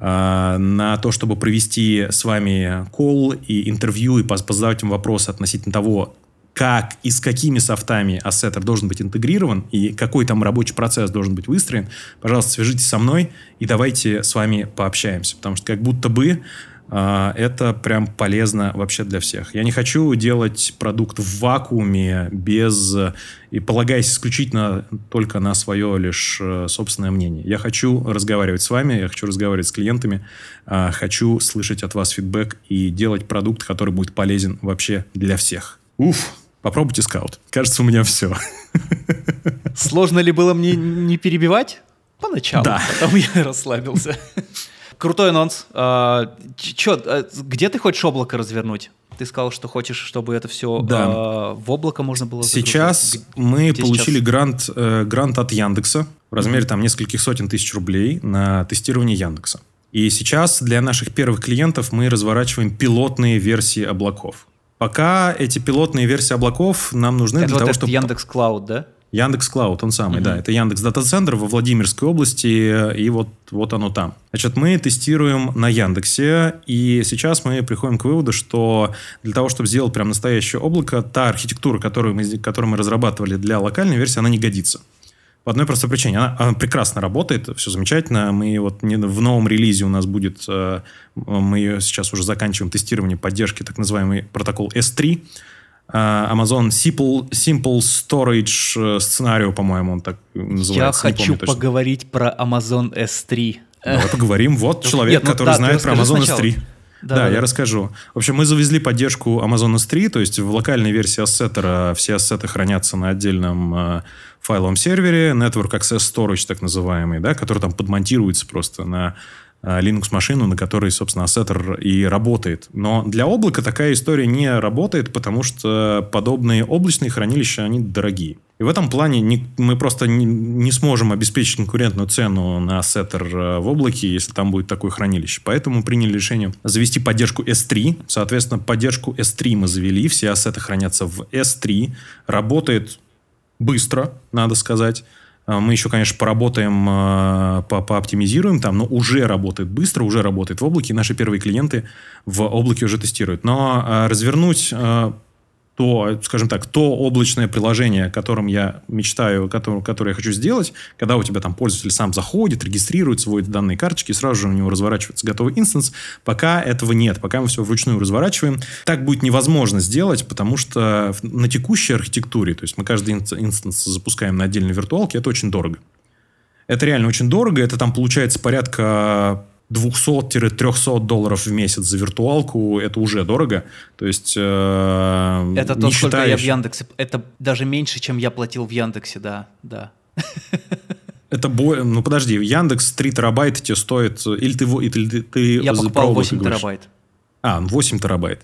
на то, чтобы провести с вами кол и интервью и позадавать вам вопросы относительно того, как и с какими софтами ассеттер должен быть интегрирован и какой там рабочий процесс должен быть выстроен, пожалуйста, свяжитесь со мной и давайте с вами пообщаемся. Потому что как будто бы это прям полезно вообще для всех. Я не хочу делать продукт в вакууме без и полагаясь исключительно только на свое лишь э, собственное мнение. Я хочу разговаривать с вами, я хочу разговаривать с клиентами, а, хочу слышать от вас фидбэк и делать продукт, который будет полезен вообще для всех. Уф, попробуйте скаут. Кажется, у меня все. Сложно ли было мне не перебивать? Поначалу. Да. [laughs] Потом я расслабился. Крутой анонс. А, чё, а, где ты хочешь облако развернуть? Ты сказал, что хочешь, чтобы это все да. а, в облако можно было загрузить. Сейчас мы Где получили сейчас? грант, э, грант от Яндекса в размере mm-hmm. там нескольких сотен тысяч рублей на тестирование Яндекса. И сейчас для наших первых клиентов мы разворачиваем пилотные версии облаков. Пока эти пилотные версии облаков нам нужны это для вот того, чтобы... Яндекс Клауд, да? Яндекс Клауд, он самый, mm-hmm. да. Это Яндекс Дата-центр во Владимирской области, и вот, вот оно там. Значит, мы тестируем на Яндексе, и сейчас мы приходим к выводу, что для того, чтобы сделать прям настоящее облако, та архитектура, которую мы, которую мы разрабатывали для локальной версии, она не годится. По одной простой причине. Она, она прекрасно работает, все замечательно. Мы вот не, в новом релизе у нас будет, э, мы сейчас уже заканчиваем тестирование поддержки так называемый протокол S3. Э, Amazon Simple, Simple Storage э, сценарию, по-моему, он так называется. Я хочу поговорить про Amazon S3. Давай поговорим. Вот человек, Нет, ну, который да, знает про Amazon сначала. S3. Да, да, да, я расскажу. В общем, мы завезли поддержку Amazon S3, то есть в локальной версии ассеттера все ассеты хранятся на отдельном э, файловом сервере, Network Access Storage так называемый, да, который там подмонтируется просто на Linux-машину, на которой, собственно, ассеттер и работает. Но для облака такая история не работает, потому что подобные облачные хранилища, они дорогие. И в этом плане не, мы просто не, не сможем обеспечить конкурентную цену на ассеттер э, в облаке, если там будет такое хранилище. Поэтому приняли решение завести поддержку S3. Соответственно, поддержку S3 мы завели, все ассеты хранятся в S3. Работает быстро, надо сказать. А, мы еще, конечно, поработаем, а, по пооптимизируем там, но уже работает быстро, уже работает в облаке. Наши первые клиенты в облаке уже тестируют. Но а, развернуть то, скажем так, то облачное приложение, которым я мечтаю, которое, которое я хочу сделать, когда у тебя там пользователь сам заходит, регистрирует, свой данные карточки, сразу же у него разворачивается готовый инстанс. Пока этого нет, пока мы все вручную разворачиваем. Так будет невозможно сделать, потому что на текущей архитектуре, то есть мы каждый инстанс запускаем на отдельной виртуалке, это очень дорого. Это реально очень дорого, это там получается порядка 200-300 долларов в месяц за виртуалку это уже дорого. То есть э, это то, сколько считаешь... я в Яндексе. Это даже меньше, чем я платил в Яндексе, да, да. Это бо... Ну, подожди, Яндекс 3 терабайта тебе стоит... Или ты... Или ты я покупал 8 терабайт. А, 8 терабайт.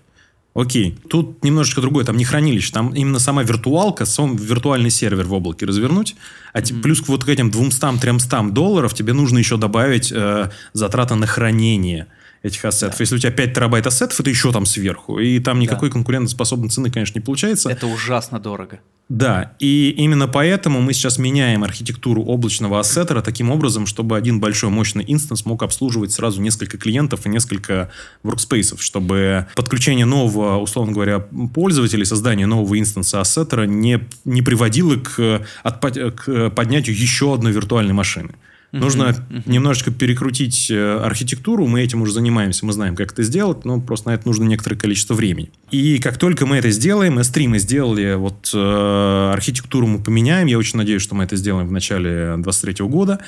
Окей, тут немножечко другое, там не хранилище, там именно сама виртуалка, сам виртуальный сервер в облаке развернуть, а mm-hmm. плюс к вот к этим 200-300 долларов тебе нужно еще добавить э, затраты на хранение этих ассетов. Да. Если у тебя 5 терабайт ассетов, это еще там сверху. И там никакой да. конкурентоспособной цены, конечно, не получается. Это ужасно дорого. Да, и именно поэтому мы сейчас меняем архитектуру облачного ассеттера таким образом, чтобы один большой мощный инстанс мог обслуживать сразу несколько клиентов и несколько workspaces, чтобы подключение нового, условно говоря, пользователя, создание нового инстанса ассеттера не, не приводило к, от, к поднятию еще одной виртуальной машины. Нужно uh-huh. немножечко перекрутить э, архитектуру, мы этим уже занимаемся, мы знаем, как это сделать, но просто на это нужно некоторое количество времени. И как только мы это сделаем, S3 мы сделали, вот э, архитектуру мы поменяем, я очень надеюсь, что мы это сделаем в начале 2023 года,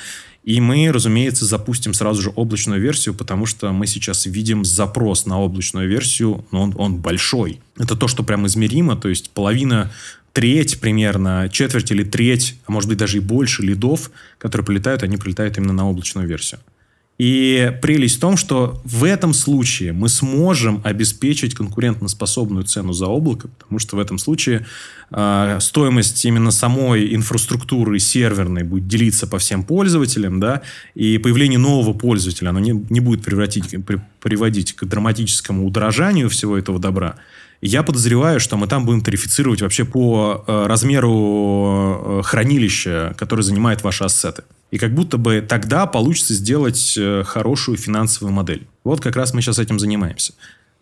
и мы, разумеется, запустим сразу же облачную версию, потому что мы сейчас видим запрос на облачную версию, но он, он большой. Это то, что прям измеримо, то есть половина треть примерно, четверть или треть, а может быть даже и больше лидов, которые прилетают, они прилетают именно на облачную версию. И прелесть в том, что в этом случае мы сможем обеспечить конкурентоспособную цену за облако, потому что в этом случае э, стоимость именно самой инфраструктуры серверной будет делиться по всем пользователям, да, и появление нового пользователя, оно не, не будет превратить, при, приводить к драматическому удорожанию всего этого добра, я подозреваю, что мы там будем тарифицировать вообще по э, размеру э, хранилища, которое занимает ваши ассеты. И как будто бы тогда получится сделать э, хорошую финансовую модель. Вот как раз мы сейчас этим занимаемся.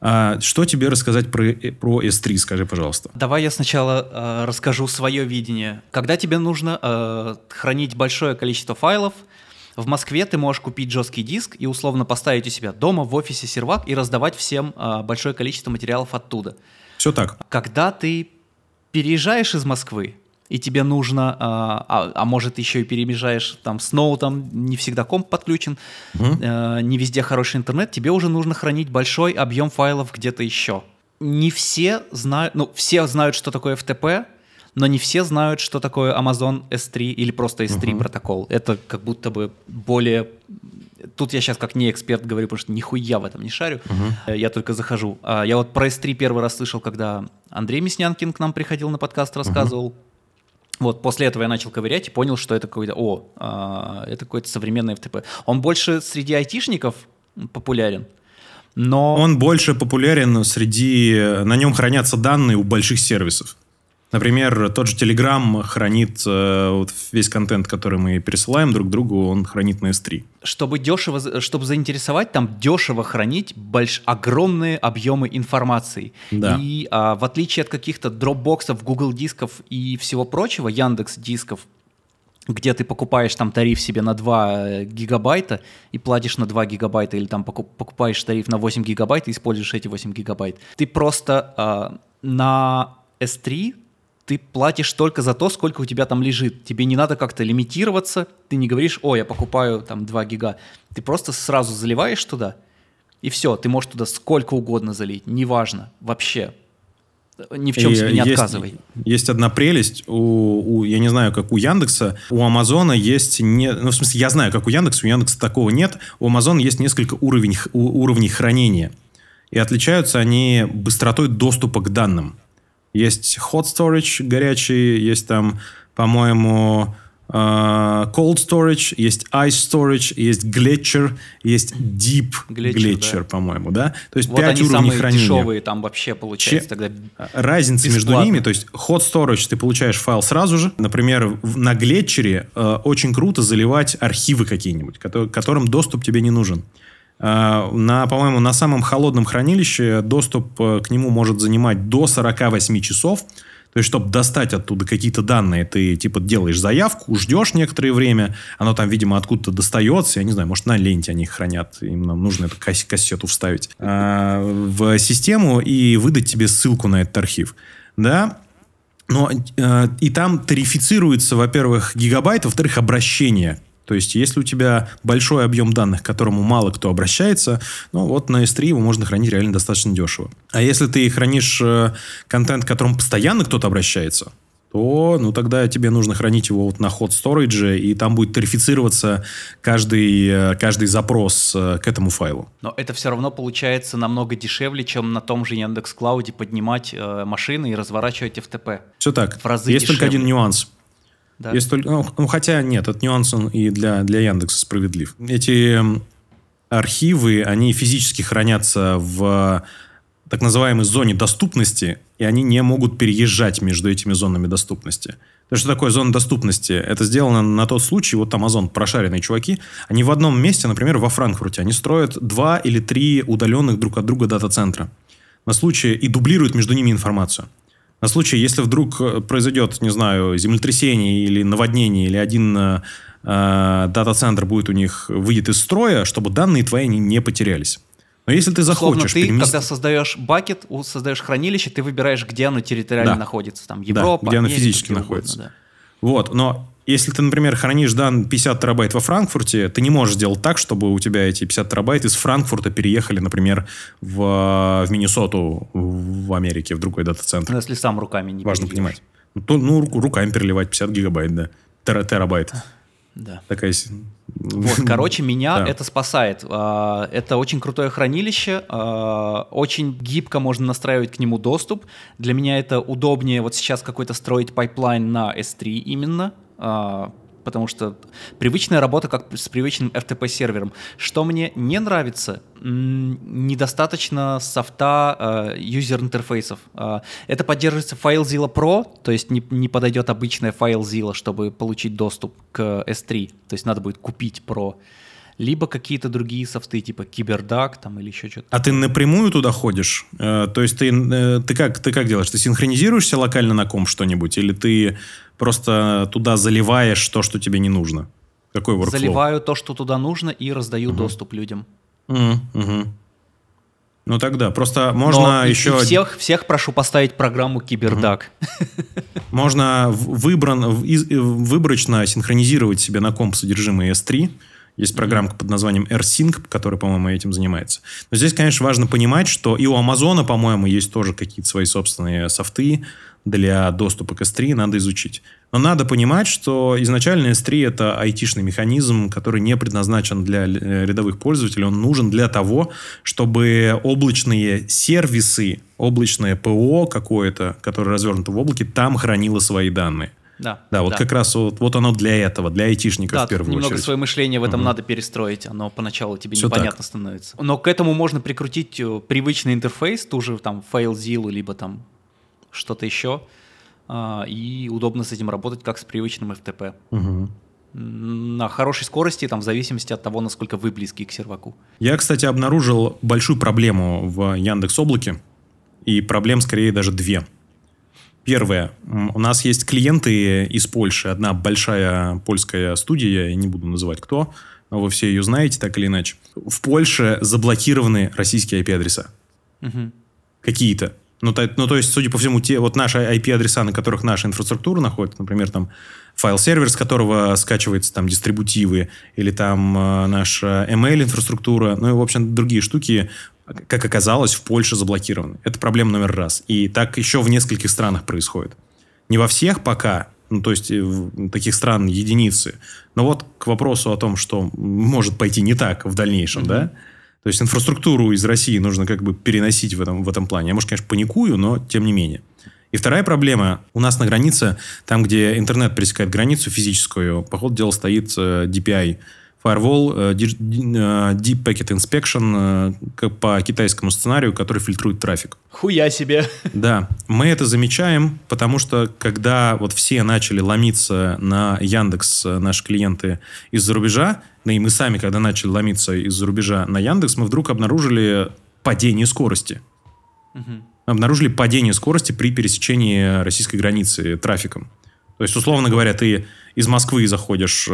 А что тебе рассказать про, про S3, скажи, пожалуйста. Давай я сначала э, расскажу свое видение. Когда тебе нужно э, хранить большое количество файлов, в Москве ты можешь купить жесткий диск и условно поставить у себя дома в офисе сервак и раздавать всем а, большое количество материалов оттуда. Все так. Когда ты переезжаешь из Москвы, и тебе нужно, а, а, а может еще и переезжаешь там с ноутом, не всегда комп подключен, угу. а, не везде хороший интернет, тебе уже нужно хранить большой объем файлов где-то еще. Не все знают, ну все знают, что такое FTP, но не все знают, что такое Amazon S3 или просто S3 uh-huh. протокол. Это как будто бы более... Тут я сейчас как не эксперт говорю, потому что нихуя в этом не шарю. Uh-huh. Я только захожу. А я вот про S3 первый раз слышал, когда Андрей Мяснянкин к нам приходил на подкаст, рассказывал. Uh-huh. Вот после этого я начал ковырять и понял, что это какой-то, о, а, это какой-то современный FTP. Он больше среди айтишников популярен, но... Он больше популярен среди... На нем хранятся данные у больших сервисов. Например, тот же Telegram хранит э, вот весь контент, который мы пересылаем друг другу, он хранит на S3. Чтобы дешево, чтобы заинтересовать, там дешево хранить больш, огромные объемы информации. Да. И а, в отличие от каких-то дропбоксов, Google дисков и всего прочего, Яндекс дисков, где ты покупаешь там тариф себе на 2 э, гигабайта и платишь на 2 гигабайта, или там покупаешь тариф на 8 гигабайт и используешь эти 8 гигабайт. Ты просто э, на S3 ты платишь только за то, сколько у тебя там лежит. Тебе не надо как-то лимитироваться, ты не говоришь, о, я покупаю там 2 гига. Ты просто сразу заливаешь туда, и все, ты можешь туда сколько угодно залить, неважно, вообще. Ни в чем себе не есть, отказывай. Есть одна прелесть, у, у, я не знаю, как у Яндекса, у Амазона есть, не, ну, в смысле, я знаю, как у Яндекса, у Яндекса такого нет, у Амазона есть несколько уровень, уровней хранения, и отличаются они быстротой доступа к данным. Есть hot storage горячий, есть там, по-моему, Uh, cold storage, есть ice storage, есть gletscher, есть deep gletscher, да. по-моему, да? То есть вот 5 они уровней самые хранения. дешевые там вообще получается Че... тогда Разница бесплатно. между ними, то есть hot storage ты получаешь файл сразу же. Например, на глетчере uh, очень круто заливать архивы какие-нибудь, к которым доступ тебе не нужен. Э, на, по-моему, на самом холодном хранилище доступ э, к нему может занимать до 48 часов. То есть, чтобы достать оттуда какие-то данные, ты типа делаешь заявку, ждешь некоторое время, оно там, видимо, откуда-то достается, я не знаю, может, на ленте они их хранят, им нам нужно эту кас- кассету вставить э, в систему и выдать тебе ссылку на этот архив. Да, но э, и там тарифицируется, во-первых, гигабайт, во-вторых, обращение то есть, если у тебя большой объем данных, к которому мало кто обращается, ну вот на S3 его можно хранить реально достаточно дешево. А если ты хранишь э, контент, к которому постоянно кто-то обращается, то ну, тогда тебе нужно хранить его вот на hot storage, и там будет тарифицироваться каждый, э, каждый запрос э, к этому файлу. Но это все равно получается намного дешевле, чем на том же Яндекс Клауде поднимать э, машины и разворачивать FTP. Все так. В разы Есть дешевле. только один нюанс. Да. Есть только, ну, ну, хотя нет, этот нюанс он и для, для Яндекса справедлив. Эти архивы, они физически хранятся в так называемой зоне доступности, и они не могут переезжать между этими зонами доступности. То что такое зона доступности? Это сделано на тот случай, вот Amazon, прошаренные чуваки, они в одном месте, например, во Франкфурте, они строят два или три удаленных друг от друга дата-центра. На случай и дублируют между ними информацию. На случай, если вдруг э, произойдет, не знаю, землетрясение или наводнение, или один э, э, дата-центр будет у них, выйдет из строя, чтобы данные твои они не потерялись. Но если ты захочешь ты, переместить- когда создаешь бакет, создаешь хранилище, ты выбираешь, где оно территориально Да. находится. Там Европа, где оно Америка, физически где угодно, находится. да. Вот, но если ты, например, хранишь дан 50 терабайт во Франкфурте, ты не можешь сделать так, чтобы у тебя эти 50 терабайт из Франкфурта переехали, например, в, в Миннесоту, в Америке, в другой дата-центр. Ну, если сам руками не Важно перейдешь. понимать. Ну, то, ну, руками переливать 50 гигабайт, да. Тера- терабайт. Да. Такая... Вот, короче, меня [laughs] Да. это спасает. А, Это очень крутое хранилище, а, очень гибко можно настраивать к нему доступ. Для меня это удобнее вот сейчас какой-то строить пайплайн на S3 именно, потому что привычная работа как с привычным FTP-сервером. Что мне не нравится, недостаточно софта а, юзер-интерфейсов. А, Это поддерживается FileZilla Pro, то есть не, не подойдет обычная FileZilla, чтобы получить доступ к S3. То есть надо будет купить Pro. Либо какие-то другие софты, типа KiberDuck там или еще что-то. А ты напрямую туда ходишь? Э, то есть ты, э, ты, как, ты как делаешь? Ты синхронизируешься локально на ком что-нибудь? Или ты просто туда заливаешь то, что тебе не нужно? Какой workflow? Заливаю то, что туда нужно, и раздаю доступ людям. Мгм, мгм. Ну тогда просто можно Но еще и всех, всех прошу поставить программу KiberDuck. можно выбран, э, выборочно синхронизировать себе на комп содержимое S3. Есть программка под названием AirSync, которая, по-моему, этим занимается. Но здесь, конечно, важно понимать, что и у Амазона, по-моему, есть тоже какие-то свои собственные софты для доступа к S3, надо изучить. Но надо понимать, что изначально S3 это айтишный механизм, который не предназначен для э, рядовых пользователей. Он нужен для того, чтобы облачные сервисы, облачное ПО какое-то, которое развернуто в облаке, там хранило свои данные. Да, Да, вот как раз вот, вот оно для этого, для айтишников Да, в первую немного очередь. свое мышление в этом надо перестроить. Оно поначалу тебе Всё непонятно так. становится. Но к этому можно прикрутить э, привычный интерфейс, ту же там FileZilla, либо там что-то еще. а, И удобно с этим работать, как с привычным FTP. М, На хорошей скорости, там, в зависимости от того, насколько вы близки к серваку. Я, кстати, обнаружил большую проблему в Яндекс Облаке. И проблем скорее даже две. Первое. У нас есть клиенты из Польши. Одна большая польская студия, я не буду называть кто, но вы все ее знаете так или иначе. В Польше заблокированы российские IP-адреса. Мгм. Какие-то. Ну то, ну, то есть, судя по всему, те вот наши IP-адреса, на которых наша инфраструктура находится, например, там файл-сервер, с которого скачиваются там дистрибутивы, или там э, наша email-инфраструктура, ну и, в общем, другие штуки, как оказалось, в Польше заблокированы. Это проблема номер раз. И так еще в нескольких странах происходит. Не во всех пока, ну, то есть э, в таких стран единицы. Но вот к вопросу о том, что может пойти не так в дальнейшем, да, то есть инфраструктуру из России нужно как бы переносить в этом, в этом плане. Я, может, конечно, паникую, но тем не менее. И вторая проблема. У нас на границе, там, где интернет пересекает границу физическую, по ходу дела стоит э, DPI. Firewall, э, э, Deep Packet Inspection э, по китайскому сценарию, который фильтрует трафик. Хуя себе. Да, мы это замечаем, потому что когда вот все начали ломиться на Яндекс, наши клиенты из-за рубежа, да и мы сами, когда начали ломиться из-за рубежа на Яндекс, мы вдруг обнаружили падение скорости. Мгм. Обнаружили падение скорости при пересечении российской границы трафиком. То есть, условно говоря, ты из Москвы заходишь,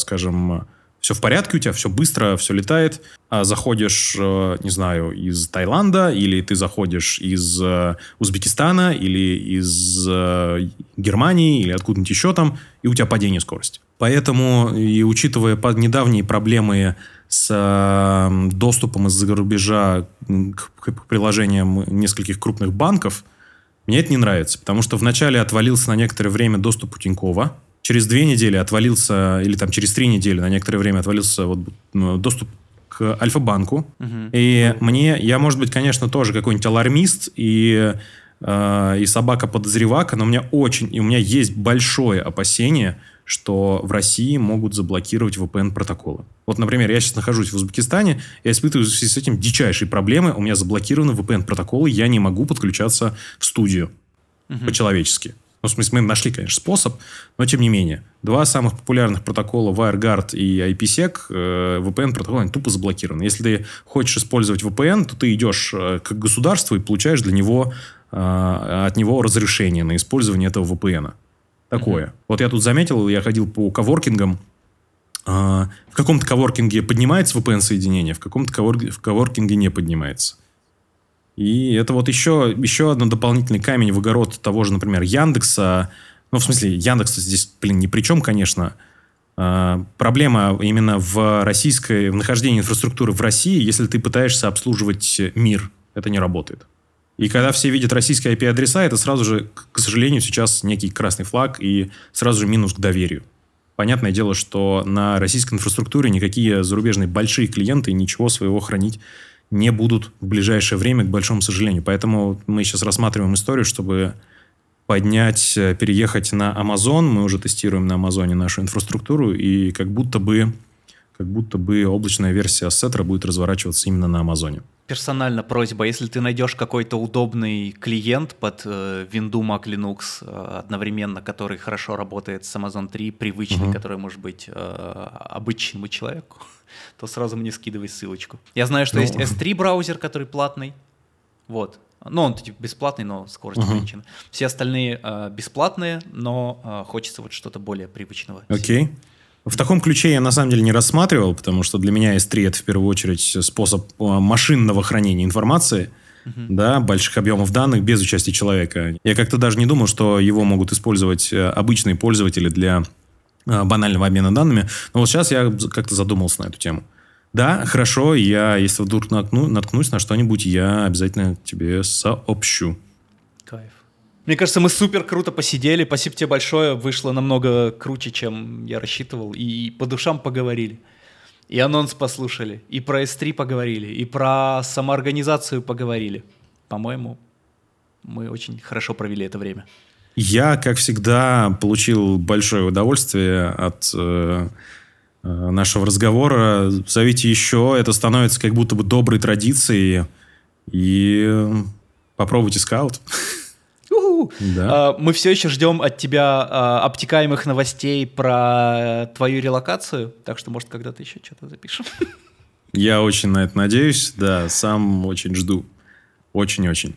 скажем, все в порядке у тебя, все быстро, все летает, а заходишь, э, не знаю, из Таиланда, или ты заходишь из э, Узбекистана, или из э, Германии, или откуда-нибудь еще там, и у тебя падение скорости. Поэтому, и учитывая по- недавние проблемы с доступом из-за рубежа к приложениям нескольких крупных банков, Мне это не нравится, потому что вначале отвалился на некоторое время доступ у Тинькова, через две недели отвалился, или там через три недели на некоторое время отвалился вот, ну, доступ к Альфа-банку. Угу. И мне, я, может быть, конечно, тоже какой-нибудь алармист и, э, и собака-подозревака, но у меня очень, и у меня есть большое опасение, что в России могут заблокировать VPN-протоколы. Вот, например, я сейчас нахожусь в Узбекистане, я испытываю в связи с этим дичайшие проблемы, у меня заблокированы VPN-протоколы, я не могу подключаться в студию угу. по-человечески. Ну, в смысле, мы нашли, конечно, способ, но тем не менее. Два самых популярных протокола WireGuard и IPsec, э, VPN-протоколы, они тупо заблокированы. Если ты хочешь использовать VPN, то ты идешь э, к государству и получаешь для него, э, от него разрешение на использование этого VPN. Такое. Mm-hmm. Вот я тут заметил, я ходил по коворкингам, в каком-то коворкинге поднимается VPN-соединение, в каком-то коворкинге не поднимается. И это вот еще, еще один дополнительный камень в огород того же, например, Яндекса. Ну, в смысле, Яндекс здесь, блин, ни при чем, конечно. А, проблема именно в российской, в нахождении инфраструктуры в России, если ты пытаешься обслуживать мир, это не работает. И когда все видят российские IP-адреса, это сразу же, к сожалению, сейчас некий красный флаг и сразу же минус к доверию. Понятное дело, что на российской инфраструктуре никакие зарубежные большие клиенты ничего своего хранить не будут в ближайшее время, к большому сожалению. Поэтому мы сейчас рассматриваем историю, чтобы поднять, э, переехать на Amazon. Мы уже тестируем на Амазоне нашу инфраструктуру, и как будто бы, как будто бы облачная версия Assetro будет разворачиваться именно на Амазоне. Персонально просьба, если ты найдешь какой-то удобный клиент под э, Windows, Mac, Linux э, одновременно, который хорошо работает с Amazon 3, привычный, угу. который может быть э, обычному человеку, то сразу мне скидывай ссылочку. Я знаю, что ну, есть S3 браузер, который платный. Вот. Ну, он типа, бесплатный, но скорость uh-huh. ограничена. Все остальные э, бесплатные, но э, хочется вот что-то более привычного. Окей. Okay. В таком ключе я на самом деле не рассматривал, потому что для меня S3 это в первую очередь способ э, машинного хранения информации, uh-huh. да, больших объемов данных без участия человека. Я как-то даже не думал, что его могут использовать э, обычные пользователи для банального обмена данными. Но вот сейчас я как-то задумался на эту тему. Да, хорошо, я, если вдруг наткну, наткнусь на что-нибудь, я обязательно тебе сообщу. Кайф. Мне кажется, мы супер круто посидели. Спасибо тебе большое. Вышло намного круче, чем я рассчитывал. И по душам поговорили. И анонс послушали. И про S3 поговорили. И про самоорганизацию поговорили. По-моему, мы очень хорошо провели это время. Я, как всегда, получил большое удовольствие от э, э, нашего разговора. Зовите еще, это становится как будто бы доброй традицией. И попробуйте скаут. Да. А, мы все еще ждем от тебя а, обтекаемых новостей про твою релокацию, так что, может, когда-то еще что-то запишем. Я очень на это надеюсь, да, сам очень жду. Очень-очень.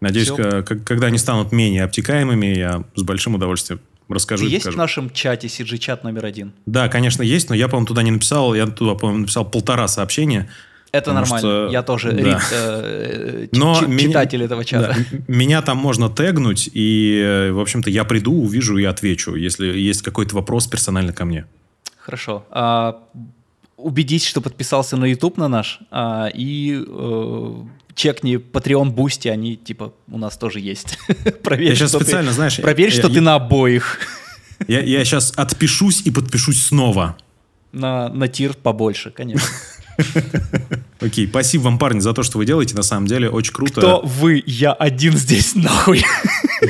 Надеюсь, к- когда они станут менее обтекаемыми, я с большим удовольствием расскажу. Ты есть покажу. в нашем чате CG-чат номер один? Да, конечно, есть, но я, по-моему, туда не написал. Я туда, по-моему, написал полтора сообщения. Это нормально. Что, я тоже да. рит, э, Но ч- меня, читатель этого чата. Да, меня там можно тегнуть, и, э, в общем-то, я приду, увижу и отвечу, если есть какой-то вопрос персонально ко мне. Хорошо. А, убедись, что подписался на YouTube на наш, а, и э, чекни Patreon Boosty, они типа у нас тоже есть. [laughs] проверь, я сейчас специально, ты, знаешь... Проверь, что я, ты на обоих. я, я сейчас отпишусь и подпишусь снова. На, на тир побольше, конечно. [laughs] Окей, спасибо вам, парни, за то, что вы делаете. На самом деле, очень круто. Кто вы? Я один здесь, [laughs] нахуй.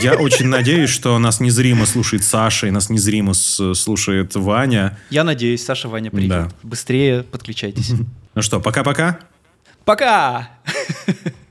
Я очень надеюсь, что нас незримо слушает Саша, и нас незримо слушает Ваня. Я надеюсь, Саша, Ваня придет. Да. Быстрее подключайтесь. Ну что, пока-пока. Пока! [laughs]